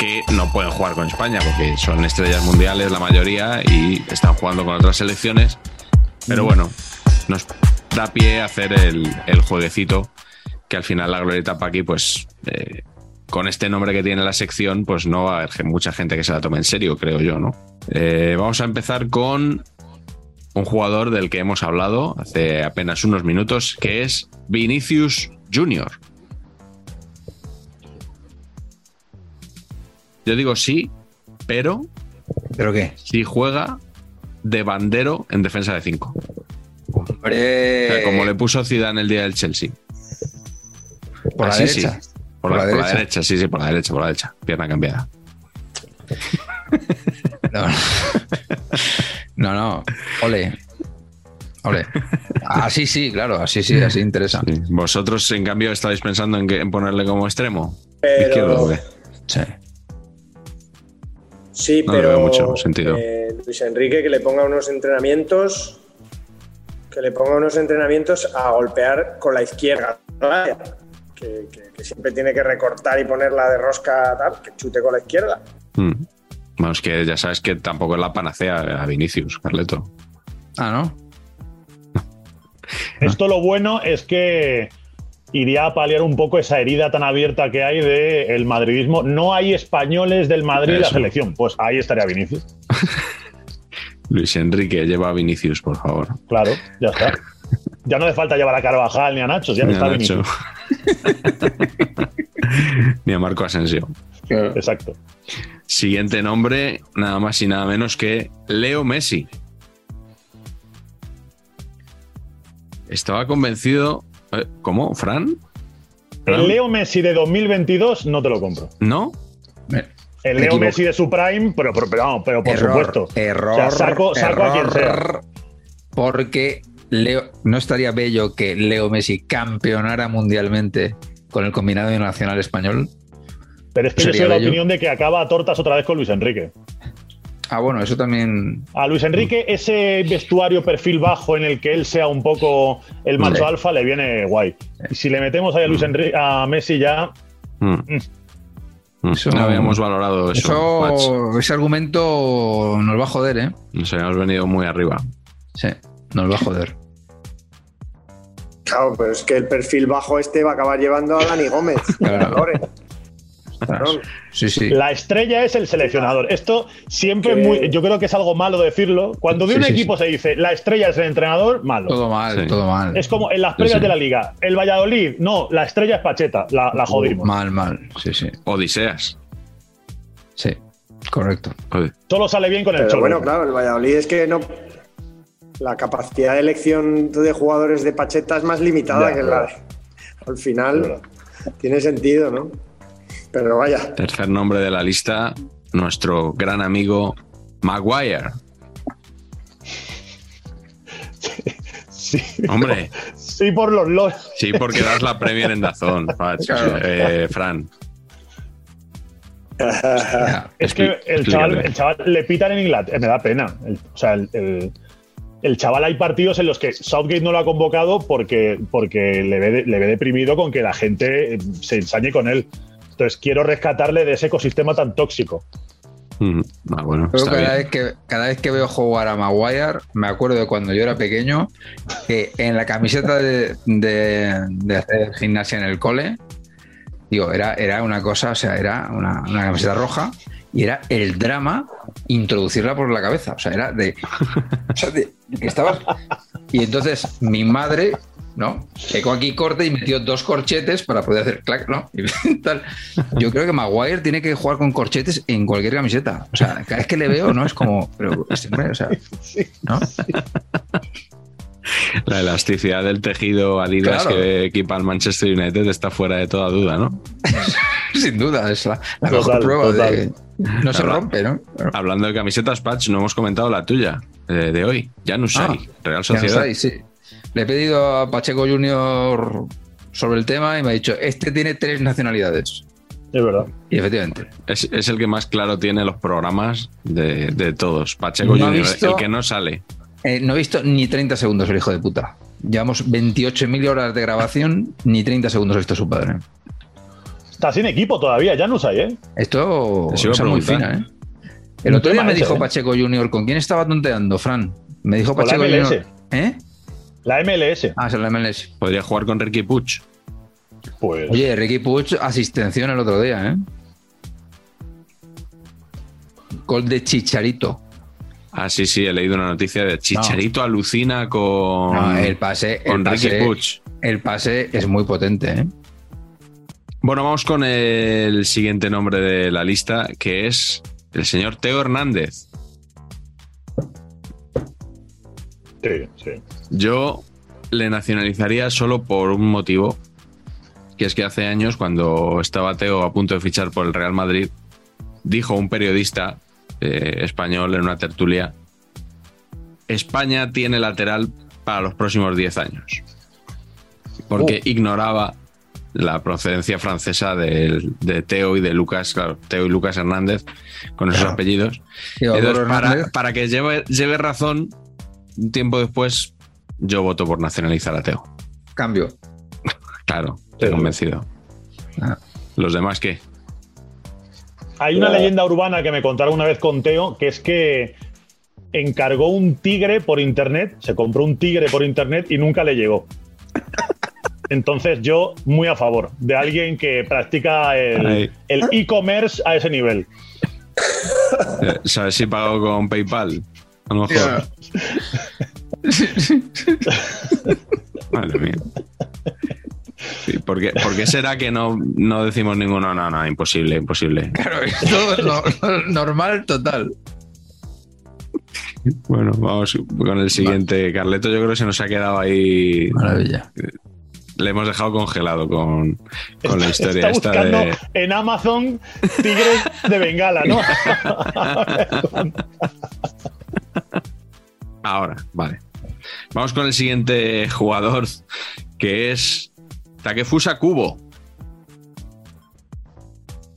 que no pueden jugar con España porque son estrellas mundiales la mayoría y están jugando con otras selecciones. Pero bueno, nos da pie a hacer el, el jueguecito que al final la glorieta Paqui, pues eh, con este nombre que tiene la sección, pues no va a haber mucha gente que se la tome en serio, creo yo, ¿no? Eh, vamos a empezar con un jugador del que hemos hablado hace apenas unos minutos, que es Vinicius Junior. Yo digo sí, pero ¿Pero qué? si juega de bandero en defensa de 5. Hombre, como le puso Zidane el día del Chelsea. por la Así sí. derecha. Por, la, por la derecha, sí, sí, por la derecha, por la derecha. Pierna cambiada. No, no, no. Ole. Ole. Así sí, claro, así sí, así interesa. Sí. ¿Vosotros, en cambio, estáis pensando en, que, en ponerle como extremo? Pero- ¿Izquierdo o qué? Sí. Sí, No pero veo mucho sentido. eh, Luis Enrique que le ponga unos entrenamientos, que le ponga unos entrenamientos a golpear con la izquierda, que, que- que siempre tiene que recortar y ponerla de rosca tal, que chute con la izquierda. Mm. Bueno, es que ya sabes que tampoco es la panacea a Vinicius, Carleto. Ah, ¿no? Esto lo bueno es que iría a paliar un poco esa herida tan abierta que hay del el madridismo. No hay españoles del Madrid en la selección. Pues ahí estaría Vinicius. Luis Enrique lleva a Vinicius, por favor. Claro, ya está. Ya no hace falta llevar a Carvajal ni a Nachos, ya Ni a está Nacho. Vinicius. Ni a Marco Asensio. Exacto. Siguiente nombre, nada más y nada menos que Leo Messi. Estaba convencido. Eh, ¿Cómo? ¿Fran? El Leo Messi de 2022 no te lo compro. ¿No? Me- El Me Leo equivoco. Messi de su prime, pero, pero, pero, vamos, pero por error, supuesto. Error. O sea, saco, saco a quien sea. error, Porque Leo, no estaría bello que Leo Messi campeonara mundialmente con el combinado nacional español. Pero es que yo soy de la opinión de que acaba a tortas otra vez con Luis Enrique. Ah, bueno, eso también. A Luis Enrique, ese vestuario perfil bajo en el que él sea un poco el macho alfa le viene guay. Y si le metemos ahí a Luis Enrique, a Messi ya. Mm. Mm, Eso- no habíamos valorado eso. Eso, ese argumento nos va a joder, ¿eh? Nos habíamos venido muy arriba. Sí, nos va a joder. Claro, pero es que el perfil bajo este va a acabar llevando a Dani Gómez. Claro. Sí, sí. La estrella es el seleccionador. Esto siempre muy. Yo creo que es algo malo decirlo. Cuando de Sí, un sí, equipo se dice la estrella es el entrenador, malo. Todo mal, Sí. todo mal. Es como en las previas sí. de la liga. El Valladolid, no, la estrella es Pacheta. La, la jodimos. Mal, mal. Sí, sí. Odiseas. Sí, correcto. Solo sale bien con el Pero Cholo. bueno, claro, el Valladolid es que no. La capacidad de elección de jugadores de Pacheta es más limitada Ya, que la. Al final tiene sentido, ¿no? Pero vaya, Tercer nombre de la lista, nuestro gran amigo Maguire. Sí. Hombre, Sí, por los LOL. sí, porque das la Premier en Dazón, Fach. Claro. Eh, Fran. Es que el chaval, explícate. el chaval le pitan en Inglaterra. Me da pena. El- o sea, el, el- el chaval hay partidos en los que Southgate no lo ha convocado porque, porque le, ve, le ve deprimido con que la gente eh, se ensañe con él. Entonces quiero rescatarle de ese ecosistema tan tóxico. Mm, Ah, bueno, cada vez, que, cada vez que veo jugar a Maguire, me acuerdo de cuando yo era pequeño, que en la camiseta de, de- de hacer gimnasia en el cole, digo, era, era una cosa, o sea, era una, una camiseta roja y era el drama introducirla por la cabeza. O sea, era de. o sea, de- que estabas. Y entonces mi madre, ¿no? Pegó aquí corte y metió dos corchetes para poder hacer clac, ¿no? Y tal. Yo creo que Maguire tiene que jugar con corchetes en cualquier camiseta. O sea, cada vez que le veo, ¿no? Es como. Pero este hombre, o sea. ¿no? La elasticidad del tejido Adidas Claro. que equipa al Manchester United está fuera de toda duda, ¿no? Sin duda, es la, la mejor prueba total. de. No se rompe, ¿no? Hablando de camisetas, Patch, no hemos comentado la tuya eh, de hoy. Janusay, Ah, Real Sociedad. sí. Le he pedido a Pacheco Junior sobre el tema y me ha dicho, este tiene tres nacionalidades. Es verdad. Y efectivamente. Es, es el que más claro tiene los programas de, de todos. Pacheco No Junior, visto- el que no sale. Eh, no he visto ni 30 segundos el hijo de puta. Llevamos 28.000 horas de grabación, ni 30 segundos ha visto su padre. Está sin equipo todavía, ya no hay, ¿eh? Esto es muy fina, ¿eh? El otro día me ese, dijo ¿eh? Pacheco Junior, ¿con quién estaba tonteando, Fran? Me dijo Pacheco. Junior. ¿Eh? La MLS. Ah, es la MLS. Podría jugar con Ricky Puch. Pues. Oye, Ricky Puch, asistención el otro día, ¿eh? Gol de Chicharito. Ah, sí, sí, he leído una noticia de Chicharito alucina con, No, el pase, el con Ricky pase, Puch. el pase es muy potente, ¿eh? Bueno, vamos con el siguiente nombre de la lista, que es el señor Teo Hernández. Sí, sí. Yo le nacionalizaría solo por un motivo, que es que hace años, cuando estaba Teo a punto de fichar por el Real Madrid, dijo un periodista eh, español en una tertulia, España tiene lateral para los próximos 10 años, porque ignoraba la procedencia francesa del- de, Teo y de Lucas, claro, Teo y Lucas Hernández, con esos Claro. apellidos. Entonces, para, que lleve, lleve razón, un tiempo después, yo voto por nacionalizar a Teo. cambio. Claro, estoy Sí. convencido. Ah. ¿Los demás qué? Hay una leyenda urbana que me contaron una vez con Teo, que es que encargó un tigre por internet, se compró un tigre por internet y nunca le llegó. Entonces yo muy a favor de alguien que practica el e-commerce a ese nivel. Eh, ¿Sabes si pago con PayPal? A lo mejor. Madre mía. Sí, ¿por, qué, por qué será que no, no decimos ninguno? No, no, imposible, imposible. Claro, esto es no- normal total. Bueno, vamos con el siguiente. Carleto, yo creo que se nos ha quedado ahí. Maravilla. Le hemos dejado congelado con, con la historia Está esta buscando de. en Amazon tigres de Bengala, ¿no? Ahora, vale. Vamos con el siguiente jugador, que es Takefusa Kubo.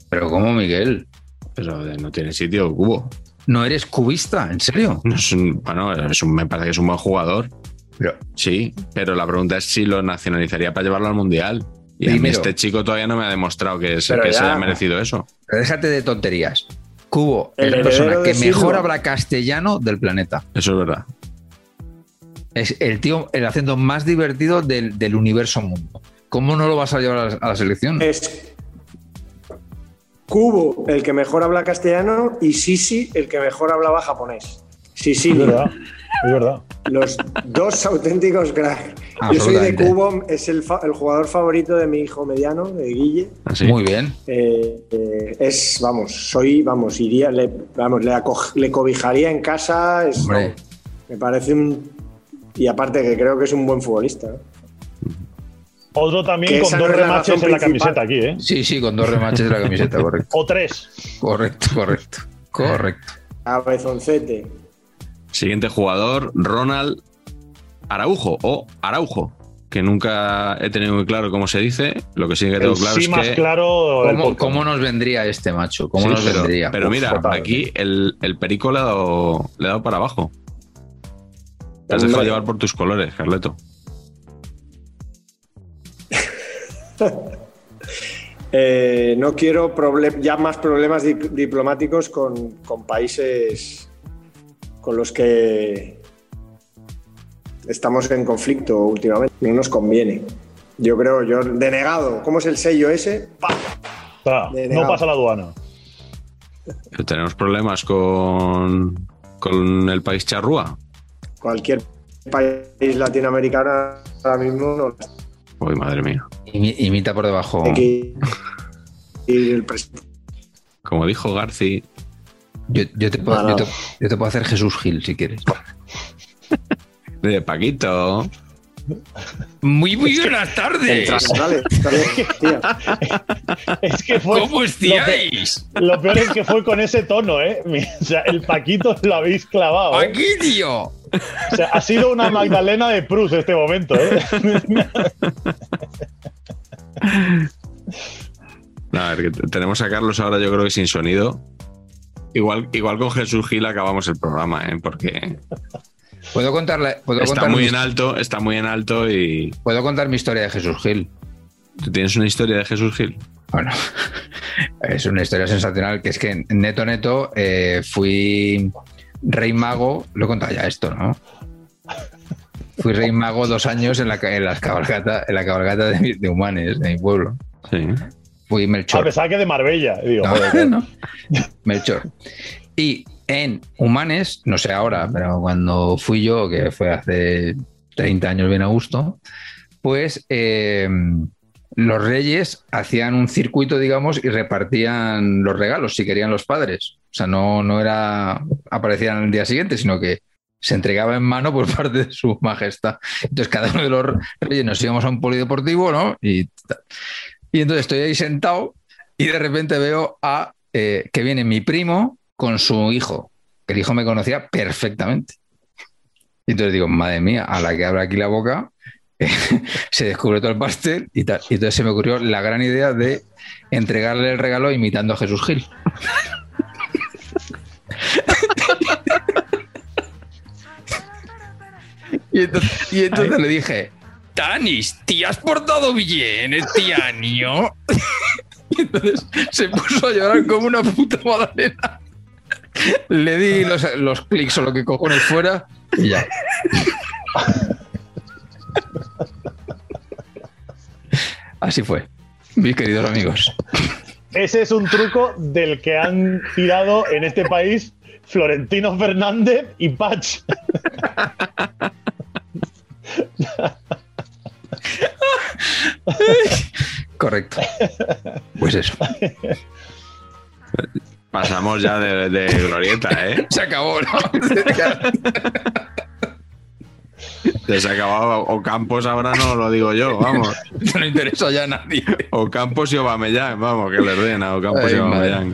Pero ¿cómo, Miguel? Pero eh, no tiene sitio, Kubo. ¿No eres cubista? ¿En serio? No es un- bueno, es un- me parece que es un buen jugador. Pero, Sí, pero la pregunta es si lo nacionalizaría para llevarlo al mundial. Y a mí este chico todavía no me ha demostrado que, es- se ya. haya merecido eso. pero déjate de tonterías. Cubo El es la heredero persona que mejor habla castellano del planeta. Eso es verdad. Es el tío, el acento más divertido del, del universo mundo. ¿Cómo no lo vas a llevar a la, a la selección? Es Kubo el que mejor habla castellano y Sisi el que mejor hablaba japonés. Sisi, Es verdad, es verdad. los dos auténticos cracks. Yo soy de. Kubo, es el, fa- el jugador favorito de mi hijo mediano, de Guille. Así. Muy bien. Eh, eh, es, vamos, soy, vamos, iría, le, vamos, le, le cobijaría en casa. es- Hombre. me parece un. Y aparte que creo que es un buen futbolista. ¿eh? Otro también con dos no remaches en la camiseta aquí, ¿eh? Sí, sí, con dos remaches de la camiseta, correcto. O tres. Correcto, correcto. Correcto. Cabezoncete. Siguiente jugador, Ronald Araujo o Araujo, que nunca he tenido muy claro cómo se dice. Lo que sí que tengo El claro sí es más que. claro. ¿Cómo, cómo nos vendría este macho? ¿Cómo Sí, nos pero, vendría? pero Uf, mira, fatal. aquí el, el perico le ha, dado, le ha dado para abajo. Te has dejado Hombre. llevar por tus colores, Carleto. Eh, no quiero ya más problemas di- diplomáticos con, con países con los que estamos en conflicto últimamente. No nos conviene. Yo creo, yo, denegado. ¿Cómo es el sello ese? Ah, no pasa la aduana. Pero tenemos problemas con, con el país charrúa. Cualquier país latinoamericano ahora mismo no Uy, madre mía. Imi- Imita por debajo. ir el presidente. Como dijo Garci, Yo, yo te puedo, yo te- yo te puedo hacer Jesús Gil si quieres. de Paquito. Muy, muy buenas tardes. Dale, dale, tío. Es que fue. ¿Cómo estáis? lo peor es que fue con ese tono, ¿eh? O sea, el Paquito lo habéis clavado. ¿eh? Aquí, tío. O sea, ha sido una Magdalena de Proust este momento, ¿eh? No, a ver, tenemos a Carlos ahora, yo creo que sin sonido. Igual, igual con Jesús Gil acabamos el programa, ¿eh? porque ¿Puedo contarle, puedo está contar muy mi, en alto, está muy en alto y puedo contar mi historia de Jesús Gil? tú tienes una historia de Jesús Gil. Bueno, es una historia sensacional que es que neto neto eh, fui rey mago, lo he contado ya esto, ¿no? Fui rey mago dos años en la, en las cabalgata, en la cabalgata de, de Humanes, de mi pueblo. Sí. A Melchor. pesar que de Marbella. Digo, No, joder, no. Melchor. Y en Humanes, no sé ahora, pero cuando fui yo, que fue hace 30 años bien a gusto, pues eh, los reyes hacían un circuito, digamos, y repartían los regalos si querían los padres. O sea, no, no era aparecían el día siguiente, sino que se entregaba en mano por parte de su majestad. Entonces, cada uno de los reyes nos íbamos a un polideportivo, ¿no? Y, y entonces estoy ahí sentado y de repente veo a eh, que viene mi primo con su hijo, que el hijo me conocía perfectamente. Y entonces digo, madre mía, a la que abre aquí la boca, se descubre todo el pastel y tal. Y entonces se me ocurrió la gran idea de entregarle el regalo imitando a Jesús Gil. y entonces le dije, Tanis, te has portado bien este año. Y entonces se puso a llorar como una puta magdalena. Le di los, los clics o lo que cojones fuera y ya. Así fue, mis queridos amigos. Ese es un truco del que han tirado en este país Florentino Fernández y Patch. Correcto. Pues eso. Pasamos ya de, de glorieta, ¿eh? Se acabó, ¿no? Se ha acabado. O Campos ahora no lo digo yo, vamos. No le interesa ya a nadie. O Campos y Obameyang, vamos, que le den a Ocampos y Ay, madre.